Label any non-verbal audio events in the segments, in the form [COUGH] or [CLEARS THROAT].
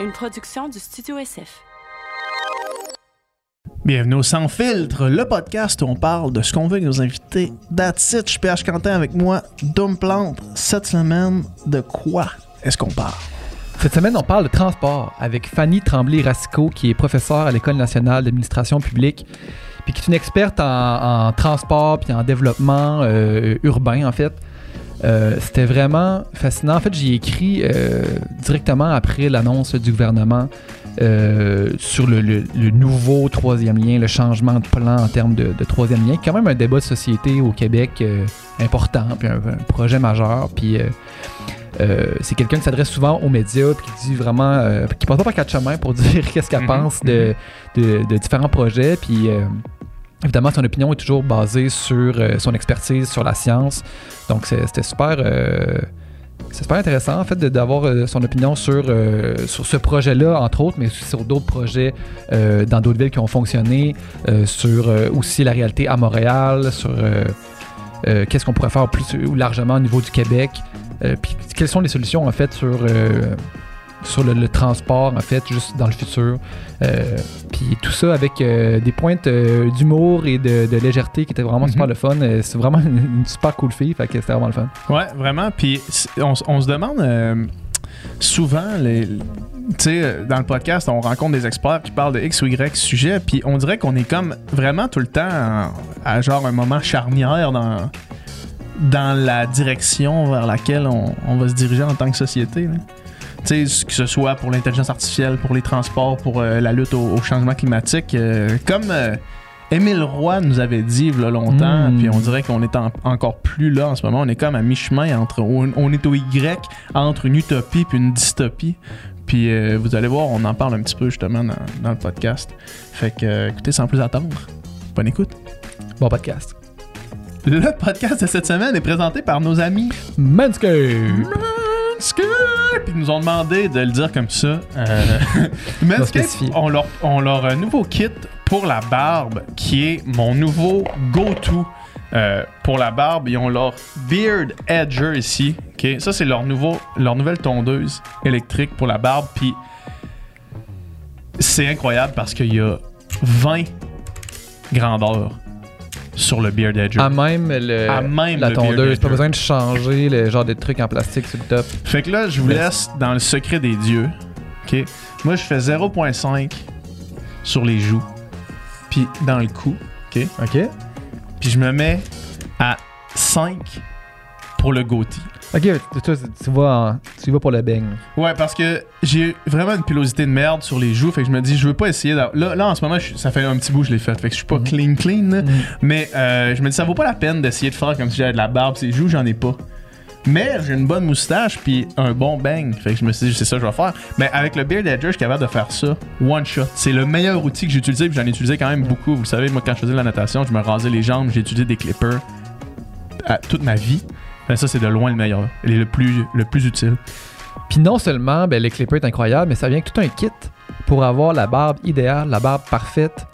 une production du Studio SF. Bienvenue au Sans Filtre, le podcast où on parle de ce qu'on veut avec nos invités. That's it, je suis PH Quentin avec moi, Dom Plante. Cette semaine, de quoi est-ce qu'on parle? Cette semaine, on parle de transport avec Fanny Tremblay-Racicot, qui est professeure à l'École nationale d'administration publique, puis qui est une experte en, en transport puis en développement euh, urbain, en fait. Euh, C'était vraiment fascinant. En fait, j'y ai écrit euh, directement après l'annonce du gouvernement euh, sur le, le- le nouveau troisième lien, le changement de plan en termes de, de troisième lien. Quand même un débat de société au Québec important, puis un, un projet majeur. Puis c'est quelqu'un qui s'adresse souvent aux médias, puis qui dit vraiment, qui passe pas par quatre chemins pour [LAUGHS] dire qu'est-ce qu'elle Mhm, pense de, de- de différents projets. Puis évidemment, son opinion est toujours basée sur euh, son expertise, sur la science. Donc c'était super. euh, super intéressant en fait d'avoir euh, son opinion sur, sur ce projet-là, entre autres, mais aussi sur d'autres projets dans d'autres villes qui ont fonctionné, sur aussi la réalité à Montréal, sur qu'est-ce qu'on pourrait faire plus largement au niveau du Québec, puis quelles sont les solutions en fait sur, sur le, le transport en fait juste dans le futur. Euh, puis tout ça avec euh, des pointes euh, d'humour et de, de légèreté qui étaient vraiment Mhm. super le fun. C'est vraiment [LAUGHS] une, une super cool fille, fait que c'était vraiment le fun. Ouais, vraiment. Puis on, se demande souvent, les, tu sais, euh, dans le podcast, on rencontre des experts qui parlent de X ou Y sujet, puis on dirait qu'on est comme vraiment tout le temps à genre un moment charnière dans, dans la direction vers laquelle on, on va se diriger en tant que société. là. Que ce soit pour l'intelligence artificielle, pour les transports, pour euh, la lutte au, au changement climatique. euh, comme euh, Émile Roy nous avait dit il y a longtemps, Mm. puis on dirait qu'on est en- encore plus là en ce moment. On est comme à mi-chemin entre. On, on est au Y entre une utopie puis une dystopie. Puis euh, vous allez voir, on en parle un petit peu justement dans, dans le podcast. Fait que écoutez sans plus attendre. Bonne écoute. Bon podcast. Le podcast de cette semaine est présenté par nos amis Manscaped! Puis ils nous ont demandé de le dire comme ça. Euh, [LAUGHS] spécifier. ont leur, ont leur euh, nouveau kit pour la barbe qui est mon nouveau go-to. euh, pour la barbe, ils ont leur Beard Edger ici. Ça, c'est leur, nouveau, leur nouvelle tondeuse électrique pour la barbe. Puis c'est incroyable parce qu'il y a 20 grandeurs sur le Beard Edger. À même, le, À même la le tondeuse. Pas besoin de changer le genre de trucs en plastique sur le top. Fait que là, je vous laisse dans le secret des dieux. OK? Moi, je fais 0.5 sur les joues. Puis dans le cou. OK? OK? Puis je me mets à 5 pour le goatee. OK, toi, tu vas, tu vas pour le beigne. Ouais, parce que j'ai vraiment une pilosité de merde sur les joues. Fait que je me dis, je veux pas essayer. Là, là, en ce moment, je ça fait un petit bout que je l'ai fait. Fait que je suis pas Mhm. clean, clean. Mhm. Mais euh, je me dis, ça vaut pas la peine d'essayer de faire comme si j'avais de la barbe. Ces joues, j'en ai pas. Mais j'ai une bonne moustache puis un bon bang. Fait que je me suis dit, c'est ça que je vais faire. Mais avec le Beard Edger, je suis capable de faire ça one shot. C'est le meilleur outil que j'ai utilisé. Puis j'en ai utilisé quand même beaucoup. Vous le savez, moi, quand je faisais de la natation, je me rasais les jambes. J'ai utilisé des clippers à toute ma vie. Ben, ça, c'est de loin le meilleur. Et le plus, le plus utile. Puis non seulement, ben, clippers est incroyable, mais ça vient tout un kit pour avoir la barbe idéale, la barbe parfaite,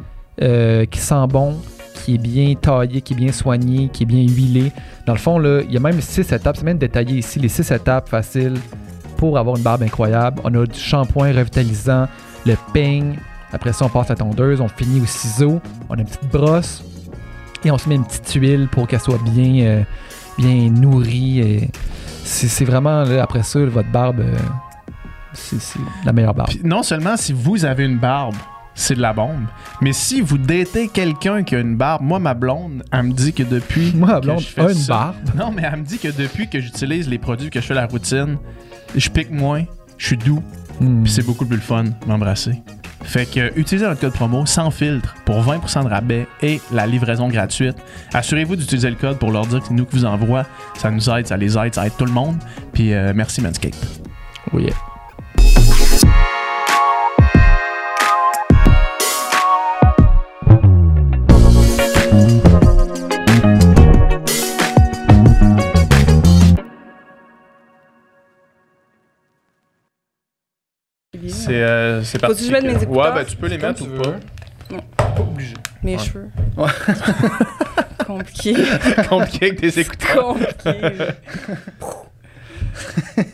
euh, qui sent bon, qui est bien taillée, qui est bien soignée, qui est bien huilée. Dans le fond, là, il y a même six étapes, c'est même détaillé ici, les six étapes faciles pour avoir une barbe incroyable. On a du shampoing revitalisant, le peigne, après ça on passe à la tondeuse, on finit au ciseau, on a une petite brosse et on se met une petite huile pour qu'elle soit bien, euh, bien nourrie. Et c'est vraiment, là, après ça, votre barbe, euh, c'est la meilleure barbe. Puis non seulement si vous avez une barbe, c'est de la bombe, mais si vous datez quelqu'un qui a une barbe, moi, ma blonde, elle me dit que depuis. [LAUGHS] Moi, la que blonde je fais a une ça- barbe. Non, mais elle me dit que depuis que j'utilise les produits, que je fais la routine, je pique moins, je suis doux, Hmm. puis c'est beaucoup plus le fun m'embrasser. Fait que utilisez notre code promo sans filtre pour 20% de rabais et la livraison gratuite. Assurez-vous d'utiliser le code pour leur dire que c'est nous qui vous envoie. Ça nous aide, ça les aide, ça aide tout le monde. Puis euh, merci Manscaped. Oui. C'est euh, c'est Faut-tu que je mette mes écouteurs? Ouais, ben tu peux les mettre ou tu pas. Non. Pas obligé. Mes Ouais. cheveux. Ouais. [LAUGHS] [LAUGHS] Compliqué. Compliqué avec tes écouteurs. Compliqué. [LAUGHS]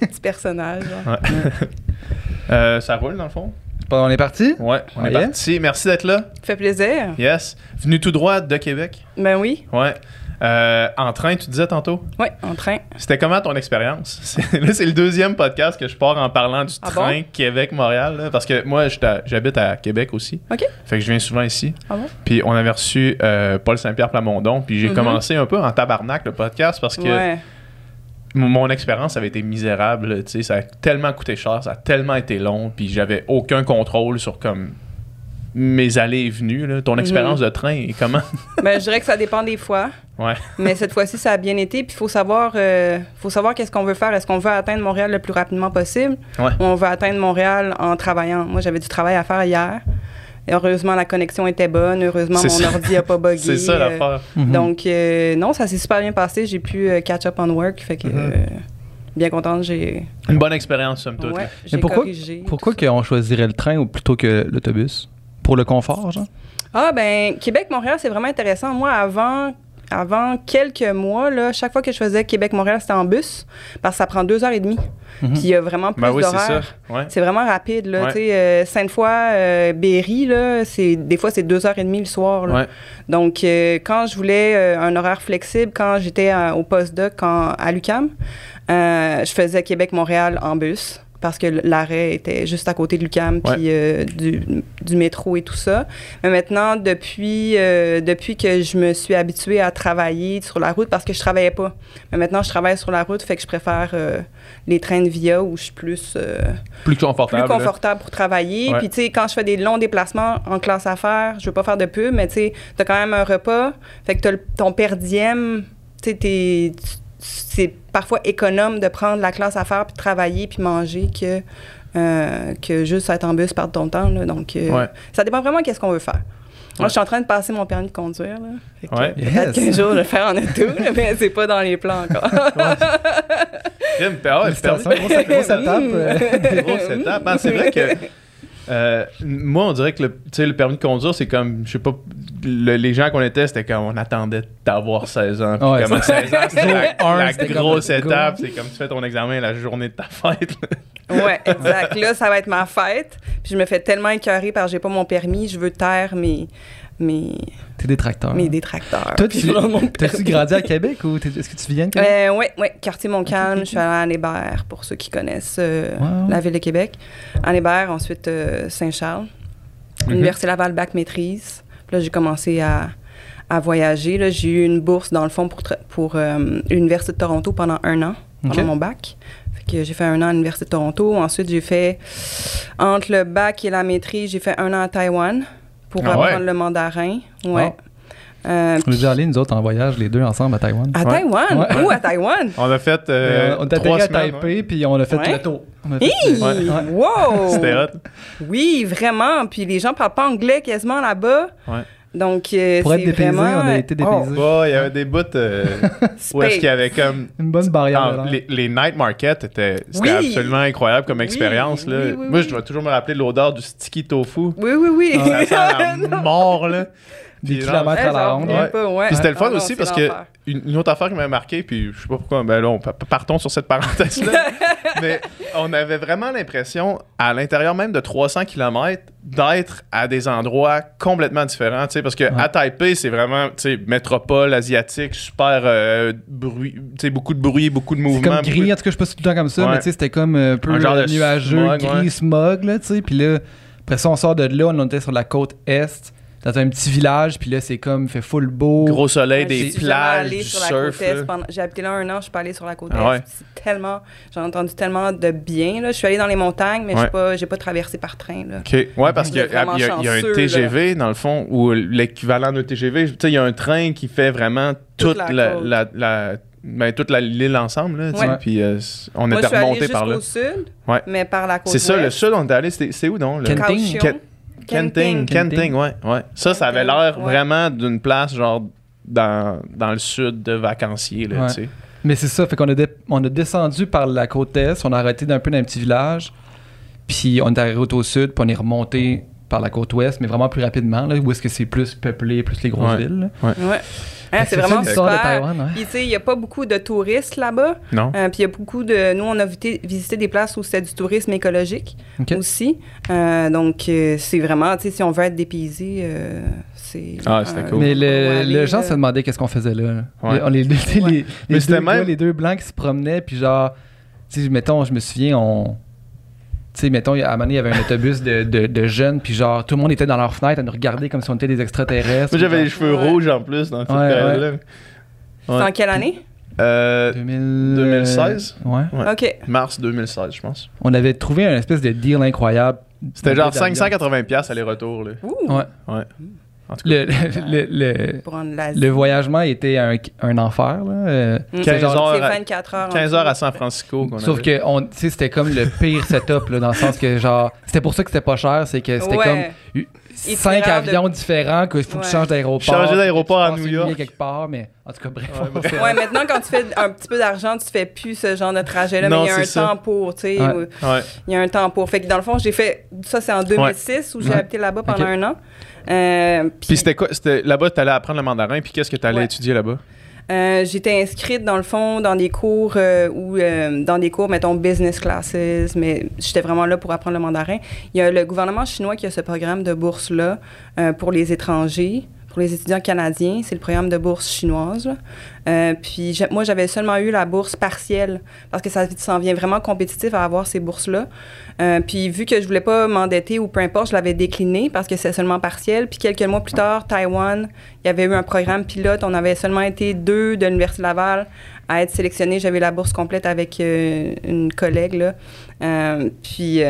Petit personnage. genre. Ouais. Euh, ça roule dans le fond? Bon, on est parti? Ouais, on Ah, est yeah? parti. Merci d'être là. Fait plaisir. Yes. Venu tout droit de Québec? Ben oui. Ouais. Euh, en train, tu disais tantôt? Oui, en train. C'était comment ton expérience? [LAUGHS] C'est- Là, c'est le deuxième podcast que je pars en parlant du Ah train Québec-Montréal. Parce que moi, j'habite à Québec aussi. OK. Fait que je viens souvent ici. Ah bon? Puis on avait reçu euh, Paul Saint-Pierre Plamondon. Puis j'ai Mhm. commencé un peu en tabarnak le podcast parce que Ouais. mon expérience avait été misérable. tu sais, ça a tellement coûté cher, ça a tellement été long. Puis j'avais aucun contrôle sur comme mes allées et venues. là. Ton Mhm. expérience de train et comment? [LAUGHS] Ben, je dirais que ça dépend des fois. Ouais. Mais cette fois-ci, ça a bien été. Puis il faut savoir, euh, faut savoir qu'est-ce qu'on veut faire. Est-ce qu'on veut atteindre Montréal le plus rapidement possible? Ouais. ou on veut atteindre Montréal en travaillant? Moi, j'avais du travail à faire hier. Et heureusement, la connexion était bonne. Heureusement, mon ça. ordi n'a pas bugué. [LAUGHS] C'est ça Euh, l'affaire. Mhm. Donc, euh, non, ça s'est super bien passé. J'ai pu euh, catch up on work. Fait que, Mhm. euh, bien contente. J'ai Une bonne expérience, somme toute. ouais, Mais pourquoi, corrigé. pourquoi qu'on choisirait le train ou plutôt que l'autobus? Pour le confort, genre? Ah, ben, Québec-Montréal, c'est vraiment intéressant. Moi, avant, avant quelques mois, là, chaque fois que je faisais Québec-Montréal, c'était en bus, parce que ça prend deux heures et demie. Mhm. Puis il y a vraiment plus Ben oui, c'est d'horaires. ça. Ouais. C'est vraiment rapide, là. Ouais. Tu sais, euh, Sainte-Foy, euh, Berry, là, c'est, des fois, c'est deux heures et demie le soir, là. Ouais. Donc, euh, quand je voulais euh, un horaire flexible, quand j'étais au postdoc quand- à l'UCAM, euh, je faisais Québec-Montréal en bus parce que l'arrêt était juste à côté de l'UCAM puis euh, du, du métro et tout ça. Mais maintenant, depuis, euh, depuis que je me suis habituée à travailler sur la route, parce que je travaillais pas. Mais maintenant, je travaille sur la route, fait que je préfère euh, les trains de via où je suis plus... Plus confortable. plus là. confortable pour travailler. Ouais. Puis, tu sais, quand je fais des longs déplacements en classe affaires, je veux pas faire de pub, mais tu sais, t'as quand même un repas. Fait que t'as le- ton per diem, tu sais, c'est parfois économe de prendre la classe affaires puis de travailler puis manger que, euh, que juste être en bus perdre ton temps. Là. Donc, euh, Ouais. ça dépend vraiment qu'est-ce qu'on veut faire. Moi, Ouais. je suis en train de passer mon permis de conduire. Là. Fait que, Ouais. Peut-être Yes. qu'un jour, je vais le faire en auto, là, mais c'est pas dans les plans encore. Ouais, Félicitations, grosse, étape. grosse étape. C'est vrai que euh, moi, on dirait que le, tu sais, le permis de conduire, c'est comme, je sais pas, le- les gens qu'on était, c'était comme on attendait d'avoir 16 ans. Puis Ouais, comme à 16 ans, c'était la, la grosse étape. C'est comme tu fais ton examen la journée de ta fête. Ouais, exact. Là, ça va être ma fête. Puis je me fais tellement écœurer parce que j'ai pas mon permis. Je veux taire mes, mes, T'es détracteur. mes détracteurs. Toi, tu, permis. grandi à Québec ou est-ce que tu viens de Québec? Euh, ouais, ouais, quartier Montcalm. Je suis allée à Anne-Hébert, pour ceux qui connaissent euh, la ville de Québec. Anne-Hébert, ensuite euh, Saint-Charles. Université Laval, bac maîtrise. Puis là, j'ai commencé à, à voyager. Là, j'ai eu une bourse, dans le fond, pour, pour euh, l'Université de Toronto pendant un an, pendant mon bac. J'ai fait un an à l'Université de Toronto. Ensuite, j'ai fait, entre le bac et la maîtrise, j'ai fait un an à Taïwan pour Ah ouais? apprendre le mandarin. Ouais. Ah. Euh, On est déjà allés, nous autres, en voyage, les deux ensemble à Taïwan. à Ouais. Taïwan? Ouais. Où à Taïwan? On a fait euh, Euh, on atterri à. Taipei, ouais. puis on a fait Ouais. le tour. On a fait, Hey! ouais. Wow! [LAUGHS] C'était hot. Oui, vraiment. Puis les gens parlent pas anglais quasiment là-bas. Ouais. Donc, euh, Pour être dépaysé, vraiment... on a été Oh, dépaysé. Ouais, il y avait des bouts euh, [LAUGHS] où est-ce qu'il y avait comme. Une bonne barrière. Ah, les, les night markets étaient c'était Oui. absolument incroyable comme expérience. là. oui, oui, Moi, oui. je dois toujours me rappeler de l'odeur du sticky tofu. Oui, oui, oui. Ah, Ça sent la [LAUGHS] mort, là. Des kilomètres à la ronde. Ouais. ouais. Puis c'était le fun Ah non, aussi c'est parce que une, une autre affaire qui m'a marqué, puis je sais pas pourquoi, ben là, on, pa- partons sur cette parenthèse-là. [LAUGHS] mais on avait vraiment l'impression, à l'intérieur même de 300 km, d'être à des endroits complètement différents. tu sais, Parce que à Taipei, c'est vraiment tu sais, métropole asiatique, super euh, bruit, tu sais, beaucoup de bruit, beaucoup de C'est mouvements. comme gris, en tout cas, je sais pas si c'est tout le temps comme ça, Ouais. mais tu sais, c'était comme un peu Un genre de euh, nuageux, smog, gris, ouais. smog, là, tu sais. Puis là, après ça, on sort de là, on était sur la côte est, dans un petit village, puis là, c'est comme, il fait full beau. Gros soleil, Ouais, des je plages, du sur surf. pendant- J'ai habité là un an, je suis pas allée sur la côte Ah est. ouais. C'est tellement, j'en ai entendu tellement de bien. Là. Je suis allée dans les montagnes, mais je Ouais. suis pas, j'ai pas traversé par train. Là. OK. Ouais, parce qu'il y, y a- il y a un TGV, dans le fond, ou l'équivalent d'un TGV. Tu sais, il y a un train qui fait vraiment toute, Toute la la, côte. la- la- ben, toute la- l'île ensemble. Là. Ouais. Puis euh, on Moi, je était remonté par là. jusqu'au sud, Ouais. mais par la côte C'est ça, le sud, on est allé. C'est où donc? le- Kenting. Kenting. Kenting. Ouais, ouais. Ça, ça avait l'air Ouais. vraiment d'une place, genre, dans, dans le sud de vacanciers, là, Ouais. tu sais. Mais c'est ça, fait qu'on a, dé- on a descendu par la côte est, on a arrêté d'un peu dans un petit village, puis on est arrivé au sud, puis on est remonté par la côte ouest, mais vraiment plus rapidement, là, où est-ce que c'est plus peuplé, plus les grosses Ouais. villes. là. Ouais. Hein, c'est vraiment l'histoire de super. Taïwan, ouais. Puis, tu sais, il n'y a pas beaucoup de touristes là-bas. Non? Euh, puis, il y a beaucoup de. Nous, on a visité, visité des places où c'était du tourisme écologique aussi. Euh, donc, euh, c'est vraiment, tu sais, si on veut être dépaysé, euh, c'est. Ah, c'était cool. Mais faut le, aller, le gens se demandaient qu'est-ce qu'on faisait là. Ouais. Les, on- les, [LAUGHS] les, les- Ouais. les Mais c'était deux gars, même- les deux blancs qui se promenaient, puis genre, tu sais, mettons, je me souviens, on. Tu sais, mettons, à un moment donné, il y avait un autobus de, de, de jeunes, puis genre, tout le monde était dans leur fenêtre à nous regarder comme si on était des extraterrestres. Moi, j'avais les cheveux Ouais. rouges en plus dans cette Ouais, période-là. C'est en quelle année? Euh, 2000, 2016? Ouais. Ouais. OK. Mars 2016, je pense. On avait trouvé un espèce de deal incroyable. C'était genre peu d'avion. 580$ piastres aller-retour. Là. Ouh! Ouais. Ouais. En tout cas, Le, voyagement était un, un enfer. Là. Euh, Mm. 15 genre- heures à- 24 heures. en 15 tout. heures à San Francisco. qu'on Sauf avait. que on- c'était comme le pire [LAUGHS] setup, là, dans le sens que, genre, c'était pour ça que c'était pas cher, c'est que c'était Ouais. comme cinq de- avions différents, qu'il faut que tu changes d'aéroport. Changer d'aéroport à New York. quelque part, mais en tout cas, bref. Ouais, maintenant, quand tu fais un petit peu d'argent, tu fais plus ce genre de trajet-là, Non, mais il y a un ça. temps pour, tu sais. Il y a un temps pour. Fait que dans le fond, j'ai fait. Ça, c'est en 2006 où j'ai Ouais. habité là-bas pendant un an. Euh, Puis c'était quoi? C'était, là-bas, tu allais apprendre le mandarin, puis qu'est-ce que tu allais Ouais. étudier là-bas? Euh, J'étais inscrite dans le fond dans des cours euh, ou euh, dans des cours mettons business classes, mais j'étais vraiment là pour apprendre le mandarin. Il y a le gouvernement chinois qui a ce programme de bourse là pour les étrangers. Pour les étudiants canadiens, c'est le programme de bourse chinoise. Euh, puis moi, j'avais seulement eu la bourse partielle parce que ça s'en vient vraiment compétitif à avoir ces bourses-là. Euh, puis vu que je voulais pas m'endetter ou peu importe, je l'avais décliné parce que c'est seulement partiel. Puis quelques mois plus tard, Taïwan, il y avait eu un programme pilote. On avait seulement été deux de l'Université Laval à être sélectionnés. J'avais la bourse complète avec euh, une collègue. Là. Puis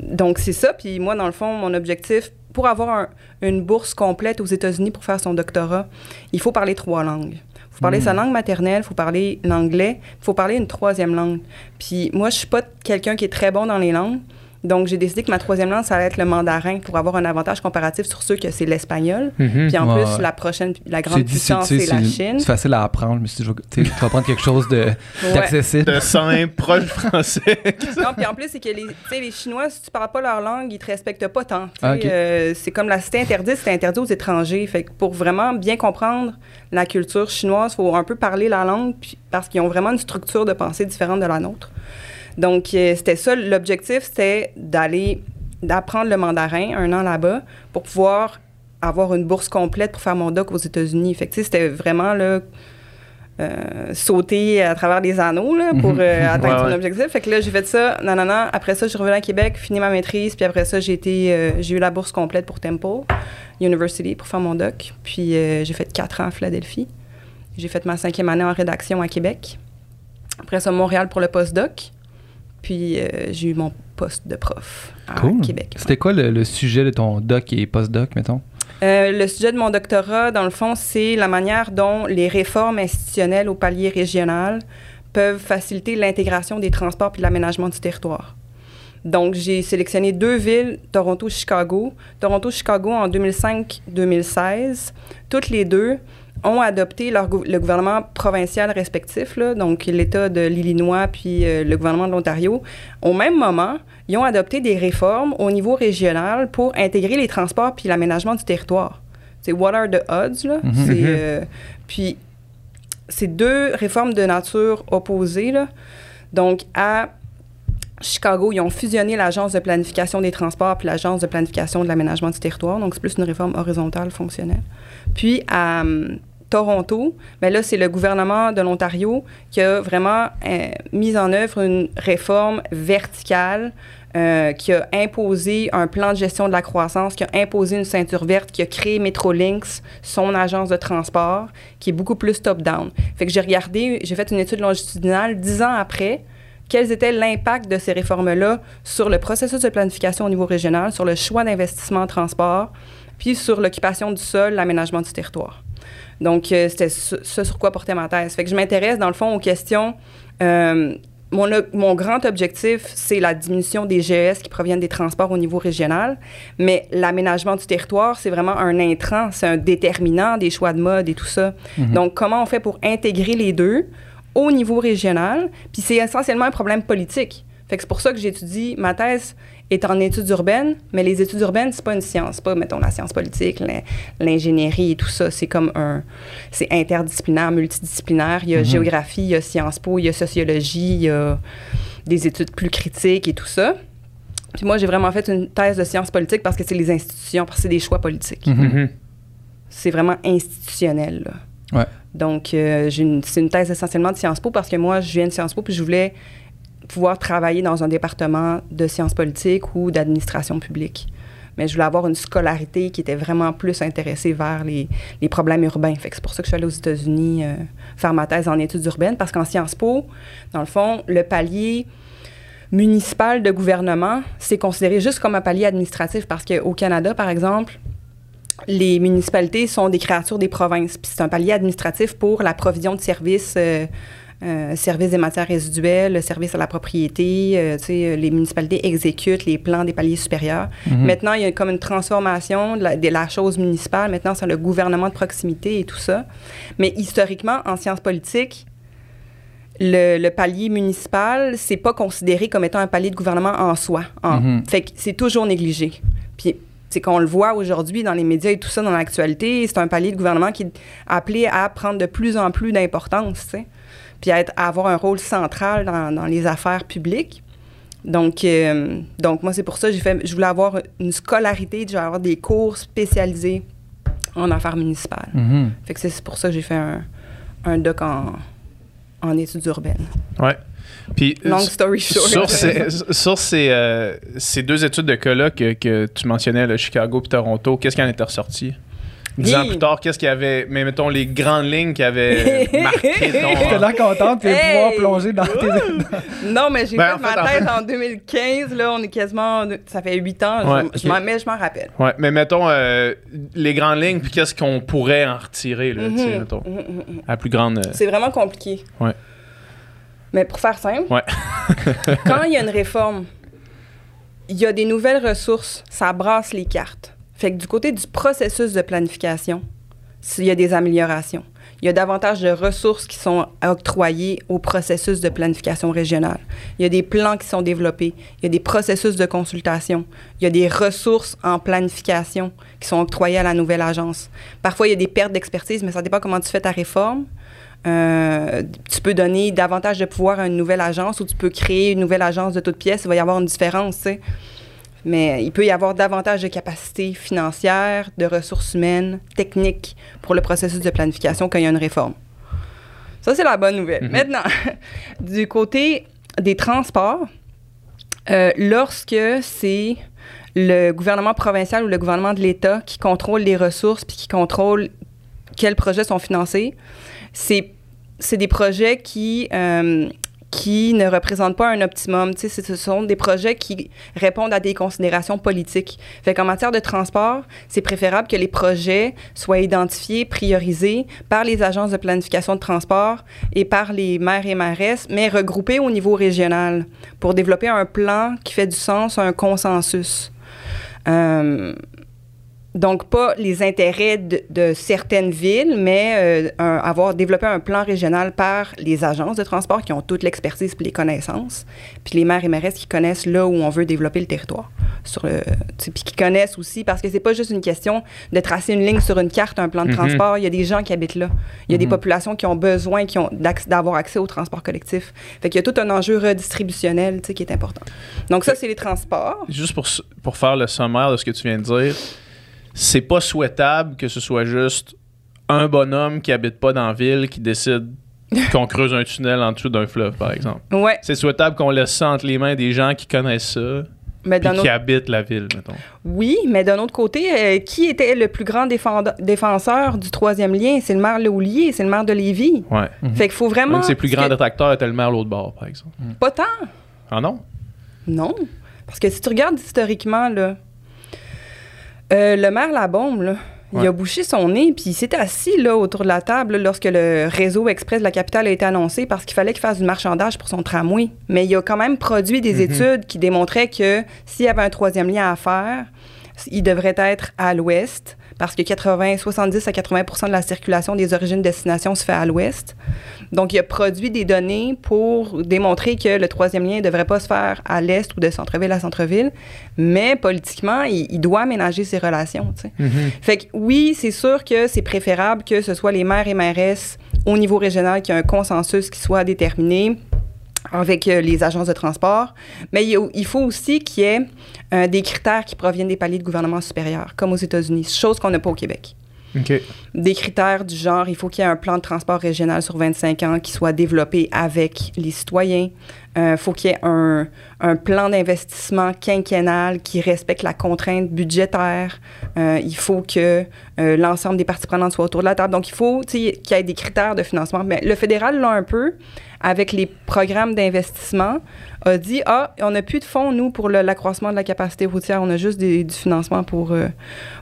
donc c'est ça. Puis moi, dans le fond, mon objectif, pour avoir un- une bourse complète aux États-Unis pour faire son doctorat, il faut parler trois langues. Il faut parler sa langue maternelle, il faut parler l'anglais, il faut parler une troisième langue. Puis moi, je suis pas quelqu'un qui est très bon dans les langues. Donc, j'ai décidé que ma troisième langue, ça allait être le mandarin pour avoir un avantage comparatif sur ceux que c'est l'espagnol. Puis en Ouais, plus, ouais. la prochaine, la grande puissance, sais, c'est la Chine. C'est facile à apprendre. Je vais- tu vas prendre quelque chose de- Ouais. d'accessible. De simple, proche français. [LAUGHS] Non, puis en plus, c'est que les, tu sais, les Chinois, si tu parles pas leur langue, ils te respectent pas tant. Ah. Euh, c'est comme la cité interdite, c'est interdit aux étrangers. Fait que pour vraiment bien comprendre la culture chinoise, il faut un peu parler la langue, puis- parce qu'ils ont vraiment une structure de pensée différente de la nôtre. Donc, euh, c'était ça, l'objectif, c'était d'aller, d'apprendre le mandarin un an là-bas pour pouvoir avoir une bourse complète pour faire mon doc aux États-Unis. Fait que, c'était vraiment, là, euh, sauter à travers les anneaux là, pour euh, atteindre Ouais, ouais. objectif. Fait que là, j'ai fait ça. Non, non, non. Après ça, je suis revenue à Québec, fini ma maîtrise. Puis après ça, j'ai été, euh, j'ai eu la bourse complète pour Temple University pour faire mon doc. Puis j'ai fait quatre ans à Philadelphie. J'ai fait ma cinquième année en rédaction à Québec. Après ça, Montréal pour le postdoc. Puis euh, j'ai eu mon poste de prof à Cool. Québec. C'était quoi le, le sujet de ton doc et post-doc, mettons? Euh, le sujet de mon doctorat, dans le fond, c'est la manière dont les réformes institutionnelles au palier régional peuvent faciliter l'intégration des transports puis l'aménagement du territoire. Donc, j'ai sélectionné deux villes, Toronto, Chicago. Toronto, Chicago, en 2005-2016, toutes les deux ont adopté leur le gouvernement provincial respectif, là, donc l'État de l'Illinois puis euh, le gouvernement de l'Ontario. Au même moment, ils ont adopté des réformes au niveau régional pour intégrer les transports puis l'aménagement du territoire. C'est What are the odds, là? C'est, euh, puis, c'est deux réformes de nature opposée, là. Donc, à Chicago, ils ont fusionné l'Agence de planification des transports puis l'Agence de planification de l'aménagement du territoire. Donc, c'est plus une réforme horizontale fonctionnelle. Puis, à hum, Toronto, ben là, c'est le gouvernement de l'Ontario qui a vraiment euh, mis en œuvre une réforme verticale euh, qui a imposé un plan de gestion de la croissance, qui a imposé une ceinture verte, qui a créé Metrolinx, son agence de transport, qui est beaucoup plus top-down. Fait que j'ai regardé, j'ai fait une étude longitudinale dix ans après, quels étaient l'impact de ces réformes-là sur le processus de planification au niveau régional, sur le choix d'investissement en transport, puis sur l'occupation du sol, l'aménagement du territoire. Donc, euh, c'était ce, ce sur quoi portait ma thèse. Fait que je m'intéresse, dans le fond, aux questions. euh, mon, grand objectif, c'est la diminution des GES qui proviennent des transports au niveau régional, mais l'aménagement du territoire, c'est vraiment un intrant, c'est un déterminant des choix de mode et tout ça. Donc, comment on fait pour intégrer les deux au niveau régional? Puis c'est essentiellement un problème politique. Fait que c'est pour ça que j'étudie. Ma thèse est en études urbaines, mais les études urbaines, c'est pas une science. Pas, mettons, la science politique, l'in- l'ingénierie et tout ça. C'est comme un. C'est interdisciplinaire, multidisciplinaire. Il y a géographie, il y a Sciences Po, il y a sociologie, il y a des études plus critiques et tout ça. Puis moi, j'ai vraiment fait une thèse de sciences politiques parce que c'est les institutions, parce que c'est des choix politiques. Mhm. C'est vraiment institutionnel. là. Ouais. Donc, euh, c'est une thèse essentiellement de Sciences Po parce que moi, je viens de Sciences Po puis je voulais pouvoir travailler dans un département de sciences politiques ou d'administration publique. Mais je voulais avoir une scolarité qui était vraiment plus intéressée vers les, problèmes urbains. C'est pour ça que je suis allée aux États-Unis euh, faire ma thèse en études urbaines parce qu'en Sciences Po, dans le fond, le palier municipal de gouvernement, c'est considéré juste comme un palier administratif parce qu'au Canada, par exemple, les municipalités sont des créatures des provinces. Puis c'est un palier administratif pour la provision de services, euh, euh, services des matières résiduelles, services à la propriété. euh, tu sais, les municipalités exécutent les plans des paliers supérieurs. Maintenant, il y a comme une transformation de la, de la chose municipale. Maintenant, c'est le gouvernement de proximité et tout ça. Mais historiquement, en sciences politiques, le, le palier municipal, c'est pas considéré comme étant un palier de gouvernement en soi. En- Mhm. Fait que c'est toujours négligé. Puis c'est qu'on le voit aujourd'hui dans les médias et tout ça, dans l'actualité, c'est un palier de gouvernement qui est appelé à prendre de plus en plus d'importance, puis à, être- à avoir un rôle central dans, dans les affaires publiques. Donc, euh, donc moi, c'est pour ça que fait, je voulais avoir une scolarité, je voulais avoir des cours spécialisés en affaires municipales. Mhm. Fait que c'est pour ça que j'ai fait un, un doc en, en études urbaines. Ouais. Puis, Long story short. sur, ces, [LAUGHS] sur ces, euh, ces deux études de cas-là que, que tu mentionnais, le Chicago et Toronto, qu'est-ce qui en était ressorti? Dix ans plus tard, qu'est-ce qu'il y avait, mais mettons les grandes lignes qui avaient [LAUGHS] marqué J'étais ton. là contente de Hey! pouvoir plonger dans tes. Non, mais j'ai Ben, fait en fait, ma en thèse fait- en 2015. Là, on est quasiment. Ça fait huit ans. je- Ouais, je m'en- mais je m'en rappelle. Ouais, mais mettons euh, les grandes lignes, puis qu'est-ce qu'on pourrait en retirer, là, tu sais, Mhm. mettons, Mhm, mhm, mhm. à plus grande. euh, C'est vraiment compliqué. Ouais. Mais pour faire simple, Ouais. [LAUGHS] quand il y a une réforme, il y a des nouvelles ressources, ça brasse les cartes. Fait que du côté du processus de planification, il y a des améliorations. Il y a davantage de ressources qui sont octroyées au processus de planification régionale. Il y a des plans qui sont développés. Il y a des processus de consultation. Il y a des ressources en planification qui sont octroyées à la nouvelle agence. Parfois, il y a des pertes d'expertise, mais ça dépend comment tu fais ta réforme. Euh, tu peux donner davantage de pouvoir à une nouvelle agence ou tu peux créer une nouvelle agence de toutes pièces. Il va y avoir une différence, tu sais. Mais il peut y avoir davantage de capacités financières, de ressources humaines, techniques pour le processus de planification quand il y a une réforme. Ça, c'est la bonne nouvelle. Maintenant, [LAUGHS] du côté des transports, euh, lorsque c'est le gouvernement provincial ou le gouvernement de l'État qui contrôle les ressources puis qui contrôle quels projets sont financés, c'est c'est des projets qui, euh, qui ne représentent pas un optimum. Ce sont des projets qui répondent à des considérations politiques. Fait qu'en matière de transport, c'est préférable que les projets soient identifiés, priorisés par les agences de planification de transport et par les maires et mairesses, mais regroupés au niveau régional pour développer un plan qui fait du sens, un consensus. Euh, donc, pas les intérêts de, de certaines villes, mais euh, un- avoir développé un plan régional par les agences de transport qui ont toute l'expertise et les connaissances, puis les maires et mairesses qui connaissent là où on veut développer le territoire. Sur le, puis qui connaissent aussi, parce que c'est pas juste une question de tracer une ligne sur une carte, un plan de Mhm. transport. Il y a des gens qui habitent là. Il y a des Mhm. populations qui ont besoin qui ont d'avoir accès au transport collectif. Fait qu'il y a tout un enjeu redistributionnel qui est important. Donc, ça, c'est les transports. Juste pour, pour faire le sommaire de ce que tu viens de dire, c'est pas souhaitable que ce soit juste un bonhomme qui habite pas dans la ville qui décide [LAUGHS] qu'on creuse un tunnel en dessous d'un fleuve, par exemple. Ouais, C'est souhaitable qu'on laisse ça entre les mains des gens qui connaissent ça, mais puis qui autre habitent la ville, mettons. Oui, mais d'un autre côté, euh, qui était le plus grand défenseur du troisième lien? C'est le maire Léoulier, c'est le maire de Lévis. Ouais. Fait qu'il faut vraiment... Un de ses plus grands que- détracteurs était le maire l'autre bord, par exemple. Pas tant, Ah non? non. Parce que si tu regardes historiquement, là, euh, le maire Labombe, là, il a bouché son nez, puis il s'est assis là, autour de la table là, lorsque le réseau express de la capitale a été annoncé parce qu'il fallait qu'il fasse du marchandage pour son tramway. Mais il a quand même produit des Mhm. études qui démontraient que s'il y avait un troisième lien à faire, il devrait être à l'ouest parce que 80, 70 à 80% de la circulation des origines-destinations se fait à l'ouest. Donc, il a produit des données pour démontrer que le troisième lien ne devrait pas se faire à l'est ou de centre-ville à centre-ville, mais politiquement, il, il doit aménager ses relations. tu sais. Fait que oui, c'est sûr que c'est préférable que ce soit les maires et mairesses au niveau régional qui ait un consensus qui soit déterminé avec euh, les agences de transport, mais il, faut aussi qu'il y ait euh, des critères qui proviennent des paliers de gouvernement supérieur, comme aux États-Unis, chose qu'on n'a pas au Québec. OK. Des critères du genre, il faut qu'il y ait un plan de transport régional sur 25 ans qui soit développé avec les citoyens. Il faut qu'il y ait un, un plan d'investissement quinquennal qui respecte la contrainte budgétaire. Euh, il faut que euh, l'ensemble des parties prenantes soient autour de la table. Donc, il faut qu'il y ait des critères de financement. Mais le fédéral l'a un peu avec les programmes d'investissement, a dit Ah, on n'a plus de fonds, nous, pour l'accroissement de la capacité routière. On a juste des- du financement pour, euh,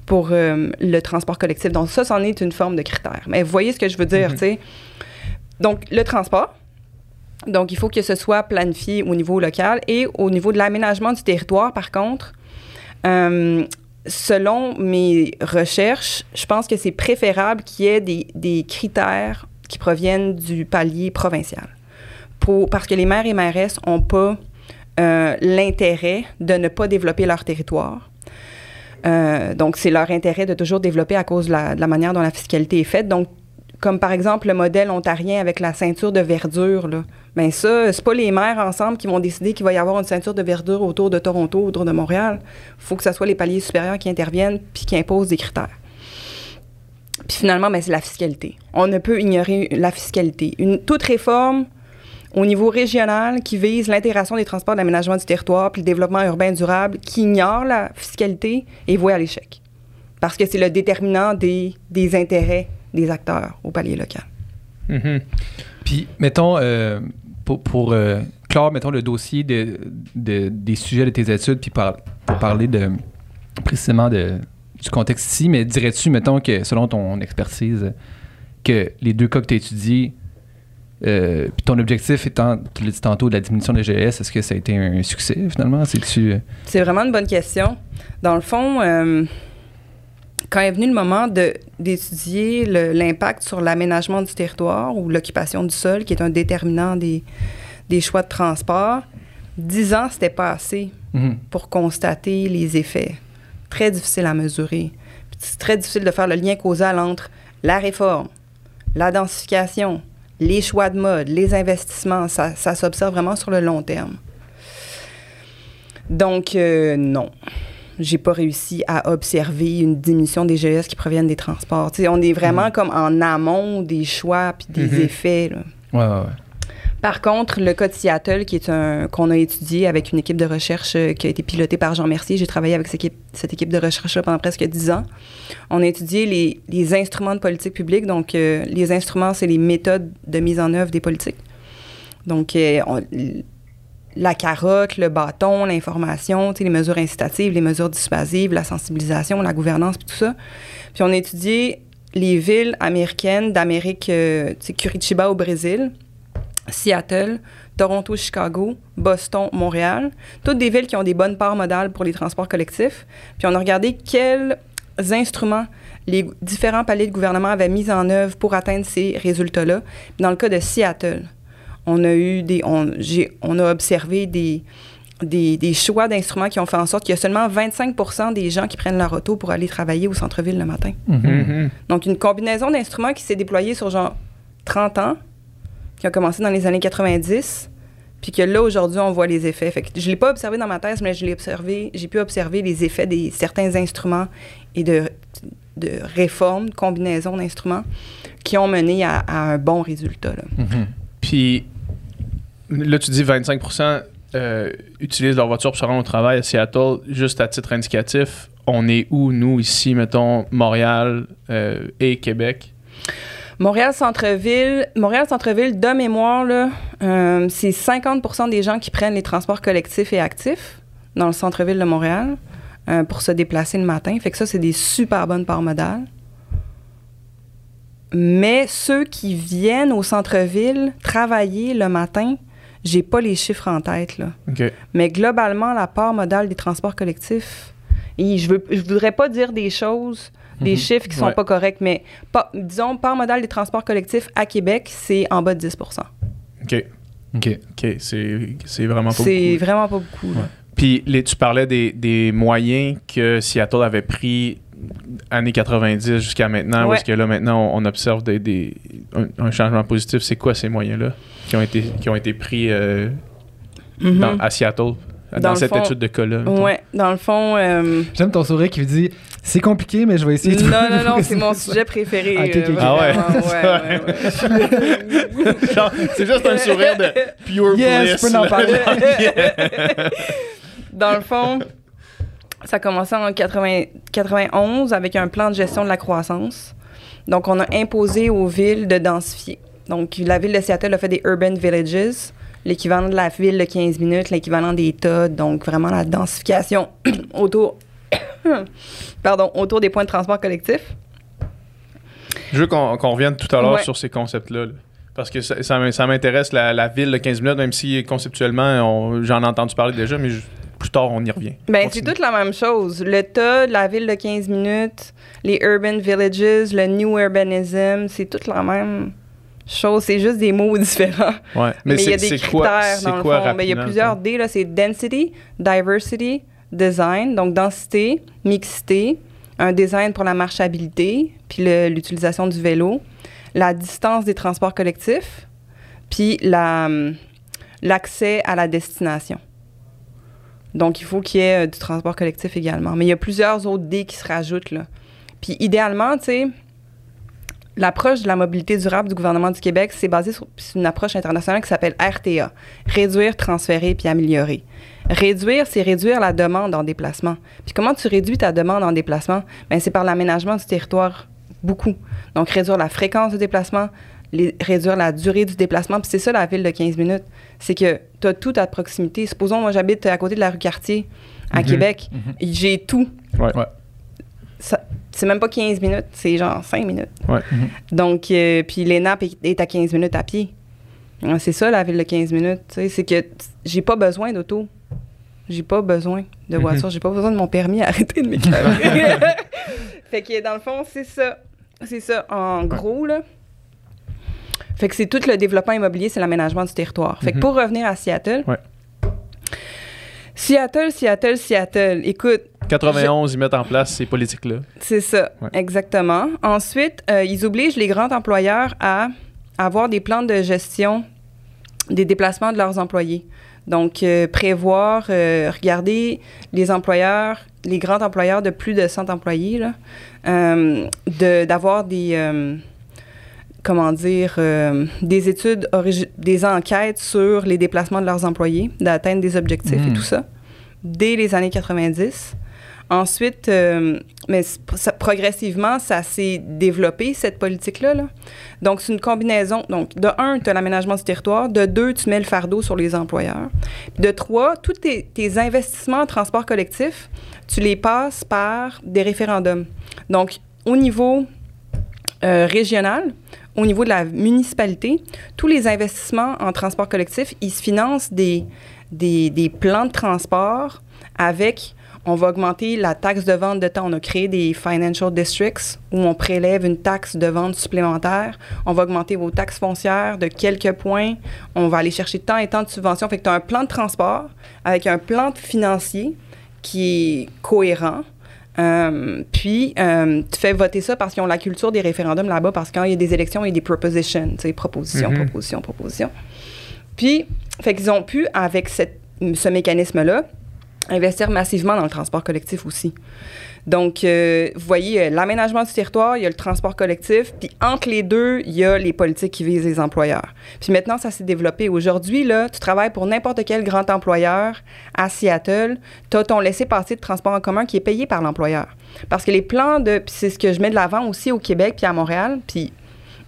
pour euh, le transport collectif. Donc, ça, c'en est une forme de critère. Mais vous voyez ce que je veux dire, tu sais. Donc, le transport. Donc, il faut que ce soit planifié au niveau local et au niveau de l'aménagement du territoire, par contre. euh, selon mes recherches, je pense que c'est préférable qu'il y ait des, des critères qui proviennent du palier provincial. Parce que les maires et mairesses n'ont pas euh, l'intérêt de ne pas développer leur territoire. Euh, donc, c'est leur intérêt de toujours développer à cause de la, manière dont la fiscalité est faite. Donc, comme par exemple le modèle ontarien avec la ceinture de verdure, là. Ben ça, c'est pas les maires ensemble qui vont décider qu'il va y avoir une ceinture de verdure autour de Toronto, autour de Montréal. Il faut que ce soit les paliers supérieurs qui interviennent puis qui imposent des critères. Puis finalement, ben, c'est la fiscalité. On ne peut ignorer la fiscalité. Une, toute réforme au niveau régional qui vise l'intégration des transports d'aménagement du territoire puis le développement urbain durable, qui ignore la fiscalité, est vouée à l'échec. Parce que c'est le déterminant des, des intérêts des acteurs au palier local. Mhm. Puis, mettons, euh, pour, euh, clore, mettons, le dossier de, de- des sujets de tes études, puis par- pour parler de, précisément de, du contexte ici, mais dirais-tu, mettons, que selon ton expertise, que les deux cas que tu as étudiés, euh, puis ton objectif étant, tu l'as dit tantôt, de la diminution des GS, est-ce que ça a été un succès finalement? C'est-tu. euh, C'est vraiment une bonne question. Dans le fond, euh, quand est venu le moment de- d'étudier le- l'impact sur l'aménagement du territoire ou l'occupation du sol, qui est un déterminant des, des choix de transport, 10 ans, c'était pas assez mhm. pour constater les effets. Très difficile à mesurer. Puis C'est très difficile de faire le lien causal entre la réforme, la densification, les choix de mode, les investissements. Ça, ça s'observe vraiment sur le long terme. Donc, euh, non. J'ai pas réussi à observer une diminution des GES qui proviennent des transports. On est vraiment comme en amont des choix puis des Mhm. effets. là. Ouais, ouais, ouais. Par contre, le cas de Seattle, qui est un qu'on a étudié avec une équipe de recherche euh, qui a été pilotée par Jean Mercier, j'ai travaillé avec cette équipe, de recherche-là pendant presque 10 ans. On a étudié les, instruments de politique publique. Donc, euh, les instruments, c'est les méthodes de mise en œuvre des politiques. Donc, euh, la carotte, le bâton, l'information, les mesures incitatives, les mesures dissuasives, la sensibilisation, la gouvernance, puis tout ça. Puis on a étudié les villes américaines d'Amérique, euh, Curitiba au Brésil, Seattle, Toronto, Chicago, Boston, Montréal. Toutes des villes qui ont des bonnes parts modales pour les transports collectifs. Puis on a regardé quels instruments les différents paliers de gouvernement avaient mis en œuvre pour atteindre ces résultats-là. Dans le cas de Seattle, on a eu des, on, j'ai- on a observé des, des, des choix d'instruments qui ont fait en sorte qu'il y a seulement 25% des gens qui prennent leur auto pour aller travailler au centre-ville le matin. Mhm. Mhm. Donc, une combinaison d'instruments qui s'est déployée sur genre 30 ans, qui a commencé dans les années 90, puis que là, aujourd'hui, on voit les effets. Je ne l'ai pas observé dans ma thèse, mais je l'ai observé, j'ai pu observer les effets des certains instruments et de, de réformes, de combinaisons d'instruments qui ont mené à, un bon résultat. Mhm. Puis là, tu dis 25% euh, utilisent leur voiture pour se rendre au travail à Seattle. Juste à titre indicatif, on est où, nous, ici, mettons, Montréal euh, et Québec? Montréal Centre-Ville, Montréal Centre-Ville, de mémoire, là, euh, c'est 50% des gens qui prennent les transports collectifs et actifs dans le centre-ville de Montréal euh, pour se déplacer le matin. Fait que ça, c'est des super bonnes parts modales. Mais ceux qui viennent au centre-ville travailler le matin, j'ai pas les chiffres en tête, là. Mais globalement, la part modale des transports collectifs Et je veux, je voudrais pas dire des choses, des Mhm. chiffres qui sont Ouais. pas corrects, mais pas, disons, par modal des transports collectifs à Québec, c'est en bas de 10 OK. OK. OK. C'est c'est vraiment pas C'est beaucoup. vraiment pas beaucoup. Puis les, tu parlais des, des moyens que Seattle avait pris années 90 jusqu'à maintenant, où Ouais. est-ce que là, maintenant, on, on observe des, des- un, un changement positif. C'est quoi ces moyens-là qui ont été, qui ont été pris euh, Mhm. dans- à Seattle, dans, cette fond- étude de cas-là? Ouais, dans le fond. euh, J'aime ton sourire qui dit c'est compliqué, mais je vais essayer de non, non, non, c'est mon sujet préféré. Ok, euh. Ah ouais? ouais, ouais, [LAUGHS] ouais. Genre, c'est juste un sourire de pure Yes, bliss. je peux en parler. [LAUGHS] [LAUGHS] Dans le fond, ça a commencé en 80 91 avec un plan de gestion de la croissance. Donc, on a imposé aux villes de densifier. Donc, la ville de Seattle a fait des urban villages, l'équivalent de la ville de 15 minutes, l'équivalent des tas, donc vraiment la densification [CLEARS THROAT] autour, [COUGHS] pardon, autour des points de transport collectif. Je veux qu'on revienne tout à l'heure Ouais. sur ces concepts-là. là. Parce que ça, m'intéresse, la, la ville de 15 minutes, même si conceptuellement, on- j'en ai entendu parler déjà, mais je- plus tard, on y revient. Ben, c'est toute la même chose. Le tas, la ville de 15 minutes, les urban villages, le new urbanism, c'est toute la même chose. C'est juste des mots [LAUGHS] différents. Ouais. Mais, il y a c'est- des quoi- critères dans le quoi fond. Ben, il y a plusieurs? D. là. C'est density, diversity, design. Donc, densité, mixité, un design pour la marchabilité, puis l'utilisation du vélo, la distance des transports collectifs, puis la, l'accès à la destination. Donc, il faut qu'il y ait euh, du transport collectif également. Mais il y a plusieurs autres D qui se rajoutent, là. Puis, idéalement, tu sais, l'approche de la mobilité durable du gouvernement du Québec, c'est basé sur une approche internationale qui s'appelle RTA, réduire, transférer puis améliorer. Réduire, c'est réduire la demande en déplacement. Puis comment tu réduis ta demande en déplacement? Ben c'est par l'aménagement du territoire beaucoup. Donc réduire la fréquence de déplacement, les- réduire la durée du déplacement, puis c'est ça la ville de 15 minutes, c'est que tu as tout à proximité. Supposons moi j'habite à côté de la rue Cartier à Mhm. Québec, j'ai tout. Ouais. Ouais. Ça- C'est même pas 15 minutes, c'est genre 5 minutes. Ouais. Donc, euh, puis l'ENAP est, est à 15 minutes à pied. C'est ça, la ville de 15 minutes. C'est que j'ai pas besoin d'auto. J'ai pas besoin de voiture. J'ai pas besoin de mon permis. Arrêtez de m'éclairer. [LAUGHS] fait que dans le fond, c'est ça. C'est ça, en gros, là. Fait que c'est tout le développement immobilier, c'est l'aménagement du territoire. Fait que Mhm. pour revenir à Seattle. Ouais. Seattle, Seattle, Seattle. Écoute, 91, ils mettent en place ces politiques-là. c'est ça, Ouais. exactement. Ensuite, euh, ils obligent les grands employeurs à avoir des plans de gestion des déplacements de leurs employés. Donc, euh, prévoir, euh, regarder les employeurs, les grands employeurs de plus de 100 employés, de- d'avoir des, comment dire, euh, des études, des enquêtes sur les déplacements de leurs employés, d'atteindre des objectifs et Mm. tout ça, dès les années 90. Ensuite, euh, mais progressivement, ça s'est développé, cette politique-là. là. Donc, c'est une combinaison. Donc, de un, tu as l'aménagement du territoire. De deux, tu mets le fardeau sur les employeurs. De trois, tous tes, tes investissements en transport collectif, tu les passes par des référendums. Donc, au niveau euh, régional, au niveau de la municipalité, tous les investissements en transport collectif, ils se financent des, des, des plans de transport avec, on va augmenter la taxe de vente de temps. On a créé des financial districts où on prélève une taxe de vente supplémentaire. On va augmenter vos taxes foncières de quelques points. On va aller chercher tant et tant de subventions. Fait que tu as un plan de transport avec un plan financier qui est cohérent. Euh, puis, euh, tu fais voter ça parce qu'ils ont la culture des référendums là-bas, parce que quand il y a des élections, il y a des propositions, tu sais, propositions, Mhm. propositions, propositions. Puis, fait qu'ils ont pu, avec cette- ce mécanisme-là, investir massivement dans le transport collectif aussi. Donc, euh, vous voyez, euh, l'aménagement du territoire, il y a le transport collectif, puis entre les deux, il y a les politiques qui visent les employeurs. Puis maintenant, ça s'est développé. Aujourd'hui, là, tu travailles pour n'importe quel grand employeur à Seattle, tu as ton laissez-passer de transport en commun qui est payé par l'employeur. Parce que les plans de... C'est ce que je mets de l'avant aussi au Québec puis à Montréal, puis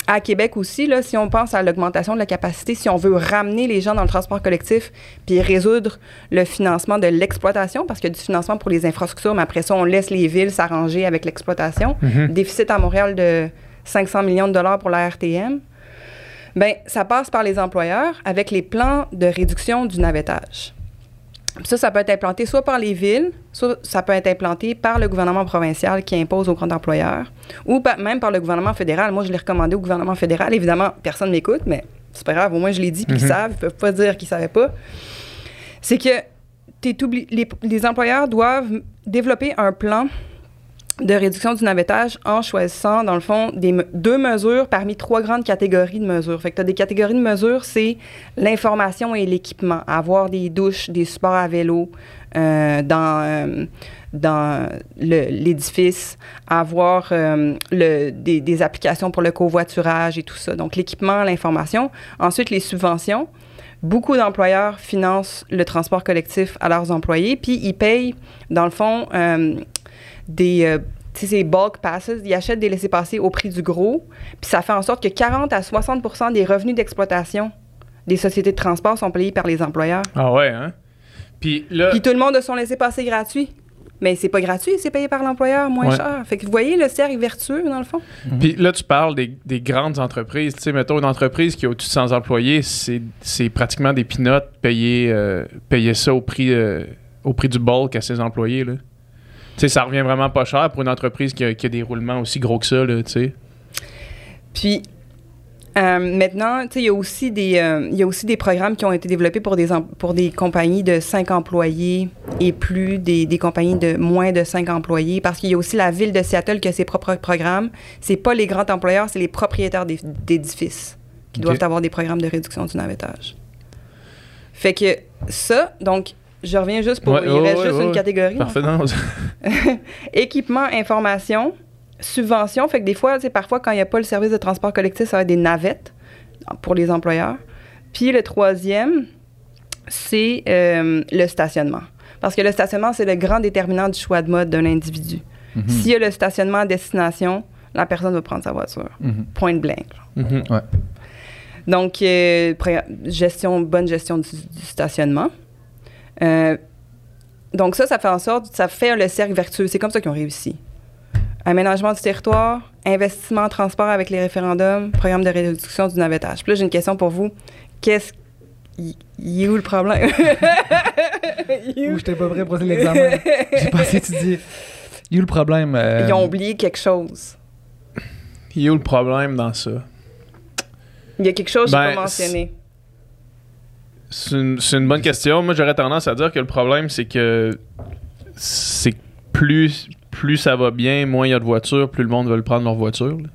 à Québec aussi, là, si on pense à l'augmentation de la capacité, si on veut ramener les gens dans le transport collectif, puis résoudre le financement de l'exploitation, parce qu'il y a du financement pour les infrastructures, mais après ça, on laisse les villes s'arranger avec l'exploitation. Mhm. Déficit à Montréal de 500 millions de dollars pour la RTM. Bien, ça passe par les employeurs avec les plans de réduction du navettage. Ça, ça peut être implanté soit par les villes, soit ça peut être implanté par le gouvernement provincial qui impose aux grands employeurs, ou même par le gouvernement fédéral. Moi, je l'ai recommandé au gouvernement fédéral. Évidemment, personne ne m'écoute, mais c'est pas grave. Au moins, je l'ai dit, puis ils Mhm. savent. Ils peuvent pas dire qu'ils savaient pas. C'est que les, les employeurs doivent développer un plan de réduction du navettage en choisissant, dans le fond, des, deux mesures parmi trois grandes catégories de mesures. Fait que tu as des catégories de mesures, c'est l'information et l'équipement. Avoir des douches, des supports à vélo euh, dans, euh, dans l'édifice, avoir euh, le, des, des applications pour le covoiturage et tout ça. Donc, l'équipement, l'information. Ensuite, les subventions. Beaucoup d'employeurs financent le transport collectif à leurs employés, puis ils payent, dans le fond, euh, des euh, ces bulk passes, ils achètent des laissés-passer au prix du gros, puis ça fait en sorte que 40 à 60% des revenus d'exploitation des sociétés de transport sont payés par les employeurs. Ah ouais, hein? Puis là, Puis tout le monde a son laissé-passer gratuit. Mais c'est pas gratuit, c'est payé par l'employeur moins Ouais. cher. Fait que vous voyez le cercle vertueux, dans le fond? Puis là, tu parles des, des grandes entreprises. Tu sais, mettons, une entreprise qui a au-dessus de 100 employés, c'est c'est pratiquement des pinottes payer, euh, payer ça au prix, euh, au prix du bulk à ses employés. Là. Sais, ça revient vraiment pas cher pour une entreprise qui a, qui a des roulements aussi gros que ça. Là, tu sais. Puis euh, maintenant, tu sais, il y a aussi des euh, y a aussi des programmes qui ont été développés pour des pour des compagnies de 5 employés et plus des, des compagnies de moins de 5 employés parce qu'il y a aussi la ville de Seattle qui a ses propres programmes. C'est pas les grands employeurs, c'est les propriétaires d'é- d'édifices qui doivent avoir des programmes de réduction du navettage. Fait que ça, donc je reviens juste pour Ouais, il ouais, reste ouais, juste ouais, une ouais. catégorie. Parfait, non? [LAUGHS] Équipement, information, subvention. Fait que des fois, tu sais, parfois, quand il n'y a pas le service de transport collectif, ça va être des navettes pour les employeurs. Puis le troisième, c'est euh, le stationnement. Parce que le stationnement, c'est le grand déterminant du choix de mode d'un individu. Mhm. S'il y a le stationnement à destination, la personne va prendre sa voiture. Mhm. Point blank. Mhm. Donc, euh, gestion, bonne gestion du, du stationnement. Euh, donc, ça, ça fait en sorte, ça fait le cercle vertueux. C'est comme ça qu'ils ont réussi. Aménagement du territoire, investissement en transport avec les référendums, programme de réduction du navettage. Puis là, j'ai une question pour vous. Qu'est-ce. Il est où le problème? [LAUGHS] Est où? Ouh, j'étais pas prêt pour passer l'examen. J'ai pas assez étudié. Il y a eu le problème. euh, Ils ont oublié quelque chose. Il y a où le problème dans ça? Il y a quelque chose que je Ben, pas mentionné. C'est une, bonne question. Moi, j'aurais tendance à dire que le problème, c'est que c'est plus, plus ça va bien, moins il y a de voitures, plus le monde veut prendre leur voiture. là.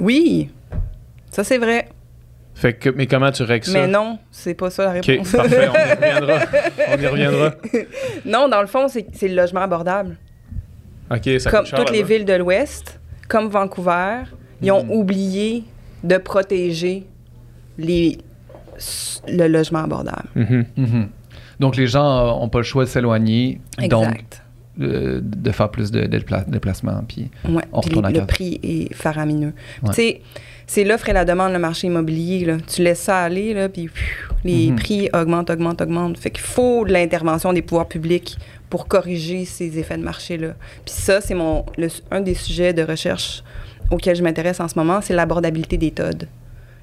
Oui, ça c'est vrai. Fait que, mais comment tu règles ça? Mais non, c'est pas ça la réponse. parfait, on y reviendra. On y reviendra. [LAUGHS] non, dans le fond, c'est le logement abordable. Ok, ça comme toutes les villes de l'Ouest, comme Vancouver, ils ont Mhm. oublié de protéger les, le logement abordable. Mhm. Mhm. Donc, les gens n'ont pas le choix de s'éloigner. Donc, Exact. euh, de faire plus de, de dépla- déplacements. Puis, Ouais, on puis retourne à le prix est faramineux. Ouais. Tu sais, c'est l'offre et la demande, le marché immobilier. Là. Tu laisses ça aller, là, puis pfiou, les Mhm. prix augmentent, augmentent, augmentent. Fait qu'il faut de l'intervention des pouvoirs publics pour corriger ces effets de marché-là. Puis ça, c'est mon le- un des sujets de recherche auxquels je m'intéresse en ce moment, c'est l'abordabilité des TOD.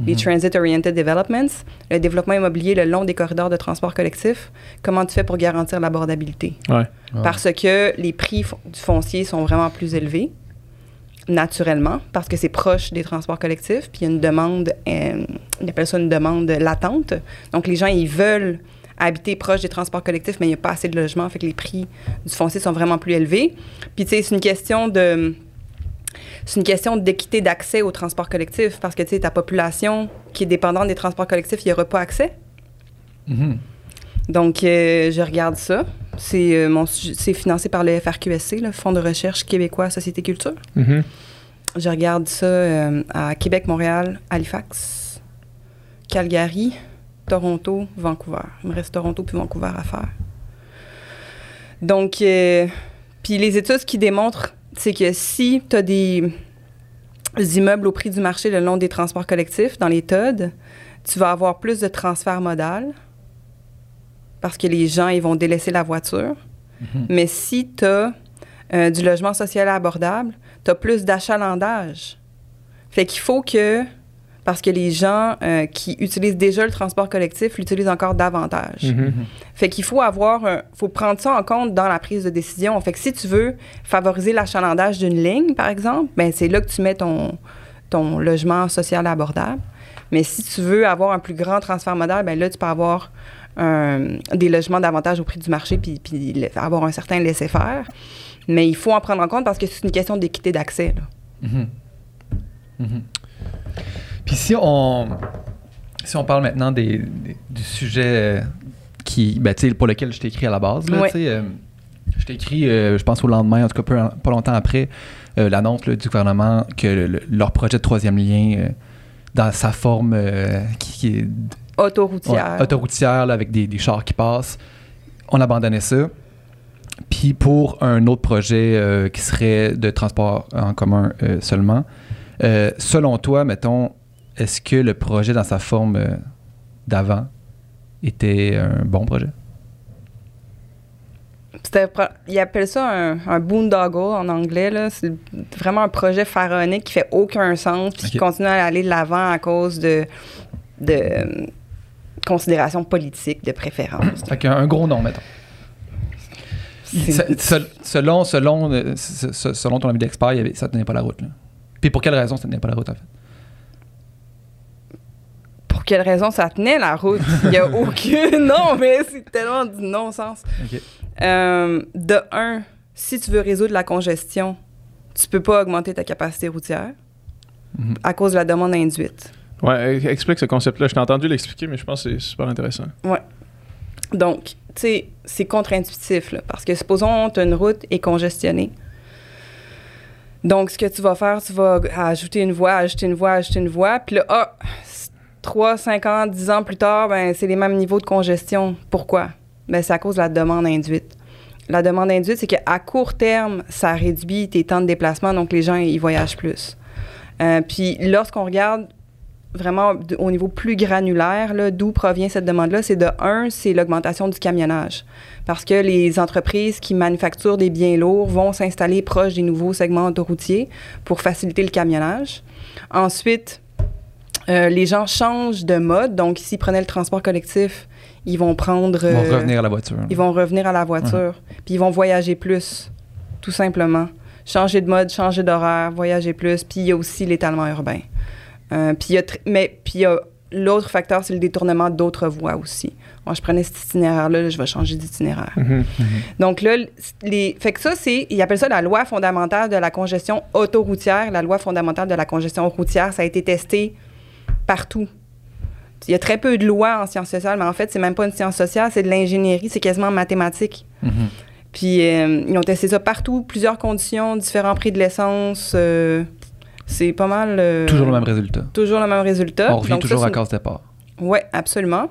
Les Mhm. Transit Oriented Developments, le développement immobilier le long des corridors de transport collectif. Comment tu fais pour garantir l'abordabilité? Ouais. Ouais. Parce que les prix du foncier sont vraiment plus élevés, naturellement, parce que c'est proche des transports collectifs, puis il y a une demande, euh, on appelle ça une demande latente. Donc, les gens, ils veulent habiter proche des transports collectifs, mais il n'y a pas assez de logements, fait que les prix du foncier sont vraiment plus élevés. Puis, tu sais, c'est une question de... C'est une question d'équité d'accès aux transports collectifs, parce que, tu sais, ta population qui est dépendante des transports collectifs, il n'y aura pas accès. Mhm. Donc, euh, je regarde ça. C'est euh, financé par le FRQSC, le Fonds de recherche québécois Société Culture. Mhm. Je regarde ça euh, à Québec, Montréal, Halifax, Calgary, Toronto, Vancouver. Il me reste Toronto puis Vancouver à faire. Donc, puis les études qui démontrent, c'est que si tu as des immeubles au prix du marché le long des transports collectifs, dans les TOD, tu vas avoir plus de transfert modal parce que les gens, ils vont délaisser la voiture. Mhm. Mais si tu as du logement social abordable, tu as plus d'achalandage. Fait qu'il faut que parce que les gens euh, qui utilisent déjà le transport collectif l'utilisent encore davantage. Mhm. Fait qu'il faut avoir, un- faut prendre ça en compte dans la prise de décision. Fait que si tu veux favoriser l'achalandage d'une ligne, par exemple, ben c'est là que tu mets ton, ton logement social abordable. Mais si tu veux avoir un plus grand transfert modal, ben là, tu peux avoir un- des logements davantage au prix du marché puis, avoir un certain laisser-faire. Mais il faut en prendre en compte parce que c'est une question d'équité d'accès. là. Mhm. Mhm. Puis si on, si on parle maintenant des, des- du sujet euh, qui, ben, pour lequel je t'ai écrit à la base, là, Ouais. euh, je t'ai écrit, euh, je pense au lendemain, en tout cas peu- pas longtemps après, euh, l'annonce du gouvernement que le- leur projet de troisième lien, dans sa forme qui, qui est Autoroutière. Ouais, autoroutière là, avec des, des chars qui passent. On abandonnait ça. Puis pour un autre projet qui serait de transport en commun seulement, selon toi, mettons, est-ce que le projet dans sa forme euh, d'avant était un bon projet? C'était Ils appellent ça un, un boondoggle en anglais. là. C'est vraiment un projet pharaonique qui fait aucun sens puis qui continue à aller de l'avant à cause de, de euh, considérations politiques, de préférences. Fait qu'un un gros nom, mettons. C'est- Se- se- selon, selon, euh, se- se- selon ton avis d'expert, ça tenait pas la route. Là. Puis pour quelle raison ça tenait pas la route, en fait? Pour quelle raison ça tenait la route? Il n'y a [LAUGHS] aucune. Non, mais c'est tellement du non-sens. Euh, de un, si tu veux résoudre la congestion, tu peux pas augmenter ta capacité routière Mhm. à cause de la demande induite. Ouais, e- explique ce concept-là. Je t'ai entendu l'expliquer, mais je pense que c'est super intéressant. Donc, tu sais, c'est contre-intuitif, là, parce que supposons tu une route est congestionnée. Donc, ce que tu vas faire, tu vas ajouter une voie, ajouter une voie, ajouter une voie, puis là, ah, 3, 5 ans, 10 ans plus tard, ben, c'est les mêmes niveaux de congestion. Pourquoi? Ben, c'est à cause de la demande induite. La demande induite, c'est qu'à court terme, ça réduit tes temps de déplacement, donc les gens, ils voyagent plus. Euh, puis lorsqu'on regarde vraiment au niveau plus granulaire, d'où provient cette demande-là, c'est de un, c'est l'augmentation du camionnage. Parce que les entreprises qui manufacturent des biens lourds vont s'installer proche des nouveaux segments autoroutiers pour faciliter le camionnage. Ensuite, euh, les gens changent de mode. Donc, s'ils prenaient le transport collectif, ils vont prendre... Ils vont euh, revenir à la voiture. ils vont revenir à la voiture. Puis ils vont voyager plus, tout simplement. Changer de mode, changer d'horaire, voyager plus. Puis il y a aussi l'étalement urbain. Euh, puis il y a mais puis il y a l'autre facteur, c'est le détournement d'autres voies aussi. Moi, je prenais cet itinéraire-là, là, je vais changer d'itinéraire. Mhm. Donc là, les, fait que ça, c'est, ils appellent ça la loi fondamentale de la congestion autoroutière. La loi fondamentale de la congestion routière, ça a été testé partout. Il y a très peu de lois en sciences sociales, mais en fait, c'est même pas une science sociale, c'est de l'ingénierie, c'est quasiment mathématique. Mhm. Puis euh, ils ont testé ça partout, plusieurs conditions, différents prix de l'essence. euh, c'est pas mal. euh, Toujours le même résultat. Toujours le même résultat. On revient Donc toujours à cause départ. oui, absolument.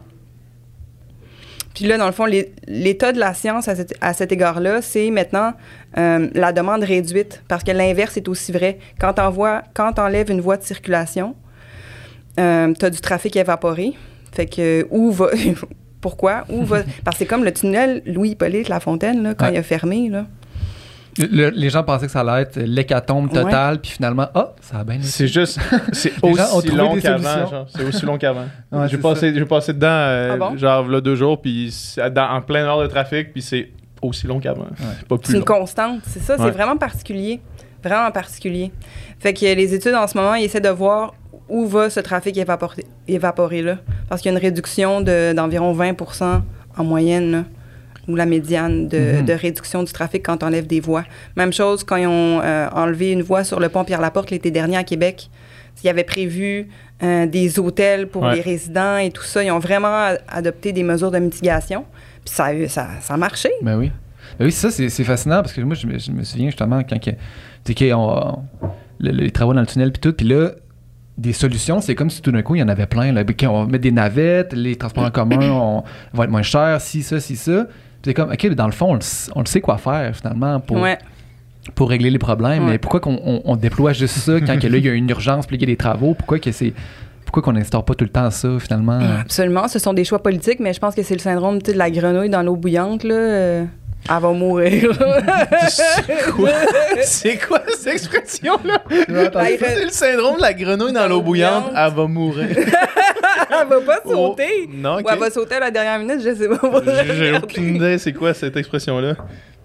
Puis là, dans le fond, l'état de la science à cet, égard-là, c'est maintenant la demande réduite, parce que l'inverse est aussi vrai. Quand tu enlèves une voie de circulation, tu as du trafic évaporé. Fait que où va... [LAUGHS] Pourquoi? Où va... [LAUGHS] Parce que c'est comme le tunnel Louis-Hippolyte Lafontaine, là, quand Ouais. il a fermé. Là. Le- les gens pensaient que ça allait être l'hécatombe totale, puis finalement, ah, ça a bien été. C'est juste. [LAUGHS] C'est Les gens ont aussi trouvé long des qu'avant. C'est aussi long qu'avant. Ouais, j'ai passé, j'ai passé dedans, euh, Ah bon? genre, là, deux jours, puis en plein heure de trafic, puis c'est aussi long qu'avant. Plus C'est une long. constante, c'est ça, Ouais. c'est vraiment particulier. Vraiment particulier. Fait que les études en ce moment, ils essaient de voir où va ce trafic évaporé, évaporé là. Parce qu'il y a une réduction de- d'environ 20% en moyenne, là, ou la médiane de, Mhm. de réduction du trafic quand on enlève des voies. Même chose quand ils ont euh, enlevé une voie sur le pont Pierre-Laporte l'été dernier à Québec. Il y avait prévu euh, des hôtels pour Ouais. les résidents et tout ça. Ils ont vraiment adopté des mesures de mitigation. Puis ça, ça, ça a marché. Ben oui. Ben oui, ça, c'est c'est fascinant parce que moi, je me, je me souviens justement quand que, on- le- les travaux dans le tunnel puis tout, puis là, des solutions, c'est comme si tout d'un coup, il y en avait plein. Là. On va mettre des navettes, les transports en commun [CLEARS THROAT] on, vont être moins chers, si, ça, si, ça. C'est comme, OK, mais dans le fond, on le, s- on le sait quoi faire finalement pour, Ouais. pour régler les problèmes. Ouais. Mais pourquoi qu'on on, déploie juste ça quand que là, il y a une urgence, puis il y a des travaux? Pourquoi que c'est. Pourquoi qu'on n'instaure pas tout le temps ça finalement? Absolument, ce sont des choix politiques, mais je pense que c'est le syndrome de la grenouille dans l'eau bouillante. Là. Elle va mourir. [LAUGHS] C'est quoi? C'est quoi cette expression-là? C'est reste- le syndrome de la grenouille dans l'eau bouillante. bouillante. Elle va mourir. [LAUGHS] elle va pas Oh, sauter. Non. Ou elle va sauter à la dernière minute, je sais pas. J'ai aucune idée c'est quoi cette expression-là.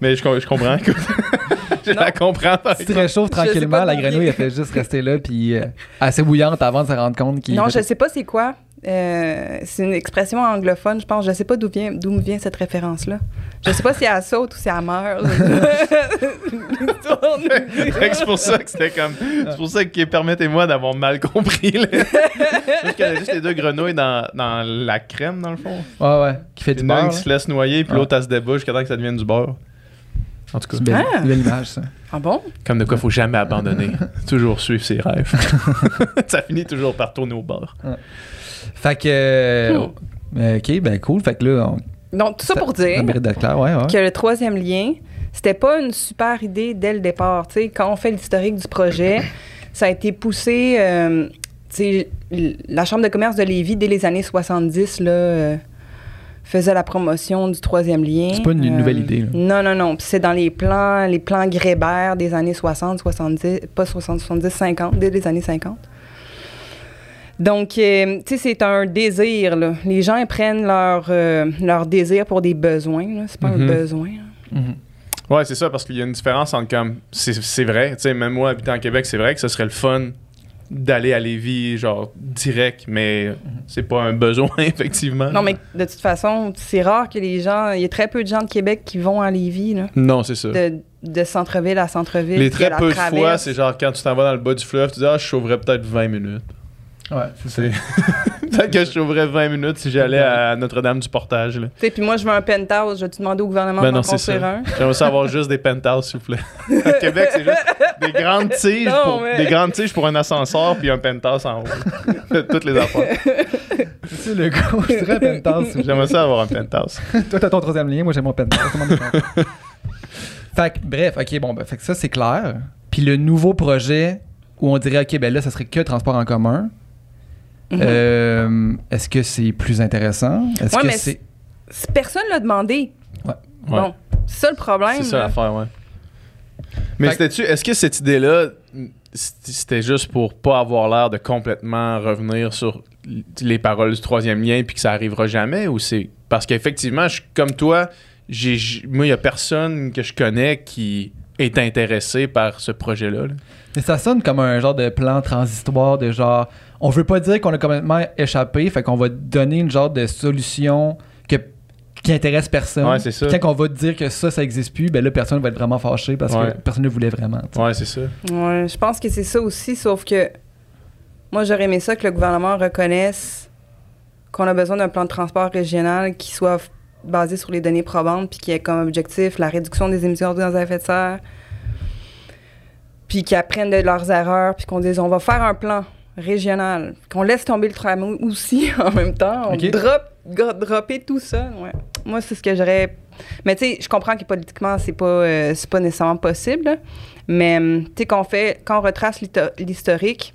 Mais je, je comprends. [LAUGHS] je Non. la comprends. Si tu réchauffes tranquillement, la grenouille, elle fait juste rester là, puis euh, assez bouillante avant de se rendre compte qu'il. Non, je sais pas c'est quoi. Euh, c'est une expression anglophone, je pense. Je sais pas d'où vient, d'où me vient cette référence-là. Je sais pas si elle saute ou si elle meurt. [LAUGHS] C'est pour ça que c'était comme. C'est pour ça que permettez-moi d'avoir mal compris. je connais juste les deux grenouilles dans, dans la crème, dans le fond. Ouais, ouais. Qui fait du Une beurre. qui se laisse noyer, puis Ouais. l'autre, elle se débouche jusqu'à temps que ça devienne du beurre. En tout cas, C'est une belle, Ah. une belle image, ça. Ah bon? comme de quoi, faut jamais abandonner. [LAUGHS] toujours suivre ses rêves. [LAUGHS] ça finit toujours par tourner au bord. Fait que. euh, ok, ben cool. Fait que là, on, Donc, tout ça pour dire clair, ouais, ouais. que le troisième lien, c'était pas une super idée dès le départ. Tu sais, quand on fait l'historique du projet, [CLEARS THROAT] ça a été poussé. euh, tu sais, l- la Chambre de commerce de Lévis, dès les années 70, là, euh, faisait la promotion du troisième lien. C'est pas une Euh, nouvelle idée, là. Non, non, non. Puis c'est dans les plans, les plans Grébert des années 60, 70, pas 60, 70, 50, dès les années 50. Donc, euh, tu sais, c'est un désir, là. Les gens ils prennent leur, euh, leur désir pour des besoins, là. C'est pas Mhm. un besoin. là. Mhm. Ouais, c'est ça, parce qu'il y a une différence entre comme. C'est vrai, tu sais, même moi, habitant en Québec, c'est vrai que ce serait le fun d'aller à Lévis, genre, direct, mais c'est pas un besoin, [LAUGHS] effectivement. Non, mais de toute façon, c'est rare que les gens... Il y a très peu de gens de Québec qui vont à Lévis, là. Non, c'est ça. De, de centre-ville à centre-ville. Les très peu de fois, c'est genre quand tu t'en vas dans le bas du fleuve, tu dis, ah, je sauverais peut-être 20 minutes. Ouais, c'est ça. [LAUGHS] Que je sauverais 20 minutes si j'allais à Notre-Dame-du-Portage. là. Tu sais, puis moi, je veux un penthouse. Je vais te demander au gouvernement Ben c'est construire ça. un? J'aimerais ça avoir juste des penthouses, s'il vous plaît. [LAUGHS] À Québec, c'est juste des grandes tiges, Non, pour, mais- des grandes tiges pour un ascenseur puis un penthouse en haut. [LAUGHS] Toutes les affaires. C'est ça, le gros, je dirais penthouse. J'aimerais ça avoir un penthouse. Toi, t'as ton troisième lien, moi, j'ai mon penthouse. Fait que, bref, ok, bon, ben, fait que ça, c'est clair. Puis le nouveau projet où on dirait, ok, ben là, ça serait que transport en commun. Mhm. Euh, Est-ce que c'est plus intéressant? Est-ce Ouais, que mais c'est. Si Personne l'a demandé. Ouais. Bon, c'est ça le problème. C'est ça l'affaire, ouais. Mais c'était-tu, est-ce que cette idée-là, c'était juste pour pas avoir l'air de complètement revenir sur les paroles du troisième lien puis que ça arrivera jamais ou c'est parce qu'effectivement, je suis comme toi, j'ai, moi, il y a personne que je connais qui est intéressé par ce projet-là. là. Mais ça sonne comme un genre de plan transitoire de genre. On veut pas dire qu'on a complètement échappé, fait qu'on va donner une genre de solution que, qui intéresse personne. Ouais, c'est ça. Puis Quand on va dire que ça, ça existe plus, ben là, personne va être vraiment fâché parce Ouais. que personne ne voulait vraiment. Ouais, c'est ça. Ouais, je pense que c'est ça aussi, sauf que moi, j'aurais aimé ça que le gouvernement reconnaisse qu'on a besoin d'un plan de transport régional qui soit basé sur les données probantes puis qui ait comme objectif la réduction des émissions de gaz à effet de serre puis qu'ils apprennent de leurs erreurs puis qu'on dise on va faire un plan régional qu'on laisse tomber le tramway aussi [LAUGHS] en même temps on drop dropper tout ça ouais. moi c'est ce que j'aurais mais tu sais je comprends que politiquement c'est pas euh, c'est pas nécessairement possible là. mais hum, tu sais qu'on fait quand on retrace l'historique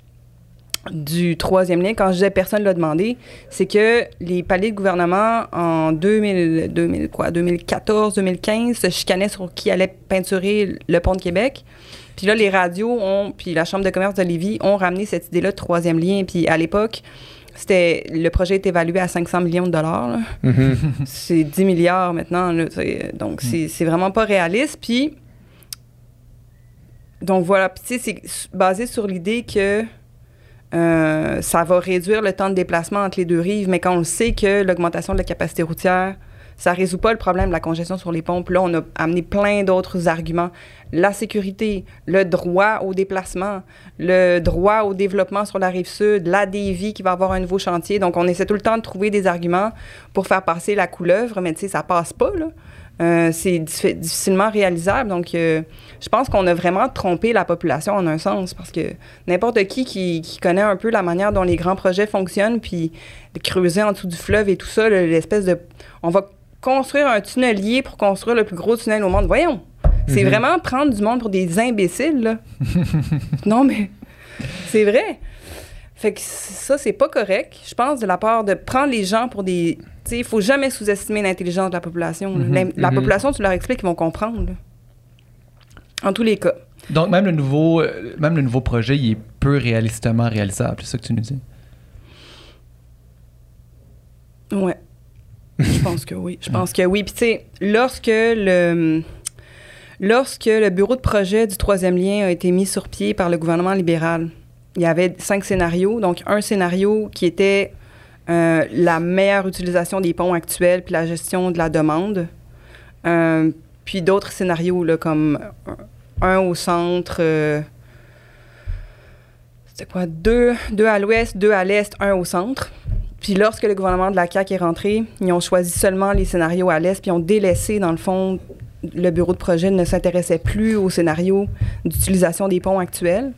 du troisième lien, quand je disais personne ne l'a demandé, c'est que les paliers de gouvernement en 2000, 2000 quoi, 2014, 2015 se chicanaient sur qui allait peinturer le pont de Québec. Puis là, les radios ont, puis la Chambre de commerce de Lévis ont ramené cette idée-là de troisième lien. Puis à l'époque, c'était le projet est évalué à 500 millions de dollars. là. [LAUGHS] c'est 10 milliards maintenant. là, donc, c'est c'est vraiment pas réaliste. Puis, donc voilà. Puis, tu sais, c'est basé sur l'idée que euh, ça va réduire le temps de déplacement entre les deux rives, mais quand on le sait que l'augmentation de la capacité routière, ça résout pas le problème de la congestion sur les pompes. Là, on a amené plein d'autres arguments. La sécurité, le droit au déplacement, le droit au développement sur la rive sud, la dévie qui va avoir un nouveau chantier. Donc, on essaie tout le temps de trouver des arguments pour faire passer la couleuvre, mais tu sais, ça passe pas, là. Euh, c'est diffi- difficilement réalisable. Donc, euh, je pense qu'on a vraiment trompé la population en un sens parce que n'importe qui, qui qui connaît un peu la manière dont les grands projets fonctionnent, puis creuser en dessous du fleuve et tout ça, le- l'espèce de... On va construire un tunnelier pour construire le plus gros tunnel au monde. Voyons! C'est Mhm. vraiment prendre du monde pour des imbéciles, là. [LAUGHS] non, mais c'est vrai. Fait que ça, c'est pas correct, je pense, de la part de prendre les gens pour des. Tu sais, il faut jamais sous-estimer l'intelligence de la population. Mhm, La, la mhm. population, tu leur expliques, ils vont comprendre. là. En tous les cas. Donc, même le nouveau, euh, même le nouveau projet, il est peu réalistement réalisable. C'est ça que tu nous dis? Ouais. Je pense que oui. Je pense que oui. Puis tu sais, lorsque le lorsque le bureau de projet du troisième lien a été mis sur pied par le gouvernement libéral, il y avait cinq scénarios. Donc un scénario qui était euh, la meilleure utilisation des ponts actuels puis la gestion de la demande. Euh, puis d'autres scénarios là, comme un au centre. euh, c'était quoi? Deux, deux à l'ouest, deux à l'est, un au centre. Puis lorsque le gouvernement de la CAQ est rentré, ils ont choisi seulement les scénarios à l'est, puis ont délaissé, dans le fond, le bureau de projet ne s'intéressait plus au scénario d'utilisation des ponts actuels.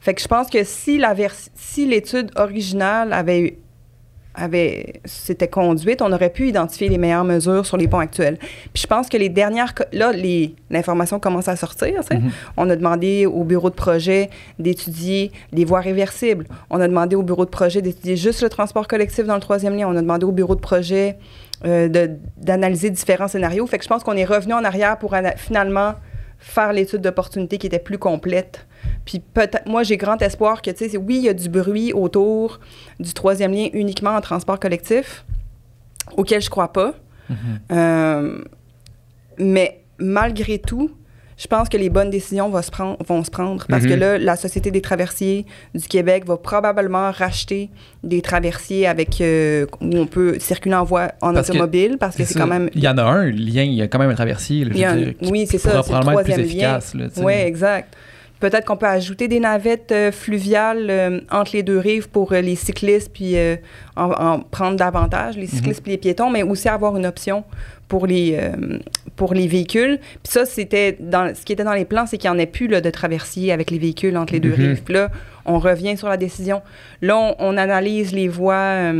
Fait que je pense que si si l'étude originale avait avait s'était conduite, on aurait pu identifier les meilleures mesures sur les ponts actuels. Puis je pense que les dernières là les l'information commence à sortir, tu sais. Mhm. On a demandé au bureau de projet d'étudier les voies réversibles. On a demandé au bureau de projet d'étudier juste le transport collectif dans le troisième lien. On a demandé au bureau de projet euh, d'analyser différents scénarios. Fait que je pense qu'on est revenu en arrière pour finalement faire l'étude d'opportunité qui était plus complète. Puis peut-être, moi, j'ai grand espoir que, tu sais, oui, il y a du bruit autour du troisième lien uniquement en transport collectif, auquel je crois pas. Euh, mais malgré tout, je pense que les bonnes décisions vont se prendre, vont se prendre parce que là, la Société des traversiers du Québec va probablement racheter des traversiers avec euh, où on peut circuler en voie en Parce que automobile parce que c'est quand même Il y en a un, lien, il y a quand même un traversier. là, je un- dire, qui oui, c'est ça, c'est le probablement être plus troisième lien. Oui, exact. Peut-être qu'on peut ajouter des navettes euh, fluviales euh, entre les deux rives pour euh, les cyclistes, puis en, en prendre davantage, les cyclistes puis les piétons, mais aussi avoir une option pour les, pour les véhicules. Puis ça, c'était dans ce qui était dans les plans, c'est qu'il n'y en ait plus là, de traversier avec les véhicules entre les deux Mhm. rives. Puis là, on revient sur la décision. Là, on, on analyse les voies.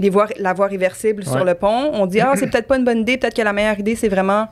les voies, la voie réversible sur le pont. On dit, ah, c'est [CLEARS THROAT] peut-être pas une bonne idée. Peut-être que la meilleure idée, c'est vraiment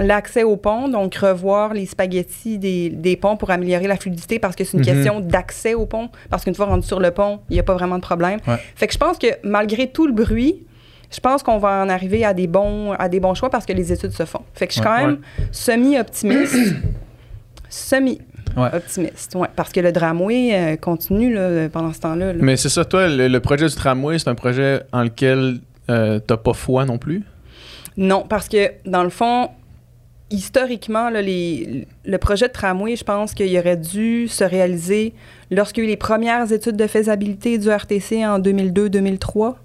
l'accès au pont, donc revoir les spaghettis des, des ponts pour améliorer la fluidité parce que c'est une Mhm. question d'accès au pont. Parce qu'une fois rendu sur le pont, il n'y a pas vraiment de problème. Ouais. Fait que je pense que malgré tout le bruit, je pense qu'on va en arriver à des bons, à des bons choix parce que les études se font. Fait que je suis Ouais. quand même semi-optimiste. [COUGHS] semi optimiste, ouais, parce que le tramway euh, continue là, pendant ce temps-là. là. Mais c'est ça, toi, le, le projet du tramway, c'est un projet en lequel euh, t'as pas foi non plus? Non, parce que dans le fond, historiquement, là, les- le projet de tramway, je pense qu'il aurait dû se réaliser lorsqu'il y a eu les premières études de faisabilité du RTC en 2002-2003.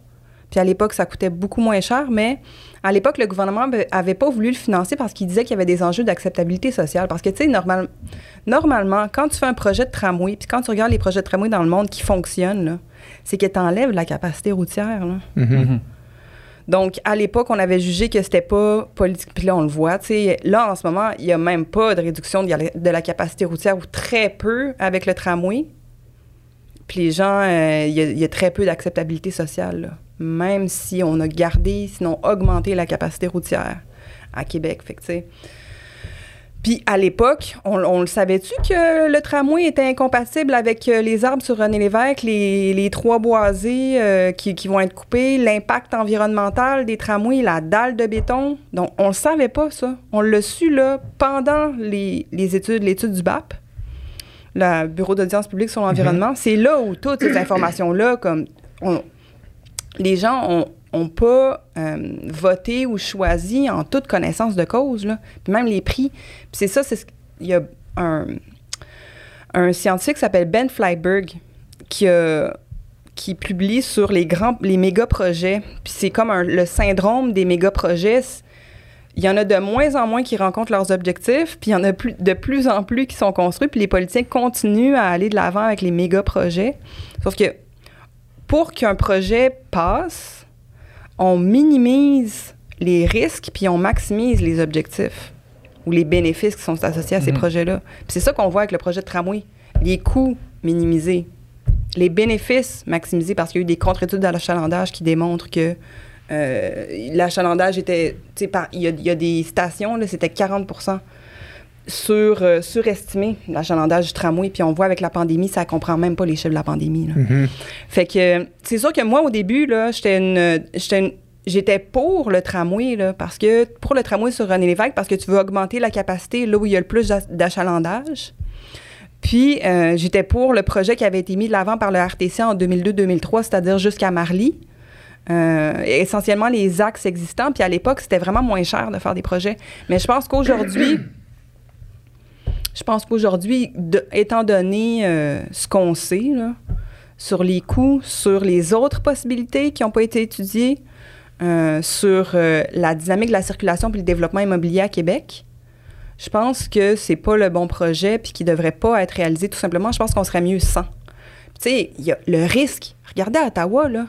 Puis à l'époque, ça coûtait beaucoup moins cher, mais à l'époque, le gouvernement be- avait pas voulu le financer parce qu'il disait qu'il y avait des enjeux d'acceptabilité sociale. Parce que, tu sais, normal, normalement, quand tu fais un projet de tramway, puis quand tu regardes les projets de tramway dans le monde qui fonctionnent, c'est que tu enlèves la capacité routière. Là. Mhm. Mhm. Donc, à l'époque, on avait jugé que c'était pas politique. Puis là, on le voit. Là, en ce moment, il n'y a même pas de réduction de la, capacité routière ou très peu avec le tramway. Puis les gens, euh, il y, a- il y a très peu d'acceptabilité sociale. là. Même si on a gardé, sinon augmenté la capacité routière à Québec. Fait que, tu sais. Puis à l'époque, on, on le savait-tu que le tramway était incompatible avec euh, les arbres sur René Lévesque, les, les trois boisés euh, qui, qui vont être coupés, l'impact environnemental des tramways, la dalle de béton? Donc on le savait pas ça. On l'a su là pendant les, les études, l'étude du BAP, le Bureau d'audience publique sur l'environnement. C'est là où toutes ces informations-là, comme on- les gens ont, ont pas euh, voté ou choisi en toute connaissance de cause, même les prix. C'est ça, il y a un, scientifique qui s'appelle Ben Flyberg qui publie sur les grands méga projets. C'est comme le syndrome des méga projets. Il y en a de moins en moins qui rencontrent leurs objectifs, puis il y en a de plus en plus qui sont construits, puis les politiciens continuent à aller de l'avant avec les méga projets. Sauf que pour qu'un projet passe, on minimise les risques puis on maximise les objectifs ou les bénéfices qui sont associés à ces Mhm. projets-là. Puis c'est ça qu'on voit avec le projet de tramway. Les coûts minimisés, les bénéfices maximisés parce qu'il y a eu des contre-études à l'achalandage qui démontrent que euh, l'achalandage était, il y, a- il y a des stations, c'était 40 sur, euh, surestimé l'achalandage du tramway. Puis on voit avec la pandémie, ça comprend même pas les chiffres de la pandémie. là. Mhm. Fait que c'est sûr que moi, au début, là, j'étais une. j'étais une- J'étais pour le tramway, là, parce que pour le tramway sur René Lévesque, parce que tu veux augmenter la capacité là où il y a le plus d'ach- d'achalandage. Puis, euh, j'étais pour le projet qui avait été mis de l'avant par le RTC en 2002-2003, c'est-à-dire jusqu'à Marly. Euh, essentiellement les axes existants. Puis à l'époque, c'était vraiment moins cher de faire des projets. Mais je pense qu'aujourd'hui, je pense qu'aujourd'hui, étant donné euh, ce qu'on sait là, sur les coûts, sur les autres possibilités qui n'ont pas été étudiées, euh, sur euh, la dynamique de la circulation puis le développement immobilier à Québec, je pense que c'est pas le bon projet puis qui devrait pas être réalisé tout simplement. Je pense qu'on serait mieux sans. Tu sais, il y a le risque. Regardez à Ottawa, là,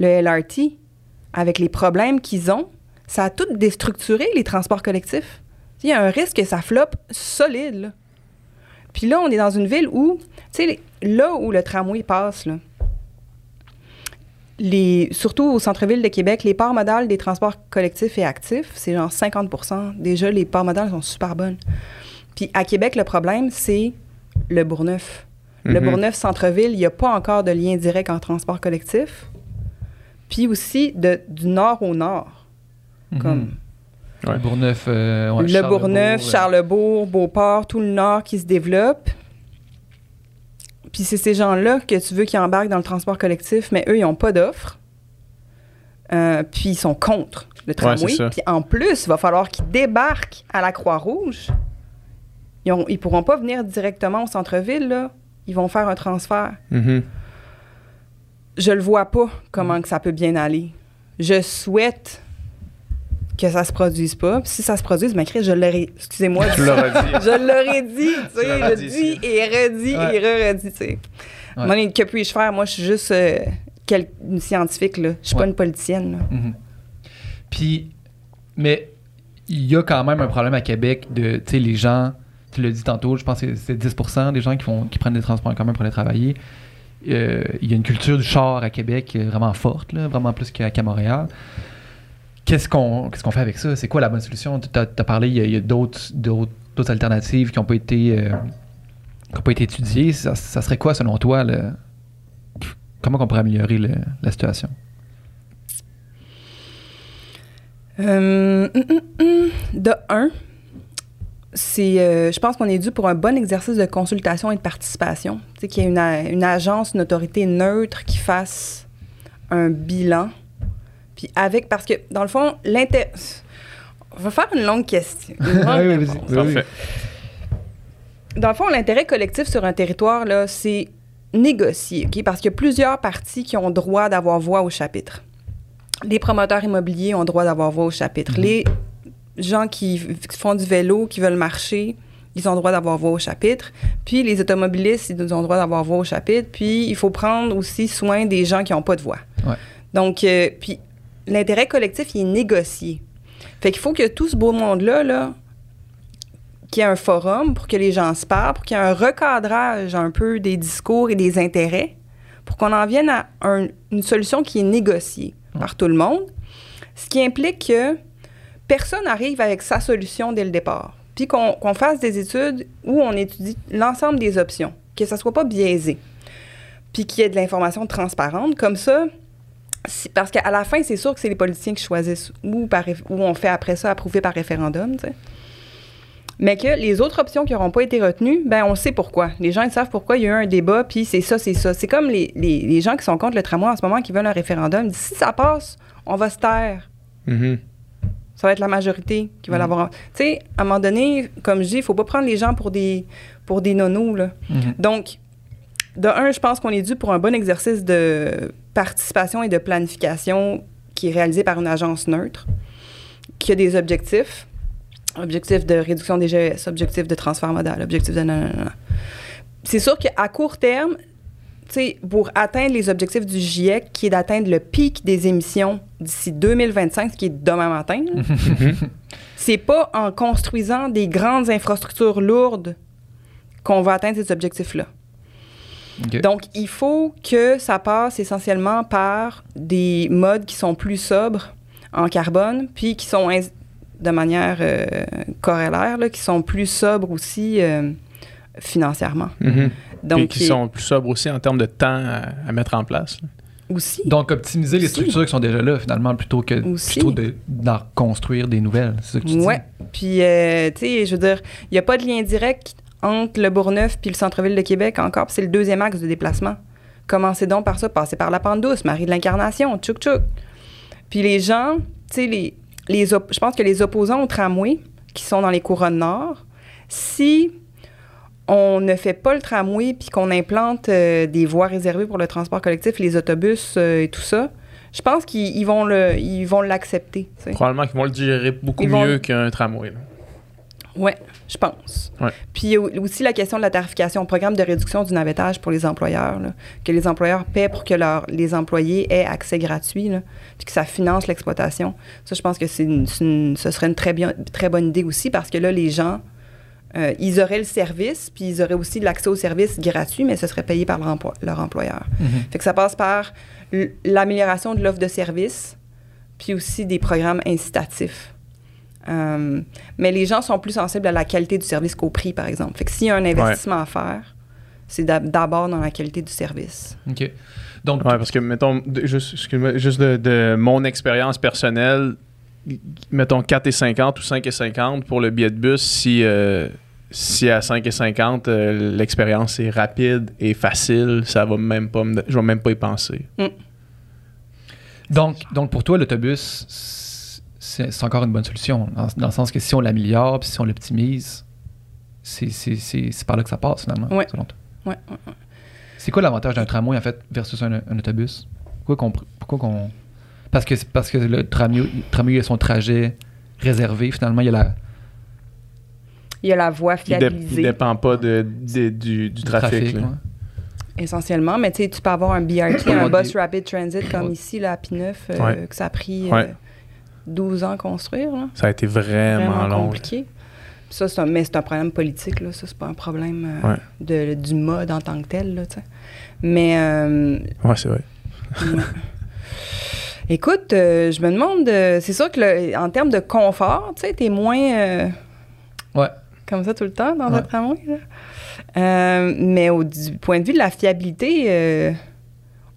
le LRT, avec les problèmes qu'ils ont, ça a tout déstructuré les transports collectifs. Il y a un risque que ça floppe solide. là. Puis là, on est dans une ville où, tu sais, là où le tramway passe, là, les, surtout au centre-ville de Québec, les parts modales des transports collectifs et actifs, c'est genre 50% Déjà, les parts modales sont super bonnes. Puis à Québec, le problème, c'est le Bourgneuf. Le Mhm. Bourgneuf centre-ville, il n'y a pas encore de lien direct en transport collectif. Puis aussi de, du nord au nord. Comme Le Bourgneuf, euh, ouais, le Charlebourg, Bourgneuf, euh, Charlebourg, Beauport, tout le nord qui se développe. Puis c'est ces gens-là que tu veux qui embarquent dans le transport collectif, mais eux, ils n'ont pas d'offre. Euh, puis ils sont contre le tramway. puis en plus, il va falloir qu'ils débarquent à la Croix-Rouge. Ils ne pourront pas venir directement au centre-ville, là. Ils vont faire un transfert. Mhm. Je le vois pas comment que ça peut bien aller. Je souhaite que ça se produise pas. Puis si ça se produise, ma je l'aurais... Excusez-moi. Tu l'aurais dit. [LAUGHS] Je l'aurais dit, tu sais, je dit dis et redit Ouais. et re-redit, tu sais. Ouais. Moi, que puis-je faire? Moi, je suis juste euh, quel- une scientifique, là. Je suis pas une politicienne, là. Mhm. Puis, mais il y a quand même un problème à Québec de, tu sais, les gens, tu l'as dit tantôt, je pense que c'est 10% des gens qui, font, qui prennent des transports en commun pour aller travailler. Euh, il y a une culture du char à Québec euh, vraiment forte, là, vraiment plus qu'à qu'à Montréal. Qu'est-ce qu'on qu'est-ce qu'on fait avec ça? C'est quoi la bonne solution? Tu as, parlé, il y a, a d'autres alternatives qui n'ont pas été euh, pas été étudiées. Ça, serait quoi, selon toi, comment on pourrait améliorer la situation? Euh, hum, hum, hum. De un, c'est, euh, je pense qu'on est dû pour un bon exercice de consultation et de participation. Tu sais, qu'il y ait une, une agence, une autorité neutre qui fasse un bilan. Puis avec, parce que dans le fond, l'intérêt. On va faire une longue question. Une [LAUGHS] longue Oui, oui. Parfait. Dans le fond, l'intérêt collectif sur un territoire, là, c'est négocier, OK? Parce qu'il y a plusieurs parties qui ont droit d'avoir voix au chapitre. Les promoteurs immobiliers ont droit d'avoir voix au chapitre. Mhm. Les gens qui font du vélo, qui veulent marcher, ils ont droit d'avoir voix au chapitre. Puis les automobilistes, ils ont droit d'avoir voix au chapitre. Puis il faut prendre aussi soin des gens qui n'ont pas de voix. Ouais. Donc, euh, puis l'intérêt collectif, il est négocié. Fait qu'il faut que tout ce beau monde-là, là, qu'il y ait un forum pour que les gens se parlent, pour qu'il y ait un recadrage un peu des discours et des intérêts, pour qu'on en vienne à un- une solution qui est négociée par tout le monde, ce qui implique que personne n'arrive avec sa solution dès le départ, puis qu'on fasse des études où on étudie l'ensemble des options, que ça soit pas biaisé, puis qu'il y ait de l'information transparente, comme ça, parce qu'à la fin, c'est sûr que c'est les politiciens qui choisissent où, par, réf- où on fait après ça approuver par référendum, tu sais. Mais que les autres options qui n'auront pas été retenues, ben on sait pourquoi. Les gens ils savent pourquoi il y a eu un débat, puis c'est ça, c'est ça. C'est comme les, les- les gens qui sont contre le tramway en ce moment, qui veulent un référendum. Ils disent, si ça passe, on va se taire. Mhm. Ça va être la majorité qui va Mhm. l'avoir. Tu sais, à un moment donné, comme je dis, il faut pas prendre les gens pour des, pour des nonos, là. Mhm. Donc, de un, je pense qu'on est dû pour un bon exercice de participation et de planification qui est réalisé par une agence neutre, qui a des objectifs. Objectifs de réduction des GES, objectifs de transfert modal, objectifs de... C'est sûr qu'à court terme, tu sais, pour atteindre les objectifs du GIEC, qui est d'atteindre le pic des émissions d'ici 2025, ce qui est demain matin, [LAUGHS] c'est pas en construisant des grandes infrastructures lourdes qu'on va atteindre ces objectifs-là. Donc, il faut que ça passe essentiellement par des modes qui sont plus sobres en carbone, puis qui sont de manière euh, corrélaire, là, qui sont plus sobres aussi euh, financièrement. Mhm. Donc, Puis qui sont plus sobres aussi en termes de temps à, à mettre en place. là. aussi. Donc, optimiser les structures qui sont déjà là, finalement, plutôt que Aussi. plutôt de- d'en construire des nouvelles. C'est ça que tu dis? Ouais. Puis, euh, tu sais, je veux dire, il n'y a pas de lien direct entre le Bourgneuf puis le centre-ville de Québec encore. c'est le deuxième axe de déplacement. Commencez donc par ça, passez par la Pente Douce, Marie de l'Incarnation, tchouk tchouk. Puis les gens, tu sais, les, je pense que les opposants au tramway qui sont dans les couronnes nord, si on ne fait pas le tramway puis qu'on implante euh, des voies réservées pour le transport collectif, les autobus euh, et tout ça, je pense qu'ils ils vont le, ils vont l'accepter. Probablement qu'ils vont le digérer beaucoup Ils vont- mieux qu'un tramway. là. Oui, je pense. Ouais. Puis aussi la question de la tarification, programme de réduction du navettage pour les employeurs, là, que les employeurs paient pour que leurs les employés aient accès gratuit, là, puis que ça finance l'exploitation. Ça, je pense que c'est une- ce serait une très, bien, très bonne idée aussi parce que là, les gens, euh, ils auraient le service, puis ils auraient aussi l'accès au service gratuit, mais ce serait payé par leur, emploi- leur employeur. Mhm. Fait que ça passe par l'amélioration de l'offre de service, puis aussi des programmes incitatifs. Euh, mais les gens sont plus sensibles à la qualité du service qu'au prix, par exemple. Fait que s'il y a un investissement à faire, c'est d'ab- d'abord dans la qualité du service. OK. Donc, Ouais, parce que, mettons, juste, de, de mon expérience personnelle, mettons 4,50 ou 5,50 pour le billet de bus, si, euh, si à 5,50 euh, l'expérience est rapide et facile, ça va même pas me- je vais même pas y penser. donc, donc, pour toi, l'autobus, c'est encore une bonne solution, dans, dans le sens que si on l'améliore, puis si on l'optimise, c'est c'est- c'est- c'est par là que ça passe, finalement, Ouais. selon toi. Ouais, ouais, ouais. C'est quoi l'avantage d'un tramway, en fait, versus un, un autobus? Pourquoi qu'on... Pourquoi qu'on... Parce que, parce que le tramway, tramway a son trajet réservé, finalement, il y a la... Il y a la voie Il, dé- il fiabilisée, dépend pas de, de- du, du trafic. là. ouais. essentiellement. Mais tu sais, tu peux avoir un BRT, un bus rapid transit comme ici, là, à P9, euh, Ouais. que ça a pris euh, Ouais. 12 ans à construire. Là. Ça a été vraiment, Vraiment long. compliqué. Ça, c'est un- mais c'est un problème politique, là. Ça, c'est pas un problème euh, Ouais. de, du mode en tant que tel, là, tu sais. Mais, euh, Ouais, c'est vrai. Ouais. [LAUGHS] Écoute, euh, je me demande, euh, c'est sûr que le- en termes de confort, tu sais, t'es moins euh, Ouais. comme ça tout le temps dans Ouais. un tramway. là. Euh, mais au du point de vue de la fiabilité, euh,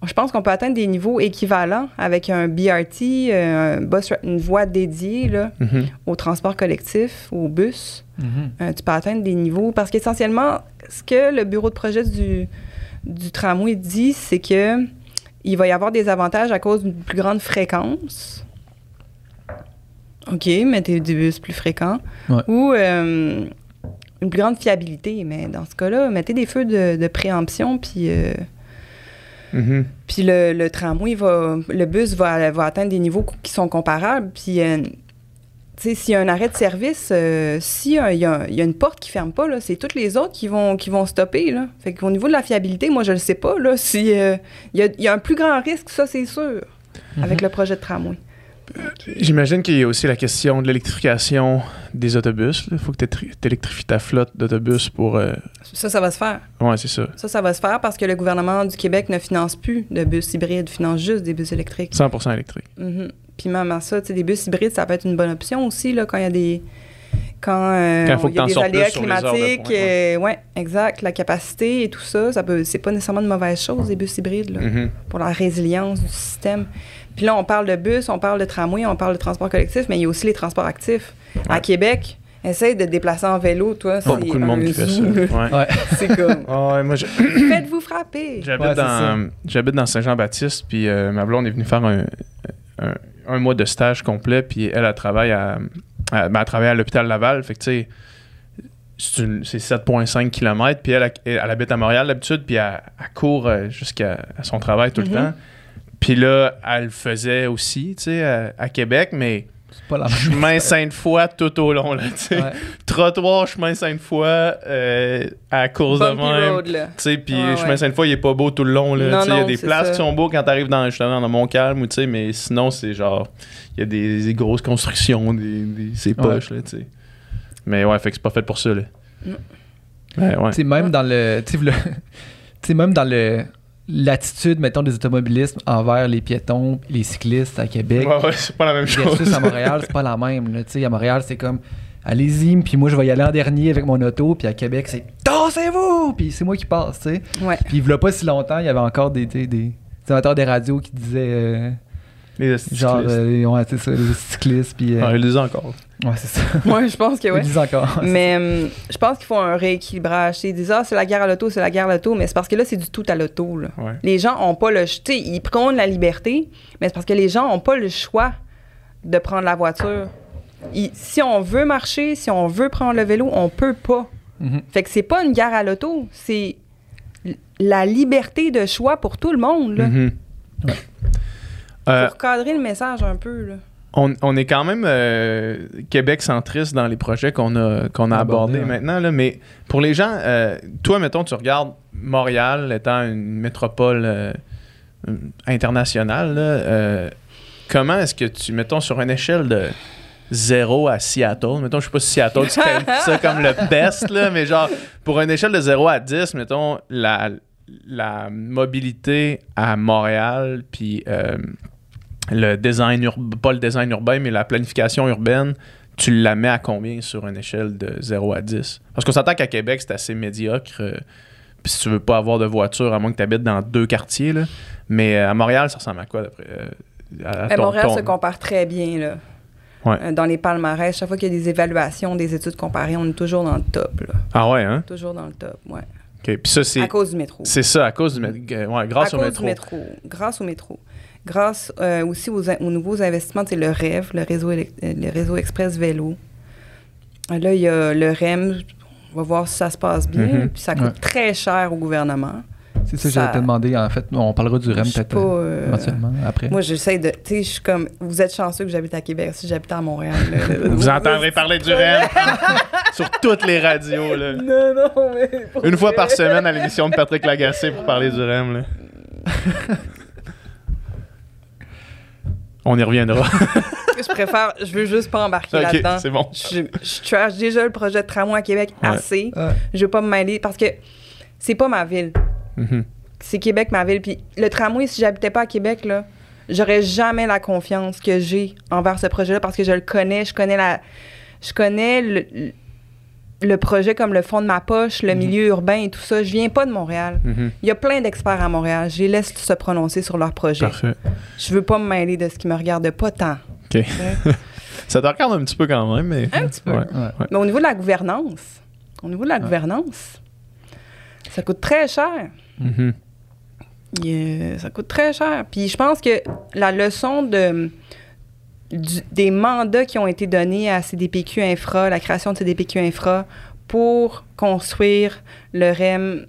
je pense qu'on peut atteindre des niveaux équivalents avec un BRT, euh, un bus, ra- une voie dédiée là, Mhm. au transport collectif, au bus. Mhm. Euh, tu peux atteindre des niveaux. Parce qu'essentiellement, ce que le bureau de projet du, du tramway dit, c'est que il va y avoir des avantages à cause d'une plus grande fréquence. OK, mettez des bus plus fréquents. Ouais. Ou euh, une plus grande fiabilité. Mais dans ce cas-là, mettez des feux de, de préemption, puis, euh, Mhm. puis le, le tramway va. Le bus va, va atteindre des niveaux qui sont comparables. Puis. euh, tu sais, s'il y a un arrêt de service, euh, s'il y, a- il y a il y a une porte qui ferme pas, là, c'est toutes les autres qui vont, qui vont stopper. Là. Fait qu'au niveau de la fiabilité, moi, je le sais pas. Là, si, euh, il, y a, il y a un plus grand risque, ça, c'est sûr, avec le projet de tramway. J'imagine qu'il y a aussi la question de l'électrification des autobus. Il faut que tu électrifies ta flotte d'autobus pour. euh, Ça, ça va se faire. Ouais, c'est ça. Ça, ça va se faire parce que le gouvernement du Québec ne finance plus de bus hybrides, finance juste des bus électriques. 100% électrique. Mhm. Puis même à ça, tu sais, des bus hybrides, ça peut être une bonne option aussi, là, quand il y a des... Quand, euh, Quand faut il y a des aléas les climatiques. ouais. euh, ouais, exact. La capacité et tout ça, ça peut, c'est pas nécessairement une mauvaise chose, des bus hybrides, là, Mhm. pour la résilience du système. Puis là, on parle de bus, on parle de tramway, on parle de transport collectif, mais il y a aussi les transports actifs. À. Québec, essaye de te déplacer en vélo, toi. Pas c'est beaucoup de monde qui fait ça. Ouais. [LAUGHS] C'est comme, Ah ouais, moi, je- [COUGHS] faites-vous frapper. j'habite Ouais, dans, j'habite dans Saint-Jean-Baptiste, puis euh, ma blonde est venue faire un, un, un mois de stage complet, puis elle, elle travaille à, à, ben, elle travaille à l'hôpital Laval, fait que tu sais, c'est une- c'est 7,5 km, puis elle, elle, elle habite à Montréal d'habitude, puis elle, elle court euh, jusqu'à son travail tout le Mhm. temps. Puis là, elle le faisait aussi, tu sais, à, à Québec, mais C'est pas la même chemin Sainte-Foy tout au long, là, tu sais. Ouais. Trottoir, chemin Sainte-Foy, euh, à la course de Bumpy même. road, là. Tu sais, puis Ouais, chemin ouais. Sainte-Foy, il est pas beau tout le long, là. Non, Tu sais, Il y a des places ça. qui sont beaux quand t'arrives dans, justement dans Montcalm, ou tu sais, mais sinon, c'est genre, il y a des, des grosses constructions, des, des- c'est poche, là, tu sais. Mais ouais, fait que c'est pas fait pour ça, là. Mm. Ouais, ouais. Tu sais, même dans le. Tu sais, le- [LAUGHS] tu sais, même dans le. L'attitude, mettons, des automobilistes envers les piétons, les cyclistes à Québec. Ouais, ouais, c'est pas la même chose. À Montréal, c'est pas la même. Là. Tu sais, à Montréal, c'est comme allez-y, puis moi je vais y aller en dernier avec mon auto, puis à Québec, c'est tassez-vous, puis c'est moi qui passe, tu sais. Ouais. Puis il a pas si longtemps, il y avait encore des, des, des amateurs des radios qui disaient euh, Les genre, euh, ouais, c'est ça, les cyclistes, puis. euh, Ouais, ils encore. ouais, c'est ça. [LAUGHS] Moi, je pense que Ils ouais. le disent encore. Mais hum, je pense qu'il faut un rééquilibrage. Ils disent, ah, c'est la guerre à l'auto, c'est la guerre à l'auto, mais c'est parce que là, c'est du tout à l'auto. là. Ouais. Les gens ont pas le. Tu sais, ils prônent la liberté, mais c'est parce que les gens ont pas le choix de prendre la voiture. Ils- si on veut marcher, si on veut prendre le vélo, on peut pas. Mhm. Fait que c'est pas une guerre à l'auto, c'est la liberté de choix pour tout le monde. Là. Mhm. Ouais. Euh, Pour cadrer le message un peu. Là. on, on est quand même euh, Québec centriste dans les projets qu'on a, qu'on a Abordé, abordés maintenant. Là, mais pour les gens, euh, toi, mettons, tu regardes Montréal étant une métropole euh, internationale. là, euh, comment est-ce que tu, mettons, sur une échelle de 0 à Seattle, mettons, je sais pas si Seattle, tu [LAUGHS] ça comme le best, là, mais genre, pour une échelle de 0 à 10, mettons, la, la mobilité à Montréal, puis euh, le design urbain, pas le design urbain, mais la planification urbaine, tu la mets à combien sur une échelle de 0 à 10? Parce qu'on s'entend qu'à Québec, c'est assez médiocre. euh, puis si tu veux pas avoir de voiture, à moins que tu habites dans deux quartiers, là. Mais euh, à Montréal, ça ressemble à quoi d'après euh, à- à ton- Montréal ton- se compare très bien. Là. Ouais. Dans les palmarès, chaque fois qu'il y a des évaluations, des études comparées, on est toujours dans le top. Là. Ah ouais, hein? Toujours dans le top, ouais. OK. Puis ça, c'est, À cause du métro. c'est ça, à cause du métro. Ouais, grâce à au cause métro. du métro. Grâce au métro. Grâce euh, aussi aux, nouveaux investissements, c'est le REV, le réseau, euh, le réseau express vélo. Euh, Là, il y a le REM. On va voir si ça se passe bien. Mhm. Puis ça coûte Ouais. très cher au gouvernement. C'est ça, j'allais te demander. En fait, on parlera du REM peut-être pas, euh, éventuellement après. Moi, j'essaie de. Tu sais, je suis comme. Vous êtes chanceux que j'habite à Québec. Si j'habitais à Montréal. là, [LAUGHS] Vous entendrez parler du REM [LAUGHS] sur toutes les radios. Là. Non, non, mais. Une fois par semaine à l'émission de Patrick Lagacé pour parler du REM. Là. [LAUGHS] On y reviendra. [LAUGHS] Je préfère. Je veux juste pas embarquer là-dedans. c'est bon. Je, je trash déjà le projet de tramway à Québec Ouais. assez. Ouais. Je veux pas me mêler parce que c'est pas ma ville. Mhm. C'est Québec ma ville. Puis le tramway, si j'habitais pas à Québec, là, j'aurais jamais la confiance que j'ai envers ce projet-là parce que je le connais. Je connais la. Je connais le, le projet comme le fond de ma poche, le milieu urbain et tout ça. Je viens pas de Montréal. Mhm. Il y a plein d'experts à Montréal. Je les laisse se prononcer sur leur projet. Parfait. Je veux pas me mêler de ce qui me regarde pas tant. OK. [LAUGHS] Ça te regarde un petit peu quand même, mais. Un petit peu. Ouais. Ouais. Mais au niveau de la gouvernance, au niveau de la gouvernance, ça coûte très cher. Mhm. Euh, ça coûte très cher. Puis je pense que la leçon de, des mandats qui ont été donnés à CDPQ Infra, la création de CDPQ Infra pour construire le REM,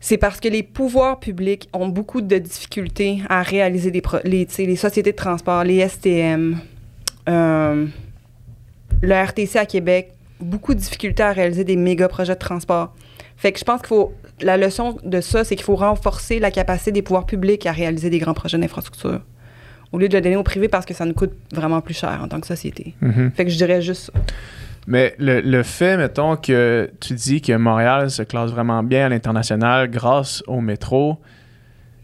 c'est parce que les pouvoirs publics ont beaucoup de difficultés à réaliser des pro- les, les sociétés de transport, les STM, euh, le RTC à Québec, beaucoup de difficultés à réaliser des méga projets de transport. Fait que je pense qu'il faut. La leçon de ça, c'est qu'il faut renforcer la capacité des pouvoirs publics à réaliser des grands projets d'infrastructure. Au lieu de le donner au privé parce que ça nous coûte vraiment plus cher en tant que société. Mhm. Fait que je dirais juste ça. Mais le, le fait, mettons, que tu dis que Montréal se classe vraiment bien à l'international grâce au métro,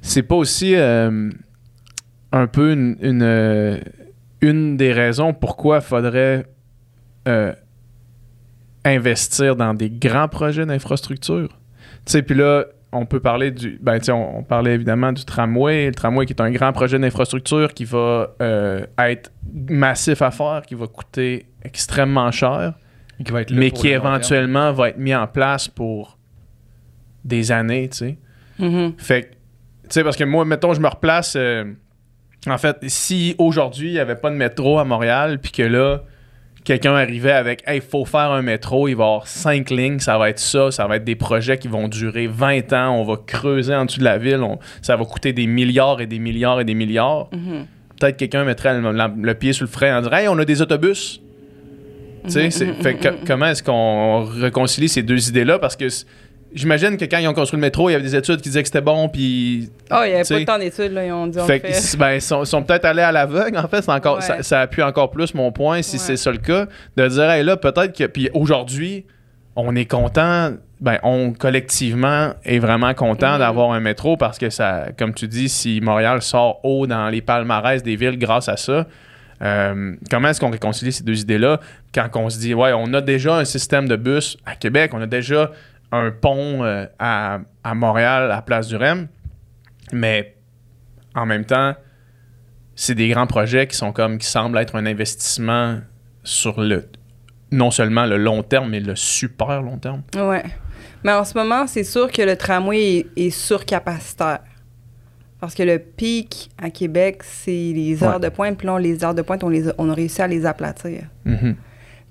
c'est pas aussi euh, un peu une, une, euh, une des raisons pourquoi il faudrait euh, investir dans des grands projets d'infrastructure? Tu sais, puis là, on peut parler du. Ben, tu sais, on, on parlait évidemment du tramway. Le tramway qui est un grand projet d'infrastructure qui va euh, être massif à faire, qui va coûter extrêmement cher, Et qui va être là mais qui éventuellement va être mis en place pour des années, tu sais. Mhm. Fait que, tu sais, parce que moi, mettons, je me replace. euh, en fait, si aujourd'hui, il n'y avait pas de métro à Montréal, puis que là, quelqu'un arrivait avec, hey, il faut faire un métro, il va y avoir cinq lignes, ça va être ça, ça va être des projets qui vont durer 20 ans, on va creuser en dessous de la ville, on- ça va coûter des milliards et des milliards et des milliards. Mhm. Peut-être quelqu'un mettrait le, pied sur le frein en disant, hey, on a des autobus. Fait que co- comment est-ce qu'on réconcilie ces deux idées-là? Parce que j'imagine que quand ils ont construit le métro, il y avait des études qui disaient que c'était bon, puis Oh, il n'y avait T'sais, pas tant d'études, là. Ils ont dit, on fait ben, ils sont, peut-être allés à l'aveugle, en fait. Encore, Ouais. ça, ça appuie encore plus mon point, si Ouais. c'est ça le cas, de dire, hey, là, peut-être que. Puis aujourd'hui, on est content. ben, on collectivement est vraiment content Mhm. d'avoir un métro parce que ça, comme tu dis, si Montréal sort haut dans les palmarès des villes grâce à ça, euh, comment est-ce qu'on réconcilie ces deux idées-là quand on se dit, ouais, on a déjà un système de bus à Québec, on a déjà un pont euh, à, à Montréal, à Place du Rem, mais en même temps, c'est des grands projets qui sont comme, qui semblent être un investissement sur le, non seulement le long terme, mais le super long terme. Ouais. Mais en ce moment, c'est sûr que le tramway est, est surcapacitaire. Parce que le pic à Québec, c'est les heures Ouais. de pointe. Puis là, on- les heures de pointe, on, les a, on a réussi à les aplatir. Mhm.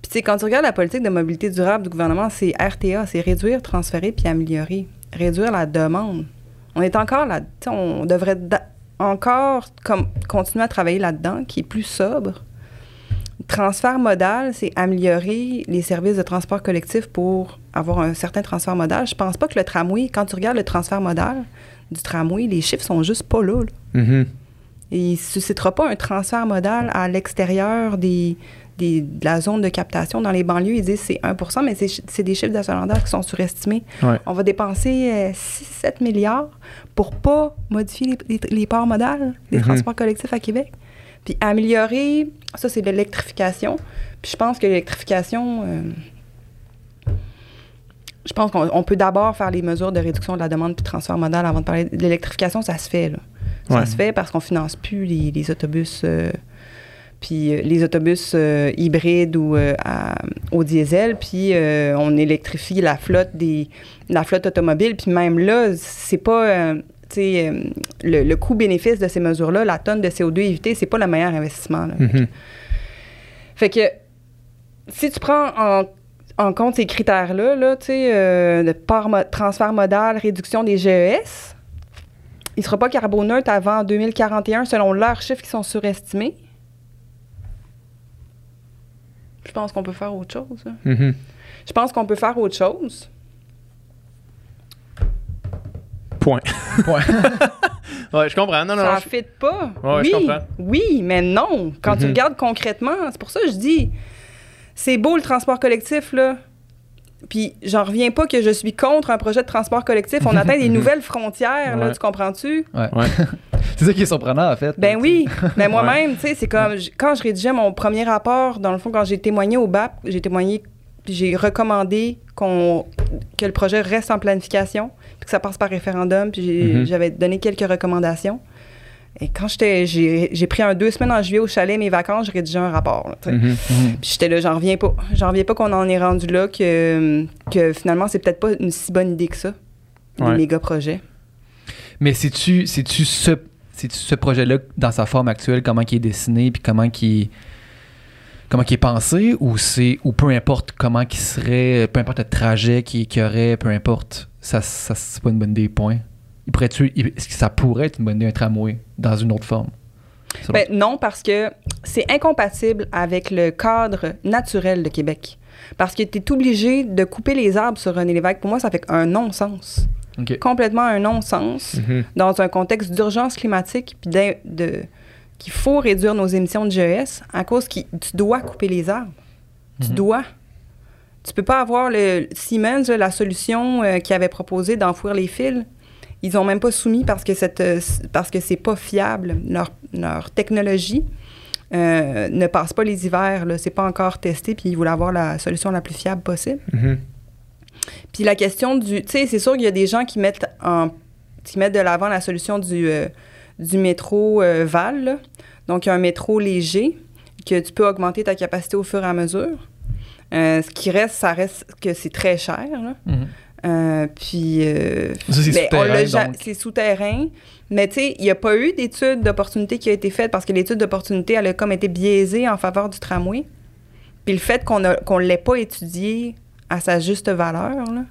Puis tu sais, quand tu regardes la politique de mobilité durable du gouvernement, c'est RTA, c'est réduire, transférer puis améliorer. Réduire la demande. On est encore là, tu sais, on devrait encore comme, continuer à travailler là-dedans, qui est plus sobre. Transfert modal, c'est améliorer les services de transport collectif pour avoir un certain transfert modal. Je pense pas que le tramway, quand tu regardes le transfert modal du tramway, les chiffres sont juste pas là. là. Mhm. Et il ne suscitera pas un transfert modal à l'extérieur des, des- de la zone de captation. Dans les banlieues, ils disent c'est 1% mais c'est, des chiffres d'achalandage qui sont surestimés. Ouais. On va dépenser 6-7 milliards pour pas modifier les, les, les parts modales des Mhm. transports collectifs à Québec. Puis améliorer, ça c'est l'électrification. Puis je pense que l'électrification, euh, je pense qu'on on peut d'abord faire les mesures de réduction de la demande puis de transfert modal avant de parler de l'électrification, ça se fait là. Ça Ouais. se fait parce qu'on finance plus les, les autobus euh, puis euh, les autobus euh, hybrides ou euh, à- au diesel, puis euh, on électrifie la flotte des la flotte automobile, puis même là, c'est pas tu sais le, le coût-bénéfice de ces mesures-là, la tonne de CO2 évitée, c'est pas le meilleur investissement. là. Mhm. Fait que si tu prends en, en compte ces critères-là, là, tu sais, de part mo- transfert modal, réduction des GES, il ne sera pas carboneutre avant 2041 selon leurs chiffres qui sont surestimés. Je pense qu'on peut faire autre chose. hein. Mhm. Je pense qu'on peut faire autre chose. Point. Point. [LAUGHS] ouais, je comprends. Non, non, ça ne je- fit pas. Ouais, oui, je comprends. oui, mais non. Quand tu Mhm. regardes concrètement, c'est pour ça que je dis, c'est beau le transport collectif, là. Puis j'en reviens pas que je suis contre un projet de transport collectif. On atteint des [LAUGHS] nouvelles frontières, là, tu comprends-tu? Ouais. Ouais. [LAUGHS] c'est ça qui est surprenant, en fait. Ben oui, mais moi-même, tu sais, c'est comme quand je rédigeais mon premier rapport, dans le fond, quand j'ai témoigné au BAP, j'ai témoigné, puis j'ai recommandé qu'on que le projet reste en planification, puis que ça passe par référendum, puis Mhm. j'avais donné quelques recommandations. Et quand j'étais, j'ai j'ai pris un deux semaines en juillet au chalet, mes vacances, j'ai rédigé un rapport. là. Mhm. Mhm. Puis j'étais là, j'en reviens pas. J'en reviens pas qu'on en est rendu là, que, que finalement, c'est peut-être pas une si bonne idée que ça, Ouais. les méga projets. Mais c'est-tu c'est-tu ce, c'est-tu ce projet-là, dans sa forme actuelle, comment il est dessiné, puis comment il comment il est pensé, ou c'est ou peu importe comment il serait, peu importe le trajet qu'il qu'il y aurait, peu importe, ça, ça c'est pas une bonne idée, point? Il pourrait est-ce que ça pourrait être une bonne idée, un tramway, dans une autre forme? Ben, non, parce que c'est incompatible avec le cadre naturel de Québec. Parce que tu es obligé de couper les arbres sur René Lévesque. Pour moi, ça fait un non-sens. Complètement un non-sens Mhm. dans un contexte d'urgence climatique puis de, qu'il faut réduire nos émissions de GES à cause que tu dois couper les arbres. Tu Mhm. dois. Tu peux pas avoir le Siemens, la solution euh, qu'ils avaient proposée d'enfouir les fils. Ils ont même pas soumis parce que cette, euh, parce que c'est pas fiable. Leur, leur technologie euh, ne passe pas les hivers. Là. C'est pas encore testé. Puis ils voulaient avoir la solution la plus fiable possible. Mhm. Puis la question du. Tu sais, c'est sûr qu'il y a des gens qui mettent, en, qui mettent de l'avant la solution du, euh, du métro euh, Val. là. Donc, il y a un métro léger que tu peux augmenter ta capacité au fur et à mesure. Euh, ce qui reste, ça reste que c'est très cher. là. Mhm. Euh, puis. euh, Ça, c'est ben, souterrain. C'est. Mais tu sais, il n'y a pas eu d'étude d'opportunité qui a été faite parce que l'étude d'opportunité, elle a comme été biaisée en faveur du tramway. Puis le fait qu'on ne l'ait pas étudié à sa juste valeur, là,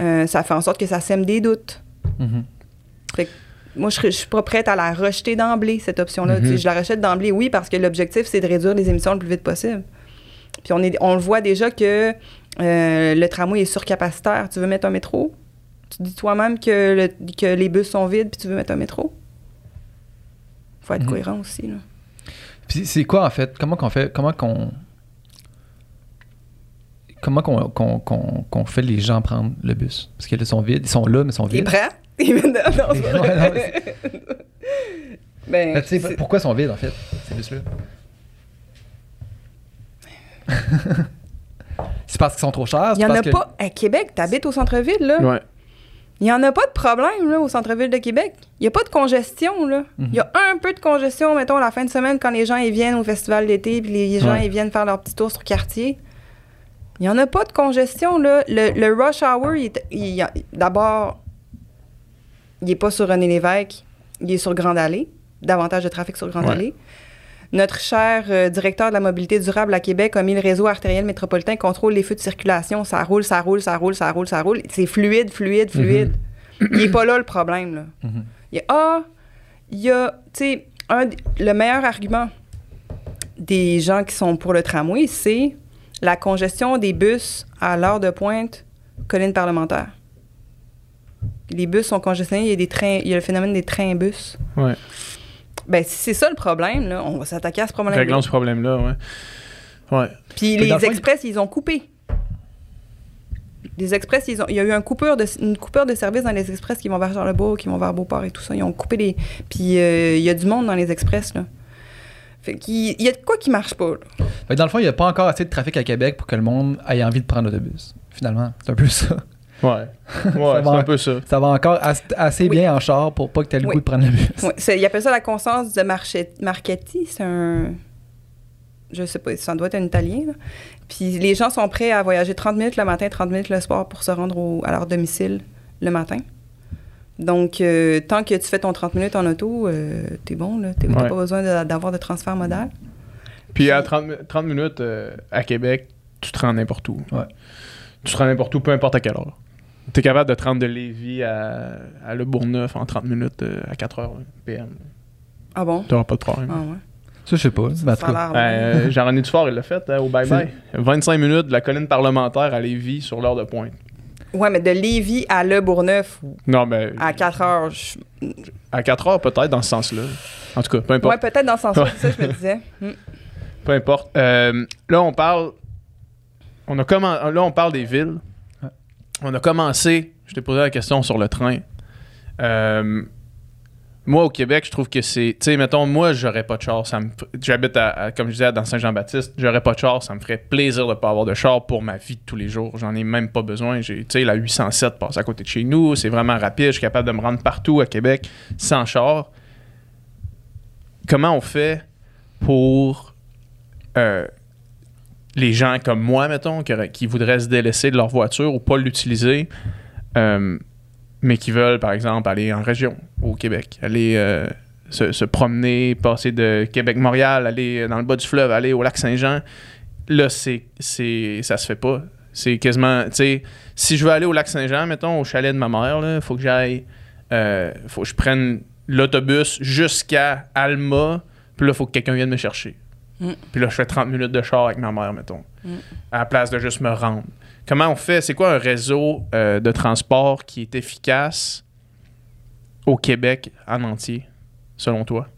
euh, ça fait en sorte que ça sème des doutes. Mhm. Moi, je, je suis pas prête à la rejeter d'emblée, cette option-là. Mhm. Sais, Je la rejette d'emblée, oui, parce que l'objectif, c'est de réduire les émissions le plus vite possible. Puis on, est, on le voit déjà que euh, le tramway est surcapacitaire. Tu veux mettre un métro? Tu dis toi-même que, le- que les bus sont vides, puis tu veux mettre un métro? faut être Mhm. cohérent aussi. Là. Puis c'est quoi en fait? Comment qu'on fait Comment qu'on comment qu'on qu'on- qu'on- qu'on fait les gens prendre le bus? Parce qu'ils sont vides. Ils sont là, mais ils sont vides. prêt? [LAUGHS] Il vient de- non, c'est. [LAUGHS] [LAUGHS] Ben, c'est- pourquoi ils sont vides, en fait, ces bus-là? C'est parce qu'ils sont trop chers? Il n'y en a que- pas. À Québec, t'habites au centre-ville, là. Ouais. Il n'y en a pas de problème, là, au centre-ville de Québec. Il n'y a pas de congestion, là. Mhm. Il y a un peu de congestion, mettons, la fin de semaine, quand les gens ils viennent au festival d'été, puis les gens Ouais. ils viennent faire leur petit tour sur quartier. Il n'y en a pas de congestion, là. Le, le rush hour, il d'abord, il n'est pas sur René Lévesque, il est sur Grande Allée. Davantage de trafic sur Grande Ouais. Allée. Notre cher euh, directeur de la mobilité durable à Québec a mis le réseau artériel métropolitain, contrôle les feux de circulation. Ça roule, ça roule, ça roule, ça roule, ça roule. C'est fluide, fluide, fluide. Il n'est pas là le problème. Là. Mhm. Il y a, ah, il y a, tu sais, le meilleur argument des gens qui sont pour le tramway, c'est la congestion des bus à l'heure de pointe, colline parlementaire. Les bus sont congestionnés, il y a, des trains, il y a le phénomène des trains-bus. Ouais. Ben, si c'est ça le problème, là, on va s'attaquer à ce problème Réglons ce problème-là, ouais. Ouais. Puis Mais les le express, ils ont coupé. Les express, ils ont, il y a eu un coupure de, une coupure de service dans les express qui vont vers Charlebourg, qui vont vers Beauport et tout ça. Ils ont coupé les. Puis euh, il y a du monde dans les express, là. Fait qu'il il y a de quoi qui marche pas, là. Fait que dans le fond, il n'y a pas encore assez de trafic à Québec pour que le monde ait envie de prendre l'autobus. Finalement, c'est un peu [LAUGHS] ça. Ouais. [LAUGHS] Ouais, c'est va. un peu ça. Ça va encore as- assez Oui. bien en char pour pas que tu aies le Oui. goût de prendre le bus. Ouais, c'est- ils appellent ça la conscience de Marche- Marchetti. C'est un. Je sais pas, ça doit être un Italien. là. Puis les gens sont prêts à voyager 30 minutes le matin, 30 minutes le soir pour se rendre au- à leur domicile le matin. Donc, euh, tant que tu fais ton 30 minutes en auto, euh, t'es bon, là. T'as Ouais. pas besoin d'avoir de transfert modal. Puis à 30, mi- 30 minutes euh, à Québec, tu te rends n'importe où. Ouais. Tu te rends n'importe où, peu importe à quelle heure. Tu es capable de te rendre de Lévis à, à Le Bourgneuf en 30 minutes euh, à 4 heures PM. Ah bon? Tu n'auras pas de problème. Ah ouais. Ça, je sais pas. Ça a cas, l'air Euh. Jean-René Dufort, il l'a fait hein, au bye-bye. 25 minutes de la colline parlementaire à Lévis sur l'heure de pointe. Ouais, mais de Lévis à Le Bourgneuf Non, mais à 4 heures. je- à 4 heures peut-être dans ce sens-là. En tout cas, peu importe. Ouais, peut-être dans ce sens-là, c'est ça que je me disais. [LAUGHS] Hmm. Peu importe. Euh, là, on parle. On a commen- Là, on parle des villes. On a commencé. Je t'ai posé la question sur le train. Euh, moi, au Québec, je trouve que c'est. Tu sais, mettons, moi, j'aurais pas de char. J'habite, à, comme je disais, dans Saint-Jean-Baptiste. J'aurais pas de char. Ça me ferait plaisir de pas avoir de char pour ma vie de tous les jours. J'en ai même pas besoin. Tu sais, la 807 passe à côté de chez nous. C'est vraiment rapide. Je suis capable de me rendre partout à Québec sans char. Comment on fait pour euh, les gens comme moi, mettons, qui, voudraient se délaisser de leur voiture ou pas l'utiliser, euh, mais qui veulent, par exemple, aller en région, au Québec, aller euh, se, se promener, passer de Québec-Montréal, aller dans le bas du fleuve, aller au lac Saint-Jean. Là, c'est, c'est, ça se fait pas. C'est quasiment, tu sais, si je veux aller au lac Saint-Jean, mettons, au chalet de ma mère, il faut que j'aille, euh, faut que je prenne l'autobus jusqu'à Alma, puis là, il faut que quelqu'un vienne me chercher. Mm. Puis là, je fais 30 minutes de char avec ma mère, mettons, Mm. à la place de juste me rendre. Comment on fait? C'est quoi un réseau euh, de transport qui est efficace au Québec en entier, selon toi?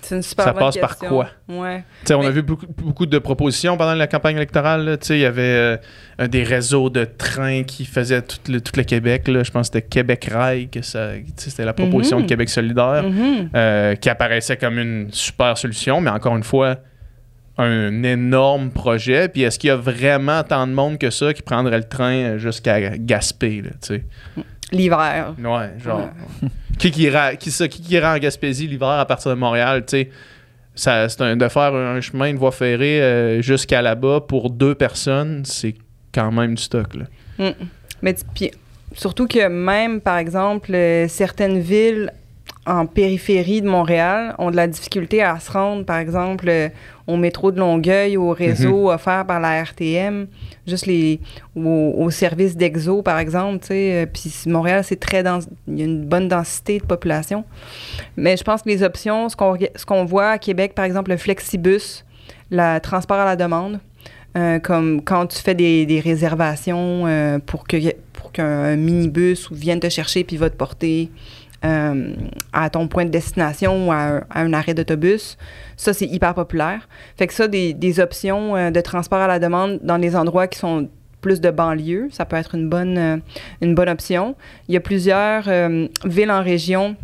C'est une super Ça bonne passe par quoi? Ouais. On a vu beaucoup, beaucoup de propositions pendant la campagne électorale. Il y avait euh, des réseaux de trains qui faisaient tout le, tout le Québec. là. Je pense que c'était Québec Rail, que c'était la proposition Mhm. de Québec solidaire, Mhm. euh, qui apparaissait comme une super solution, mais encore une fois, un énorme projet. Puis est-ce qu'il y a vraiment tant de monde que ça qui prendrait le train jusqu'à Gaspé? Là, tu sais? L'hiver. Ouais, genre. [LAUGHS] qui, qui, ira, qui, ça, qui, qui ira en Gaspésie l'hiver à partir de Montréal, tu sais? C'est un- de faire un chemin, une voie ferrée euh, jusqu'à là-bas pour deux personnes, c'est quand même du stock. Là. Mm. Mais puis, surtout que même, par exemple, euh, certaines villes en périphérie de Montréal ont de la difficulté à se rendre, par exemple, euh, au métro de Longueuil, au réseau offert par la RTM, juste les au, au service d'Exo, par exemple, euh, Puis Montréal, c'est très dense, il y a une bonne densité de population. Mais je pense que les options, ce qu'on voit à Québec, par exemple, le flexibus, le transport à la demande, euh, comme quand tu fais des, des réservations euh, pour que pour qu'un minibus vienne te chercher puis va te porter euh, à ton point de destination ou à un, arrêt d'autobus. Ça, c'est hyper populaire. Fait que ça, des, des options euh, de transport à la demande dans les endroits qui sont plus de banlieue, ça peut être une bonne, euh, une bonne option. Il y a plusieurs villes en région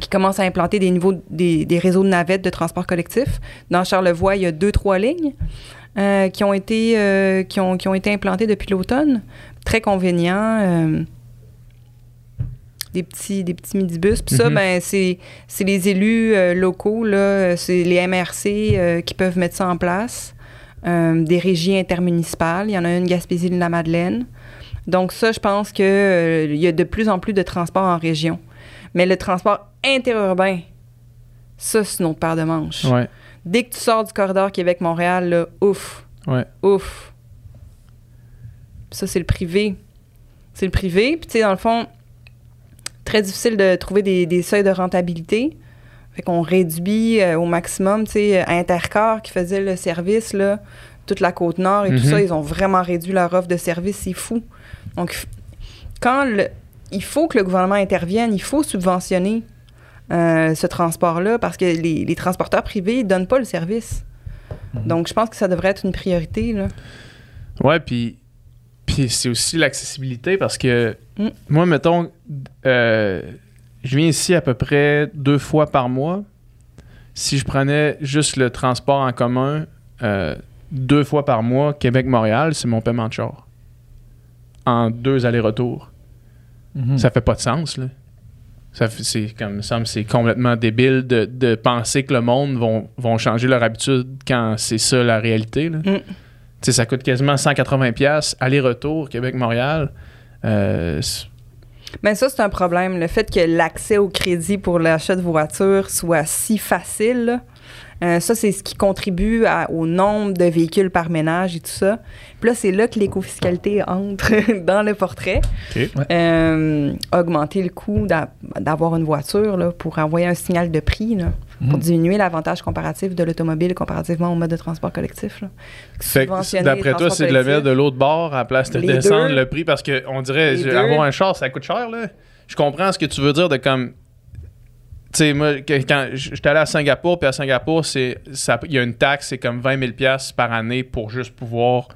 qui commencent à implanter des, niveaux, des, des réseaux de navettes de transport collectif. Dans Charlevoix, il y a deux, trois lignes qui, ont été, euh, qui, ont, qui ont été implantées depuis l'automne. Très convenient. Des petits, des petits midibus. Puis ça, Mhm. ben, c'est c'est les élus euh, locaux, là, c'est les MRC euh, qui peuvent mettre ça en place. Euh, des régies intermunicipales. Il y en a une Gaspésie de la Madeleine. Donc ça, je pense que euh, il y a de plus en plus de transports en région. Mais le transport interurbain, ça, c'est une autre paire de manches. Ouais. Dès que tu sors du corridor Québec-Montréal, là, ouf. Ouais. Ouf. Ça, c'est le privé. C'est le privé. Puis, tu sais, dans le fond, très difficile de trouver des, des seuils de rentabilité. Fait qu'on réduit euh, au maximum, tu sais, Intercar qui faisait le service, là, toute la côte nord et tout Mhm. ça, ils ont vraiment réduit leur offre de service, c'est fou. Donc, quand le- il faut que le gouvernement intervienne, il faut subventionner euh, ce transport-là parce que les, les transporteurs privés ne donnent pas le service. Donc, je pense que ça devrait être une priorité. Là. Ouais, puis, puis c'est aussi l'accessibilité parce que Mm. moi, mettons, euh, je viens ici à peu près deux fois par mois. Si je prenais juste le transport en commun euh, deux fois par mois, Québec-Montréal, c'est mon paiement de char. En deux allers-retours. Mhm. Ça fait pas de sens, là. Ça c'est comme semble c'est complètement débile de, de penser que le monde vont, vont changer leur habitude quand c'est ça la réalité. Là. Mm. Sais, ça coûte quasiment 180 pièces aller-retour Québec-Montréal. Euh, Mais ça, c'est un problème. Le fait que l'accès au crédit pour l'achat de voiture soit si facile, euh, ça, c'est ce qui contribue à- au nombre de véhicules par ménage et tout ça. Puis là, c'est là que l'écofiscalité entre [LAUGHS] dans le portrait. Euh, augmenter le coût d'a- d'avoir une voiture là, pour envoyer un signal de prix, là, pour diminuer l'avantage comparatif de l'automobile comparativement au mode de transport collectif. là. Fait que d'après toi, c'est de le mettre de l'autre bord à la place de Les descendre deux. le prix parce qu'on dirait Les je- deux. avoir un char, ça coûte cher. Là. Je comprends ce que tu veux dire de comme. Tu sais, moi, que- quand j'étais allé à Singapour, puis à Singapour, c'est ça- il y a une taxe, c'est comme 20 000 pièces par année pour juste pouvoir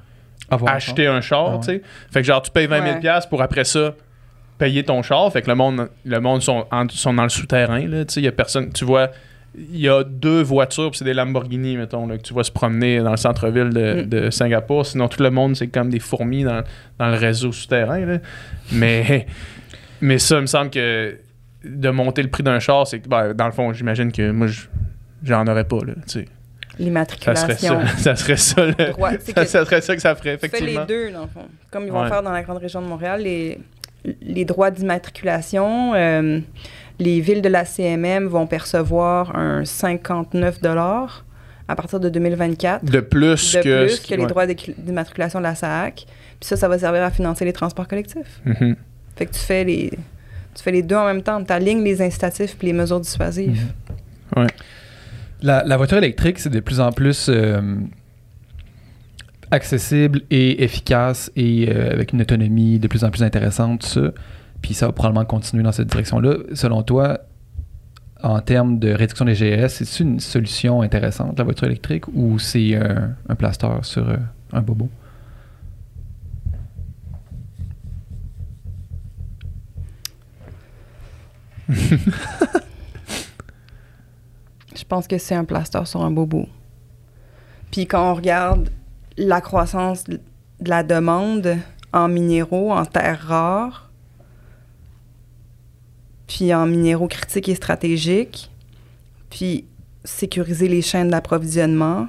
Avoir un acheter un char, Ah ouais. tu sais. Fait que genre, tu payes 20 000 Ouais. pièces pour après ça payer ton char. Fait que le monde, le monde sont, en- sont dans le souterrain, là, tu sais. Il y a personne, tu vois, il y a deux voitures, c'est des Lamborghini, mettons, là, que tu vois se promener dans le centre-ville de, Mm. de Singapour. Sinon, tout le monde, c'est comme des fourmis dans, dans le réseau souterrain, là. Mais, [LAUGHS] mais ça, il me semble que de monter le prix d'un char, c'est que, ben, dans le fond, j'imagine que moi, je- j'en aurais pas, là, tu sais. Ça serait L'immatriculation. ça. [LAUGHS] Ça serait ça, le- Droit, c'est ça, serait ça que ça ferait, effectivement. les deux, dans le fond. Comme ils vont Ouais. faire dans la grande région de Montréal, les, les droits d'immatriculation, euh, les villes de la CMM vont percevoir un 59 à partir de 2024. De plus de que. plus ce que les ouais. droits d'immatriculation de la SAC. Puis ça, ça va servir à financer les transports collectifs. Mhm. Fait que tu fais les, tu fais les deux en même temps. Tu alignes les incitatifs puis les mesures dissuasives. La, la voiture électrique, c'est de plus en plus euh, accessible et efficace et euh, avec une autonomie de plus en plus intéressante, tout ça. Puis ça va probablement continuer dans cette direction-là. Selon toi, en termes de réduction des GS, c'est une solution intéressante, la voiture électrique, ou c'est un, un plaster sur euh, un bobo? [LAUGHS] Je pense que c'est un plaster sur un bobo. Puis quand on regarde la croissance de la demande en minéraux, en terres rares, puis en minéraux critiques et stratégiques, puis sécuriser les chaînes d'approvisionnement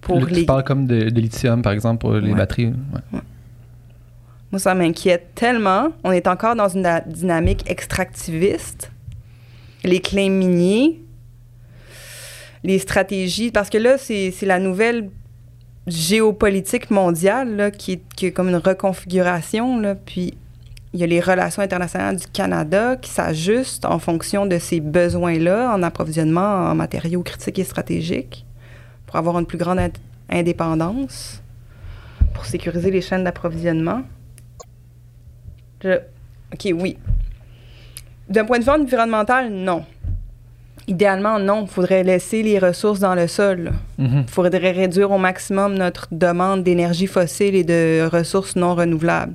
pour Là, les... Tu parles comme de, de lithium, par exemple, pour les Ouais. batteries. ouais. Moi, ça m'inquiète tellement. On est encore dans une dynamique extractiviste. Les claims miniers, les stratégies, parce que là, c'est c'est la nouvelle géopolitique mondiale là, qui, est, qui est comme une reconfiguration. Là, puis il y a les relations internationales du Canada qui s'ajustent en fonction de ces besoins-là en approvisionnement en matériaux critiques et stratégiques pour avoir une plus grande ind- indépendance, pour sécuriser les chaînes d'approvisionnement. Je- OK, oui. D'un point de vue environnemental, non. Idéalement, non. Il faudrait laisser les ressources dans le sol. Il faudrait réduire au maximum notre demande d'énergie fossile et de ressources non renouvelables.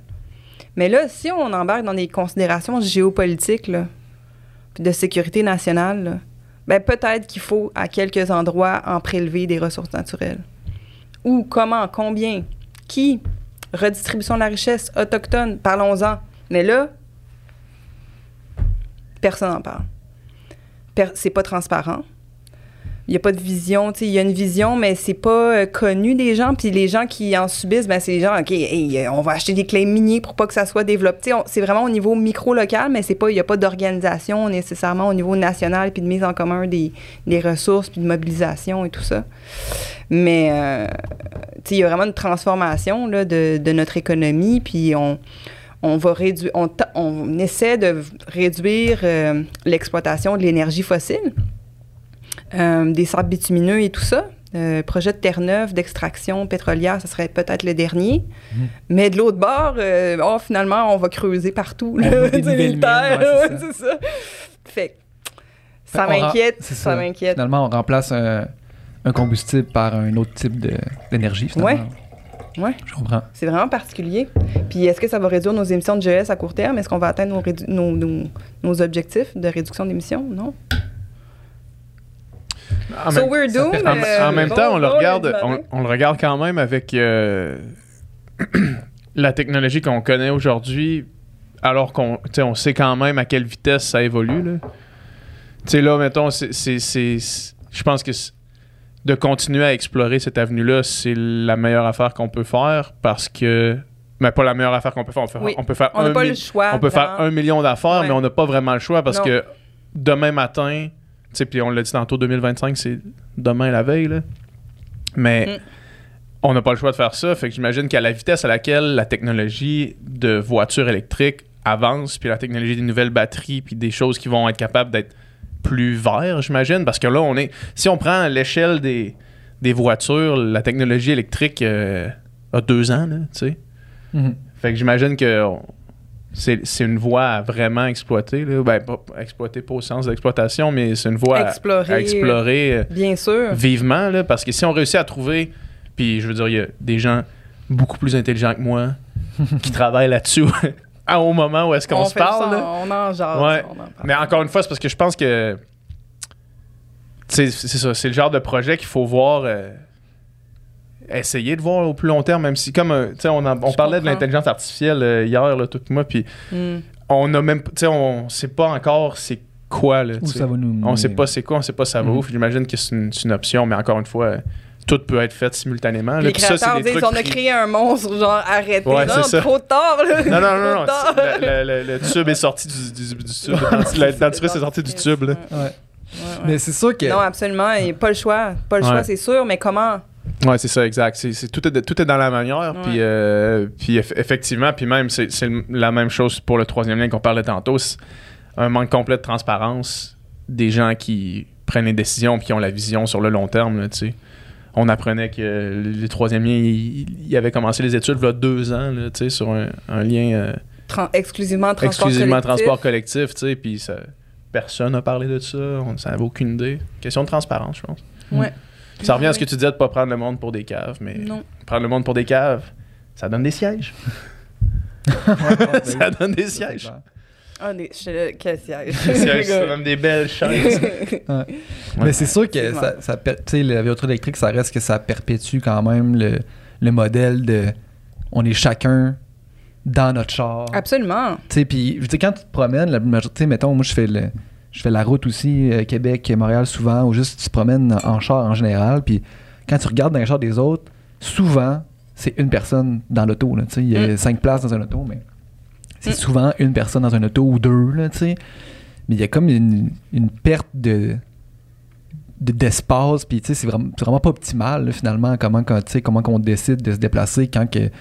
Mais là, si on embarque dans des considérations géopolitiques, de sécurité nationale, ben peut-être qu'il faut à quelques endroits en prélever des ressources naturelles. Où, comment, combien, qui, redistribution de la richesse autochtone, parlons-en. Mais là, personne n'en parle. C'est pas transparent. Il n'y a pas de vision, il y a une vision, mais c'est pas euh, connu des gens. Puis les gens qui en subissent, ben c'est les gens, OK, hey, euh, on va acheter des clés miniers pour pas que ça soit développé. C'est vraiment au niveau micro-local, mais il n'y a pas d'organisation nécessairement au niveau national, puis de mise en commun des, des ressources, puis de mobilisation et tout ça. Mais, euh, il y a vraiment une transformation là, de, de notre économie, puis on, on va réduire, on, on essaie de réduire l'exploitation de l'énergie fossile, des sables bitumineux et tout ça. Euh, projet de Terre-Neuve d'extraction pétrolière, ça serait peut-être le dernier. Mhm. Mais de l'autre bord, euh, oh, finalement, on va creuser partout. Là, des [LAUGHS] mines, ouais, ouais, c'est [LAUGHS] c'est ça. Ça Fait qu'on m'inquiète, ça m'inquiète. Finalement, on remplace un, un combustible par un autre type d'énergie, finalement. Ouais. Je comprends. C'est vraiment particulier. Puis est-ce que ça va réduire nos émissions de GES à court terme? Est-ce qu'on va atteindre nos, rédu- nos, nos- nos objectifs de réduction d'émissions? Non. En so même- we're ça doomed. perd- En, euh, en même bon, temps, on le regarde, on, le regarde quand même avec euh, [CLEARS THROAT] la technologie qu'on connaît aujourd'hui, alors qu'on tu sais, on sait quand même à quelle vitesse ça évolue. là. Tu sais, là, mettons, je pense que de continuer à explorer cette avenue-là, c'est la meilleure affaire qu'on peut faire parce que. Mais pas la meilleure affaire qu'on peut faire. On peut, faire- Oui. on peut faire On n'a un pas le choix. on peut faire un million d'affaires, Ouais. mais on n'a pas vraiment le choix parce Non. que demain matin, sais, puis on l'a dit tantôt, 2025, c'est demain la veille, là. Mais Mm. on n'a pas le choix de faire ça. Fait que j'imagine qu'à la vitesse à laquelle la technologie de voitures électriques avance, puis la technologie des nouvelles batteries, puis des choses qui vont être capables d'être plus verts, j'imagine, parce que là, on est. Si on prend l'échelle des, des voitures, la technologie électrique euh, a deux ans, là, tu sais. Mhm. Fait que j'imagine que on- c'est une voie à vraiment exploiter. Là. Ben, pas exploiter pas au sens d'exploitation, mais c'est une voie à- Explorer. à, explorer euh, Bien sûr. vivement. Là, parce que si on réussit à trouver, puis je veux dire, il y a des gens beaucoup plus intelligents que moi qui [LAUGHS] travaillent là-dessus à- [LAUGHS] au moment où est-ce qu'on On se parle. ça. On en jase. Ouais. on en parle. Mais encore une fois, c'est parce que je pense que c'est ça, c'est le genre de projet qu'il faut voir. euh, essayer de voir au plus long terme, même si, comme, euh, tu sais, on, parlait de l'intelligence artificielle euh, hier, là, tout moi, puis Hmm. on a même, tu sais, on sait pas encore c'est quoi, là, ça va nous mener. On sait pas c'est quoi, on sait pas ça va où. J'imagine que c'est une, option, mais encore une fois, euh, tout peut être fait simultanément. là. Les Puis ça, c'est créateurs des disent trucs on a créé un monstre, genre arrêtez. Ouais, non, trop tard. Là. Non, non, non, non. Le, le- le- le tube est sorti du, du, du tube. Le dentifrice [LAUGHS] est sorti du tube, là. Ouais. Ouais, ouais. Mais c'est sûr que. Non, absolument. Il n'y a pas le choix. Pas le Ouais. choix, c'est sûr, mais comment? Ouais, c'est ça, exact. C'est, c'est- tout, est, de- tout est dans la manière. Puis, euh, puis eff- effectivement, puis même, c'est, la même chose pour le troisième lien qu'on parlait tantôt. C'est un manque complet de transparence des gens qui prennent les décisions puis qui ont la vision sur le long terme. Là, tu sais. On apprenait que les troisième liens, il, il avait commencé les études il y a deux ans là, sur un, un lien euh, Tran- exclusivement transport exclusivement collectif. transport collectif. tu Puis ça- personne n'a parlé de ça. On n'avait aucune idée. Question de transparence, je pense. Ouais. Ça revient à ce que tu disais de pas prendre le monde pour des caves, mais Non. prendre le monde pour des caves, ça donne des sièges. [LAUGHS] [LAUGHS] Ça donne des sièges. Ah, des... je- Quel siège? Des sièges, c'est [LAUGHS] même des belles chaises. Mais c'est sûr que ça, ça per- tu sais, la voiture électrique, ça reste que ça perpétue quand même le, le modèle de on est chacun dans notre char. Absolument. Tu sais, puis je veux dire, quand tu te promènes, la majorité, tu sais, mettons, moi je fais le, je fais la route aussi, euh, Québec, Montréal souvent, ou juste tu te promènes en char en général, puis quand tu regardes dans les chars des autres, souvent c'est une personne dans l'auto. Il y a Mm. cinq places dans un auto, mais c'est Mm. souvent une personne dans un auto ou deux, là. Mais il y a comme une, une perte de de- d'espace puis tu sais c'est vraiment, pas optimal là, finalement comment quand, comment qu'on décide de se déplacer quand que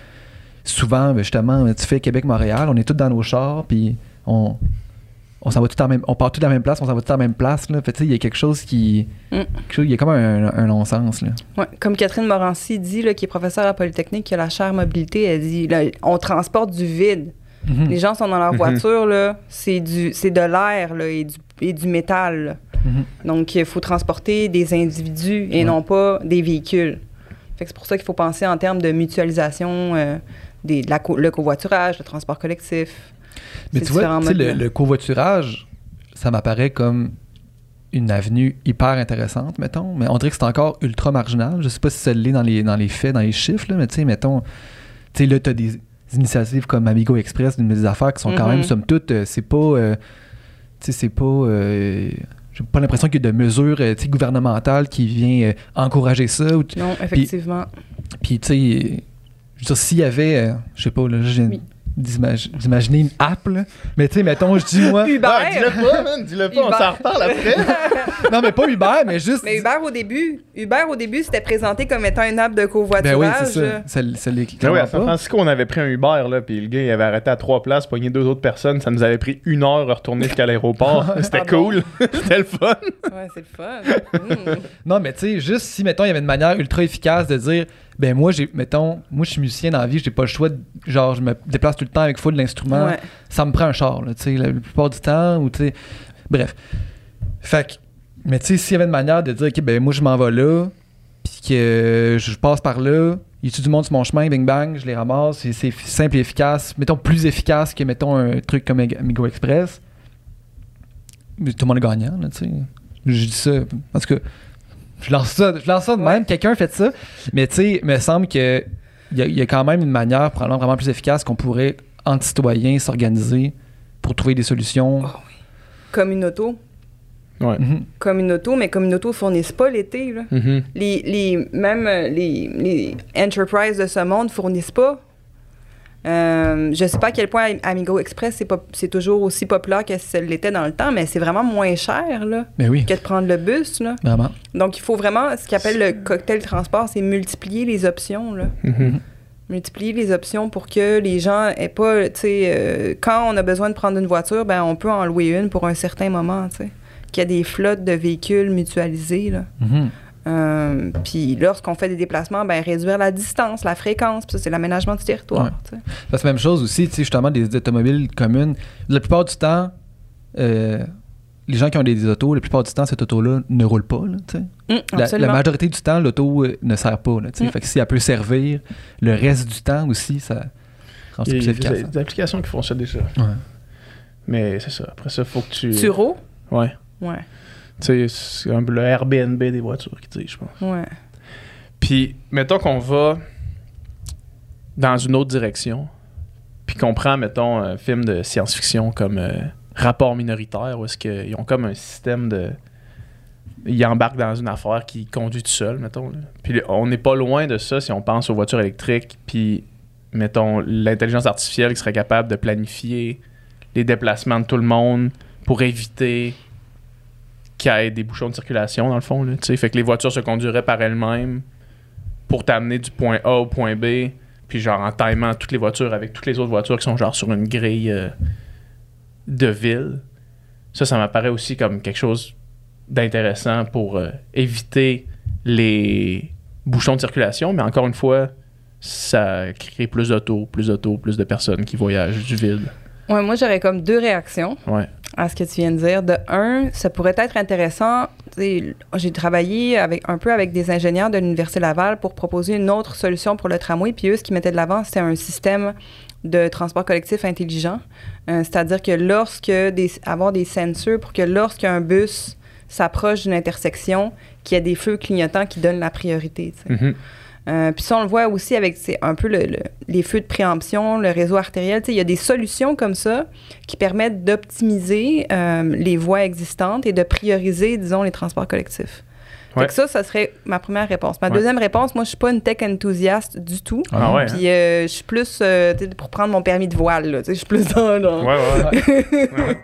souvent ben, justement tu fais Québec Montréal on est tous dans nos chars puis on on s'en va tout en même on part tous à la même place on s'en va tout à la même place là Fait, tu sais, il y a quelque chose qui Mm. quelque chose- il y a comme un, un non-sens là Ouais, Comme Catherine Morancy dit, là, qui est professeure à Polytechnique, qui a la chère mobilité, elle dit là, on transporte du vide. Mhm. Les gens sont dans leur Mhm. voiture, là, c'est du c'est de l'air là, et, du, et du métal. là. Mhm. Donc, il faut transporter des individus et Ouais. non pas des véhicules. Fait que c'est pour ça qu'il faut penser en termes de mutualisation euh, des, de la co- le covoiturage, le transport collectif. Mais tu vois, le, covoiturage, ça m'apparaît comme une avenue hyper intéressante, mettons, mais on dirait que c'est encore ultra marginal. Je sais pas si ça l'est dans les, dans les faits, dans les chiffres, là, mais tu sais, mettons, tu sais, là, t'as des initiatives comme Amigo Express, une des affaires qui sont quand Mhm. même, somme toute, euh, c'est pas, euh, tu sais, c'est pas, euh, j'ai pas l'impression qu'il y a de mesures, euh, tu sais, gouvernementales qui viennent euh, encourager ça. ou Non, effectivement. puis, tu sais, je veux dire, s'il y avait, euh, je sais pas, là, j'ai Oui. D'imag- d'imaginer une app, là. Mais tu sais, mettons, je dis moi. [LAUGHS] Uber! Ah, dis-le pas, man, dis-le pas, on s'en reparle après. [LAUGHS] non, mais pas Uber, mais juste. Mais Uber au début, Uber au début, c'était présenté comme étant une app de Ben covoiturage. oui, c'est ça. Ça, Ah oui, à San pas. Francisco, on avait pris un Uber, là, puis le gars, il avait arrêté à trois places, pogné deux autres personnes. Ça nous avait pris une heure à retourner jusqu'à l'aéroport. [LAUGHS] C'était Ah cool. C'était le fun. Ouais, c'est le fun. Mm. Non, mais tu sais, juste si, mettons, il y avait une manière ultra efficace de dire, ben moi, j'ai, mettons, moi, je suis musicien dans la vie, j'ai pas le choix, de, genre, je me déplace tout le temps avec full d'instruments. Ouais. Ça me prend un char, là, tu sais, la, la plupart du temps, ou tu sais. Bref. Fait que, mais tu sais, s'il y avait une manière de dire, ok, ben moi, je m'en vais là, puis que je passe par là, il y a du monde sur mon chemin, bing bang, je les ramasse, et c'est simple et efficace, mettons plus efficace que, mettons, un truc comme Amigo Express. Mais tout le monde est gagnant, là, tu sais. Je dis ça, tout cas, je lance ça, je lance ça de Ouais. même, quelqu'un fait ça, mais tu sais, il me semble que il y, a- il y a quand même une manière probablement vraiment plus efficace qu'on pourrait, entre citoyens, s'organiser pour trouver des solutions. Comme une auto. Ouais. Mhm. Comme une auto, mais comme une auto fournissent pas l'été. là. Mhm. Les, les, même euh, les, les enterprises de ce monde fournissent pas. Euh, je sais pas à quel point Amigo Express c'est pas- c'est toujours aussi populaire que ça l'était dans le temps, mais c'est vraiment moins cher là, Mais oui, que de prendre le bus. Là. vraiment. Donc il faut vraiment, ce qu'ils appelle le cocktail transport, c'est multiplier les options. Là. Mhm. multiplier les options pour que les gens aient pas, tu sais, euh, quand on a besoin de prendre une voiture, ben on peut en louer une pour un certain moment, tu sais. Qu'il y a des flottes de véhicules mutualisés, là. Mhm. Euh, puis lorsqu'on fait des déplacements, ben réduire la distance, la fréquence, puis ça, c'est l'aménagement du territoire, Ouais. tu. C'est la même chose aussi, tu sais, justement, des automobiles communes. La plupart du temps, euh, les gens qui ont des, des autos, la plupart du temps, cette auto-là ne roule pas, là, tu. Hum, La, majorité du temps, l'auto euh, ne sert pas, là, tu. Mm. Fait que si elle peut servir le reste du temps aussi, ça rend ça Il y plus a efficace. des, applications qui font ça déjà. Ouais. Mais c'est ça. Après ça, faut que tu. Turo? Ouais. Ouais, Tu sais, c'est un peu le Airbnb des voitures qui je pense. ouais. Puis, mettons qu'on va dans une autre direction, puis qu'on prend, mettons, un film de science-fiction comme euh, Rapport minoritaire, où est-ce qu'ils ont comme un système de... Ils embarquent dans une affaire qui conduit tout seul, mettons. là. Puis on n'est pas loin de ça si on pense aux voitures électriques, puis, mettons, l'intelligence artificielle qui serait capable de planifier les déplacements de tout le monde pour éviter qu'il y ait des bouchons de circulation, dans le fond. Là, tu sais. fait que les voitures se conduiraient par elles-mêmes pour t'amener du point A au point B, puis genre en timant toutes les voitures avec toutes les autres voitures qui sont genre sur une grille euh, de ville. Ça, ça m'apparaît aussi comme quelque chose d'intéressant pour euh, éviter les bouchons de circulation, mais encore une fois, ça crée plus d'autos, plus d'autos, plus de personnes qui voyagent du vide. Ouais, moi, j'aurais comme deux réactions. Ouais. À ce que tu viens de dire. De un, ça pourrait être intéressant. J'ai travaillé avec, un peu avec des ingénieurs de l'Université Laval pour proposer une autre solution pour le tramway. Puis eux, ce qu'ils mettaient de l'avant, c'était un système de transport collectif intelligent. Euh, C'est-à-dire que lorsque des, avoir des sensors pour que lorsqu'un bus s'approche d'une intersection, qu'il y ait des feux clignotants qui donnent la priorité. sais. Euh, puis ça, on le voit aussi avec un peu le- le- les feux de préemption, le réseau artériel. Il y a des solutions comme ça qui permettent d'optimiser euh, les voies existantes et de prioriser, disons, les transports collectifs. Fait que ça, ça serait ma première réponse. Ma Ouais. deuxième réponse, moi, je suis pas une tech enthousiaste du tout. Ah ouais. hein? Puis euh, je suis plus euh, tu sais, pour prendre mon permis de voile. là, tu sais, Je suis plus dans. dans- Ouais, ouais.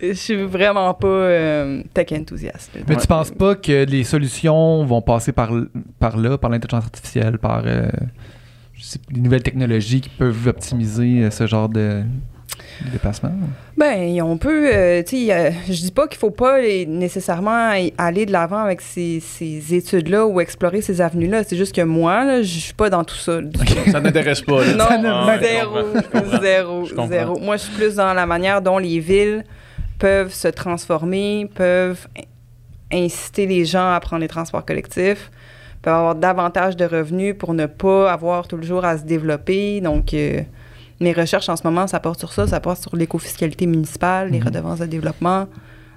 [LAUGHS] Je suis vraiment pas euh, tech enthousiaste. là. Mais Ouais. tu penses pas que les solutions vont passer par, par là, par l'intelligence artificielle, par euh, je sais pas, les nouvelles technologies qui peuvent optimiser euh, ce genre de. De déplacement? Ben, on peut. euh, tu sais, euh, je dis pas qu'il faut pas les- nécessairement aller de l'avant avec ces, ces études-là ou explorer ces avenues-là. C'est juste que moi, là, je suis pas dans tout ça. Ça t'intéresse pas. là. [LAUGHS] Non, Ah, zéro, je zéro, Je zéro. Moi, je suis plus dans la manière dont les villes peuvent se transformer, peuvent in- inciter les gens à prendre les transports collectifs, peuvent avoir davantage de revenus pour ne pas avoir tout le jour à se développer. Donc, euh, mes recherches en ce moment, ça porte sur ça, ça porte sur l'écofiscalité municipale, les Mhm. redevances de développement.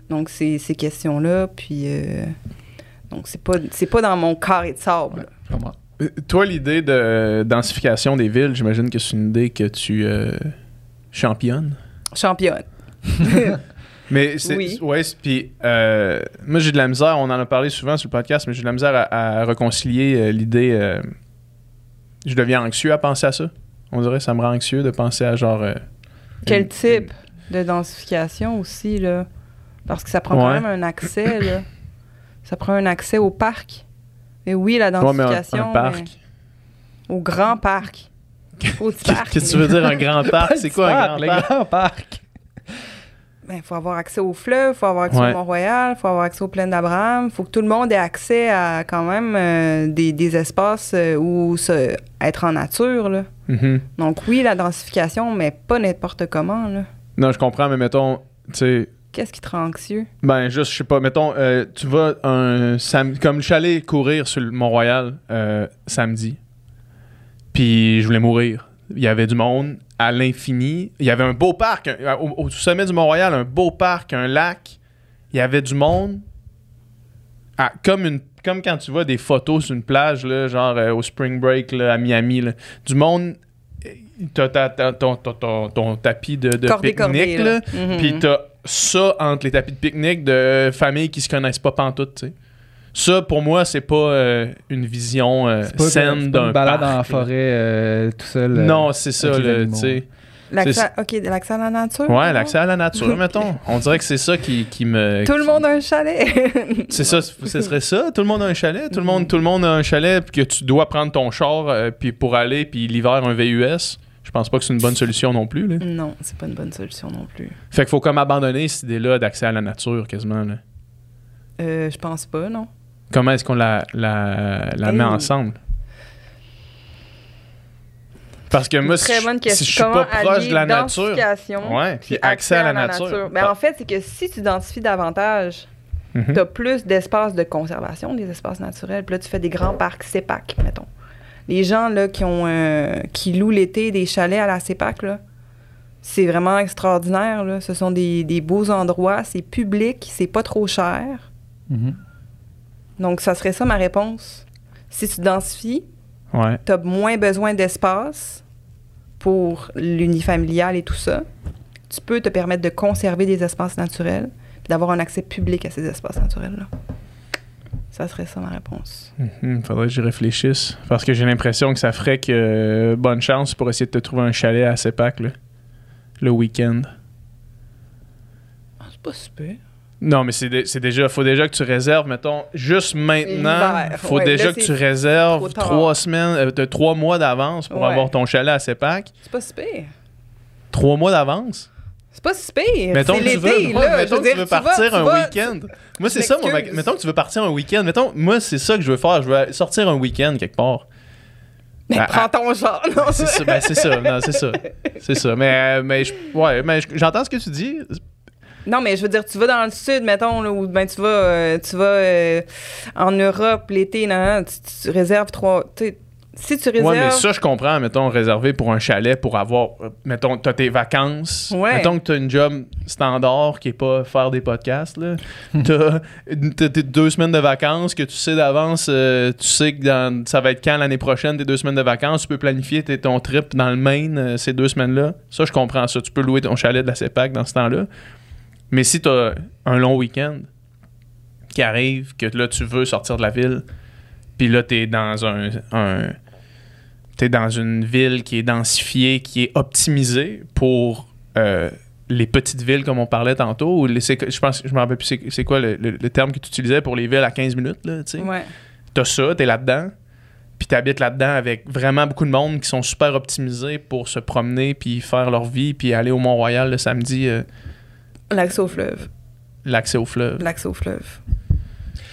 Donc, c'est ces questions-là. Puis, euh, donc, c'est pas, c'est pas dans mon carré de sable. Comprends. Euh, Toi, l'idée de densification des villes, j'imagine que c'est une idée que tu euh, championnes? Championne. [LAUGHS] Mais c'est. Oui. Ouais, puis euh, moi, j'ai de la misère, on en a parlé souvent sur le podcast, mais j'ai de la misère à, à réconcilier euh, l'idée. je deviens anxieux à penser à ça. On dirait que ça me rend anxieux de penser à genre. euh, Quel une- type de densification aussi, là? Parce que ça prend Ouais. quand même un accès, là. Ça prend un accès au parc. Et oui, la une- Ouais, mais un- densification. un, parc. mais au grand parc. Au petit parc. Qu'est-ce que tu veux dire, un grand parc? C'est quoi un grand le parc? grand parc? Il faut avoir accès au fleuve, il faut avoir accès Ouais. au Mont-Royal, il faut avoir accès aux plaines d'Abraham. Il faut que tout le monde ait accès à quand même euh, des, des espaces euh, où se- être en nature, là. Mhm. Donc oui, la densification, mais pas n'importe comment, là. Non, je comprends, mais mettons, tu sais. Qu'est-ce qui te rend anxieux? Ben, juste, je sais pas, mettons, euh, tu vas un sam- comme je suis allé courir sur le Mont-Royal euh, samedi, puis je voulais mourir. Il y avait du monde à l'infini. Il y avait un beau parc, un- au, au sommet du Mont-Royal, un beau parc, un lac. Il y avait du monde. à- comme, une, comme quand tu vois des photos sur une plage, là, genre euh, au Spring Break là, à Miami. là. Du monde. euh, T'as ta- ta- ton, ton- ton- ton tapis de, pique-nique, là. là. Mhm. Puis t'as ça entre les tapis de pique-nique de familles qui se connaissent pas pantoute, tu sais. Ça, pour moi, c'est pas euh, une vision euh, C'est pas, saine c'est pas d'un une balade parc, en là. forêt euh, tout seul. Non, c'est ça, tu sais. L'accès OK, l'accès à la nature? Ouais, l'accès à la nature, [LAUGHS] mettons. On dirait que c'est ça qui, qui me... Tout le monde a un chalet. [LAUGHS] C'est ça, ce serait ça. Tout le monde a un chalet. Tout le monde, tout le monde a un chalet, puis que tu dois prendre ton char euh, puis pour aller, puis l'hiver, un VUS. Je pense pas que c'est une bonne solution non plus. Là. non, c'est pas une bonne solution non plus. Fait qu'il faut comme abandonner cette idée-là d'accès à la nature, quasiment. Là. Euh, je pense pas, non. Comment est-ce qu'on la, la, la met ensemble? Parce que moi, si, si je suis Comment pas proche de la nature, Ouais, puis accès à la nature. Ben, en fait, c'est que si tu identifies davantage, Mhm. tu as plus d'espaces de conservation, des espaces naturels. Puis là, tu fais des grands parcs CEPAC, mettons. Les gens là, qui, ont, euh, qui louent l'été des chalets à la CEPAC, là, c'est vraiment extraordinaire. Là. Ce sont des, des beaux endroits, c'est public, c'est pas trop cher. Mhm. Donc, ça serait ça ma réponse. Si tu densifies, ouais. tu as moins besoin d'espace pour l'unifamilial et tout ça. Tu peux te permettre de conserver des espaces naturels puis d'avoir un accès public à ces espaces naturels-là. Ça serait ça ma réponse. Mhm, faudrait que j'y réfléchisse. Parce que j'ai l'impression que ça ferait que euh, bonne chance pour essayer de te trouver un chalet à CEPAC là, le week-end. Ah, c'est pas super. Non, mais c'est c'est déjà, faut déjà que tu réserves, mettons, juste maintenant, L'hiver, faut ouais, déjà là, que tu réserves trois semaines, euh, de trois mois d'avance pour Ouais. avoir ton chalet à CEPAC. C'est pas super. Trois mois d'avance? C'est pas super. Mettons C'est que tu veux, l'été, ouais, là. mettons que tu veux partir un vas- week-end. Moi, c'est ça, mon. Mettons que tu veux partir un week-end. Mettons, moi, c'est ça que je veux faire. Je veux sortir un week-end quelque part. Mais prends ton genre. Non, C'est ça, ben, c'est ça, non, c'est ça. [LAUGHS] C'est ça. Mais, euh, mais, je- ouais, mais je- j'entends ce que tu dis. Non, mais je veux dire, tu vas dans le sud, mettons, là, ou ben, tu vas, euh, tu vas euh, en Europe l'été, non, non, tu, tu réserves trois. si tu réserves. Ouais, mais ça, je comprends, mettons, réservé pour un chalet pour avoir, euh, mettons, t'as tes vacances. Ouais. Mettons que t'as une job standard qui est pas faire des podcasts, là. [LAUGHS] t'as, t'as tes deux semaines de vacances que tu sais d'avance, euh, tu sais que dans- ça va être quand l'année prochaine, tes deux semaines de vacances, tu peux planifier tes- ton trip dans le Maine euh, ces deux semaines-là. Ça, je comprends ça. Tu peux louer ton chalet de la CEPAC dans ce temps-là. Mais si t'as un long week-end qui arrive, que là, tu veux sortir de la ville, puis là, t'es dans un... un t'es dans une ville qui est densifiée, qui est optimisée pour euh, les petites villes comme on parlait tantôt. Ou les- je pense, je me rappelle plus c'est, quoi le, le- le terme que tu utilisais pour les villes à 15 minutes, là, tu. Ouais. T'as ça, t'es là-dedans. puis tu habites là-dedans avec vraiment beaucoup de monde qui sont super optimisés pour se promener, puis faire leur vie, puis aller au Mont-Royal le samedi, euh, L'accès au fleuve. l'accès au fleuve. L'accès au fleuve.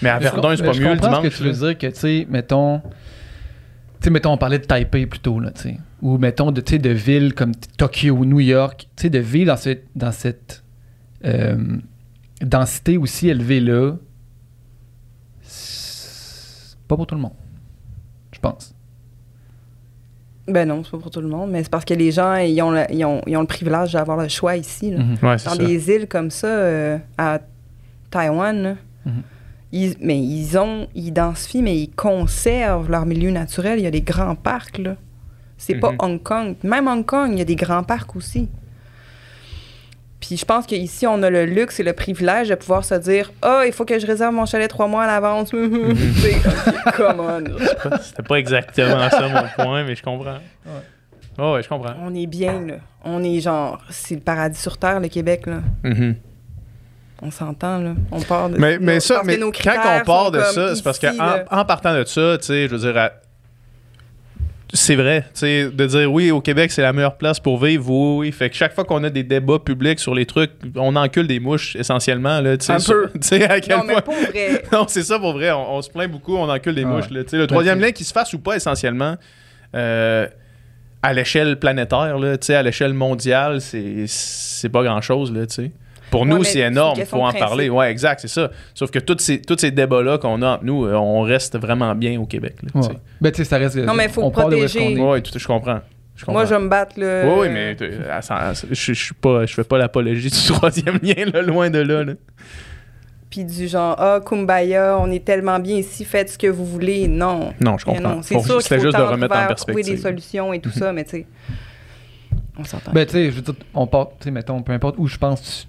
Mais à Verdun, je- c'est pas mieux le comprends dimanche. ce que tu veux dire que, tu sais, mettons. Tu sais, mettons, on parlait de Taipei plutôt, là, tu sais. Ou, mettons, de, tu sais, de villes comme Tokyo, New York. Tu sais, de villes dans, cette- dans cette euh, densité aussi élevée-là. C'est pas pour tout le monde. Je pense. Ben non, c'est pas pour tout le monde, mais c'est parce que les gens, ils ont le, ils ont, ils ont le privilège d'avoir le choix ici. là. Mhm. Ouais, Dans ça. des îles comme ça, euh, à Taïwan, là, Mhm. ils, mais ils ont, ils densifient, mais ils conservent leur milieu naturel. Il y a des grands parcs, là. C'est pas Mhm. Hong Kong. Même Hong Kong, il y a des grands parcs aussi. Puis je pense qu'ici, on a le luxe et le privilège de pouvoir se dire Ah, il faut que je réserve mon chalet trois mois à l'avance. [LAUGHS] [LAUGHS] Come on. là. C'était pas exactement ça mon point, mais je comprends. Ouais. ouais, je comprends. On est bien, là. On est genre, c'est le paradis sur Terre, le Québec, là. Mhm. On s'entend, là. On part de Mais, mais ça, mais nos quand on part de ça, c'est parce qu'en en partant de ça, tu sais, je veux dire, à- c'est vrai, de dire oui, au Québec, c'est la meilleure place pour vivre, oui, oui. Fait que chaque fois qu'on a des débats publics sur les trucs, on encule des mouches, essentiellement, là. Un sur- peu. [LAUGHS] À quel Non, mais point. pour vrai. [LAUGHS] Non, c'est ça pour vrai. On, on se plaint beaucoup, on encule des Ah mouches. ouais. là. Tu sais, le troisième c'est- lien qui se fasse ou pas essentiellement, euh, à l'échelle planétaire, là, tu sais, à l'échelle mondiale, c'est c'est pas grand-chose. là, tu sais. Pour Ouais, nous, mais c'est énorme, question faut en principe. parler. Ouais, exact, c'est ça. Sauf que tous ces, tous ces débats-là qu'on a entre nous, euh, on reste vraiment bien au Québec. Là, tu Ouais. sais. Ben, tu sais, ça reste. Non, mais faut on protéger. tout, je comprends. Je. Moi, je vais me battre, là. Oui, oui, mais euh, à- à- je, je suis pas, je fais pas l'apologie du [LAUGHS] troisième lien, là, loin de là. là. Puis du genre, ah, Kumbaya, on est tellement bien ici, faites ce que vous voulez. Non. Non, je Mais comprends. C'est sûr qu'il faut juste de remettre en perspective. trouver des solutions et tout ça, mais tu sais, on s'entend. Ben, tu sais, je veux dire, on part, tu sais, mettons, peu importe où je pense,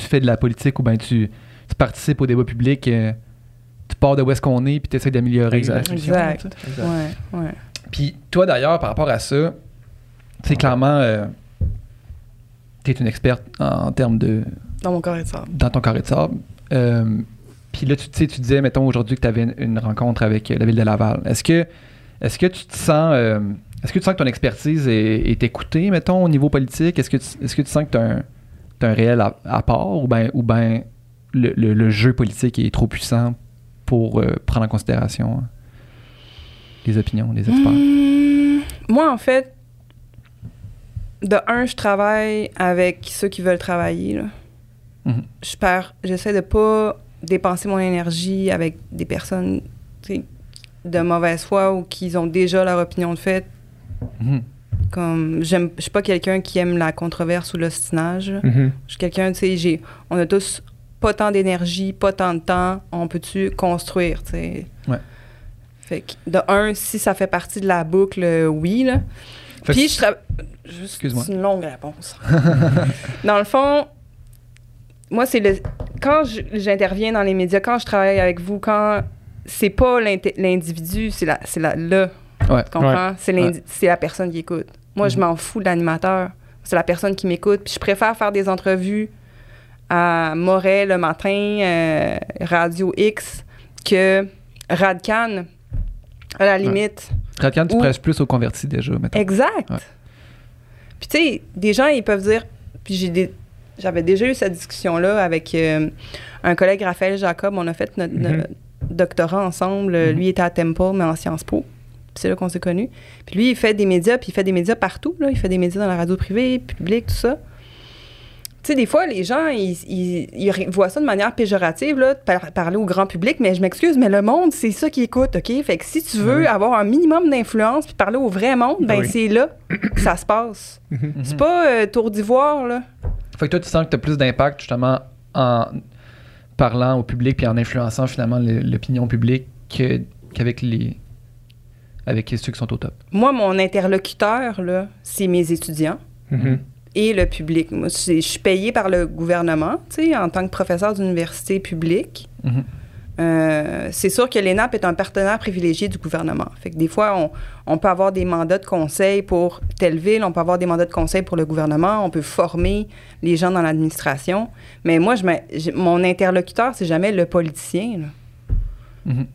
tu, fais de la politique ou ben tu, tu participes au débat public, euh, tu pars de où est-ce qu'on est, puis tu essaies d'améliorer. Exact. Exact. sais. Ouais, ouais. Puis toi, d'ailleurs, par rapport à ça, tu sais, clairement, euh, tu es une experte en, en termes de. Dans mon carré de sable. dans ton carré de sable. Euh, puis là, tu, tu sais, tu disais, mettons, aujourd'hui que tu avais une, une rencontre avec euh, la ville de Laval. Est-ce que, est-ce que tu te sens. euh, est-ce que tu sens que ton expertise est, est écoutée, mettons, au niveau politique? Est-ce que tu, est-ce que tu sens que tu as un, un réel apport ou bien ou ben le, le- le jeu politique est trop puissant pour euh, prendre en considération euh, les opinions des experts? Mmh, moi, en fait, de un, je travaille avec ceux qui veulent travailler. là. Mhm. Je perds, j'essaie de pas dépenser mon énergie avec des personnes de mauvaise foi ou qui ont déjà leur opinion de fait. Mhm. Comme, j'aime, je suis pas quelqu'un qui aime la controverse ou l'ostinage. Mhm. Je suis quelqu'un, tu sais, j'ai, on a tous pas tant d'énergie, pas tant de temps. On peut-tu construire, tu sais? Ouais. Fait que, de un, si ça fait partie de la boucle, oui, là. Fait Puis je travaille. Juste Excuse-moi. c'est une longue réponse. [LAUGHS] dans le fond, moi, c'est le. Quand je- j'interviens dans les médias, quand je travaille avec vous, quand c'est pas l'individu, c'est la, c'est la, le. Ouais. Tu comprends? C'est Ouais. c'est la personne qui écoute. Moi, je Mhm. m'en fous de l'animateur. C'est la personne qui m'écoute. Puis je préfère faire des entrevues à Moret le matin, euh, Radio X, que Radcan, à la limite. Radcan, tu prêches plus aux convertis déjà, mettons. Exact. Ouais. Puis tu sais, des gens, ils peuvent dire... Puis j'ai des... J'avais déjà eu cette discussion-là avec euh, un collègue, Raphaël Jacob. On a fait notre, Mhm. notre doctorat ensemble. Mhm. Lui était à Temple, mais en Sciences Po. Puis c'est là qu'on s'est connus. Puis lui, il fait des médias, puis il fait des médias partout. Là. Il fait des médias dans la radio privée, publique, tout ça. Tu sais, des fois, les gens, ils, ils- ils voient ça de manière péjorative, là, de par- parler au grand public, mais je m'excuse, mais le monde, c'est ça qui écoute, OK? Fait que si tu veux Oui. avoir un minimum d'influence puis parler au vrai monde, ben Oui. c'est là que ça se passe. C'est pas euh, tour d'ivoire, là. Fait que toi, tu sens que tu as plus d'impact justement en parlant au public puis en influençant finalement le- l'opinion publique que- qu'avec les avec ceux qui sont au top. Moi, mon interlocuteur, là, c'est mes étudiants Mhm. et le public. Moi, je suis payée par le gouvernement, tu sais, en tant que professeur d'université publique. Mhm. Euh, c'est sûr que l'ENAP est un partenaire privilégié du gouvernement. Fait que des fois, on, on peut avoir des mandats de conseil pour telle ville, on peut avoir des mandats de conseil pour le gouvernement, on peut former les gens dans l'administration. Mais moi, je mon interlocuteur, c'est jamais le politicien. là. Mhm.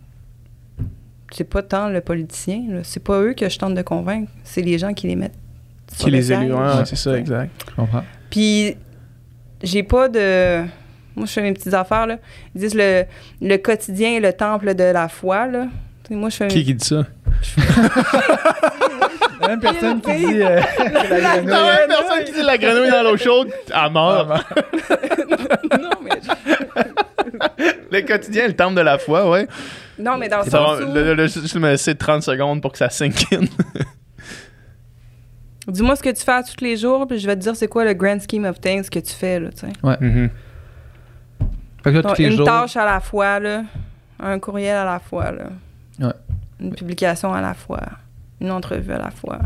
C'est pas tant le politicien. là. C'est pas eux que je tente de convaincre. C'est les gens qui les mettent. Qui le les élus, siège. ouais, ouais, c'est ça, exact. Je comprends. Puis, j'ai pas de. Moi, je fais mes petites affaires, là. Ils disent le, le quotidien est le temple de la foi, là. Moi, je fais. Qui qui dit ça? [LAUGHS] La même personne qui dit. euh, [LAUGHS] Ah ouais, personne qui dit la grenouille dans l'eau chaude, à mort. [LAUGHS] non, mais, Le quotidien, le temple de la foi, ouais. non, mais dans le sens où. le- le- le- juste me laisser 30 secondes pour que ça sink in. [LAUGHS] Dis-moi ce que tu fais à tous les jours, puis je vais te dire c'est quoi le grand scheme of things que tu fais, là, tu sais. Mhm. Fait que là, Donc, tous les une jours. tâche à la fois, là. Un courriel à la fois, là. Ouais. Une publication à la fois. Une entrevue à la fois.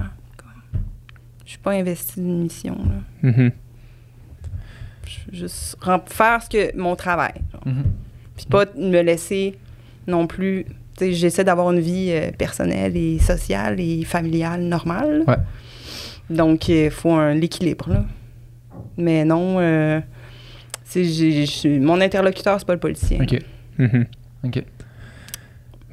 Je suis pas investie d'une mission, là. Mhm. Je veux juste faire ce que mon travail. genre. Mhm. Puis pas me laisser non plus. J'essaie d'avoir une vie euh, personnelle et sociale et familiale normale. Ouais. Donc, il faut un l'équilibre. là. Mais non, euh, c'est- j'ai- j'ai- mon interlocuteur, c'est pas le policier. Ok. Mhm. Ok.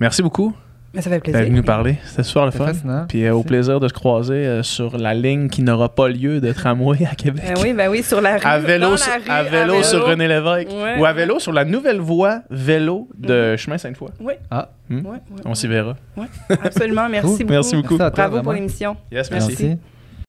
Merci beaucoup Mais ça fait plaisir. d'être venu nous parler. C'était super le fun. fascinant. Puis euh, au plaisir de se croiser euh, sur la ligne qui n'aura pas lieu de tramway à Québec. Ben oui, ben oui, sur la [LAUGHS] rue. À vélo, dans la sur, rue, à vélo sur René Lévesque. Ouais. Ou à vélo sur la nouvelle voie vélo de Chemin Sainte-Foy. Oui. Ah. Hmm? Ouais, ouais, On s'y verra. ouais. Absolument. Merci beaucoup. Merci beaucoup. Merci à toi, Bravo pour l'émission. Yes, merci. Merci. Merci.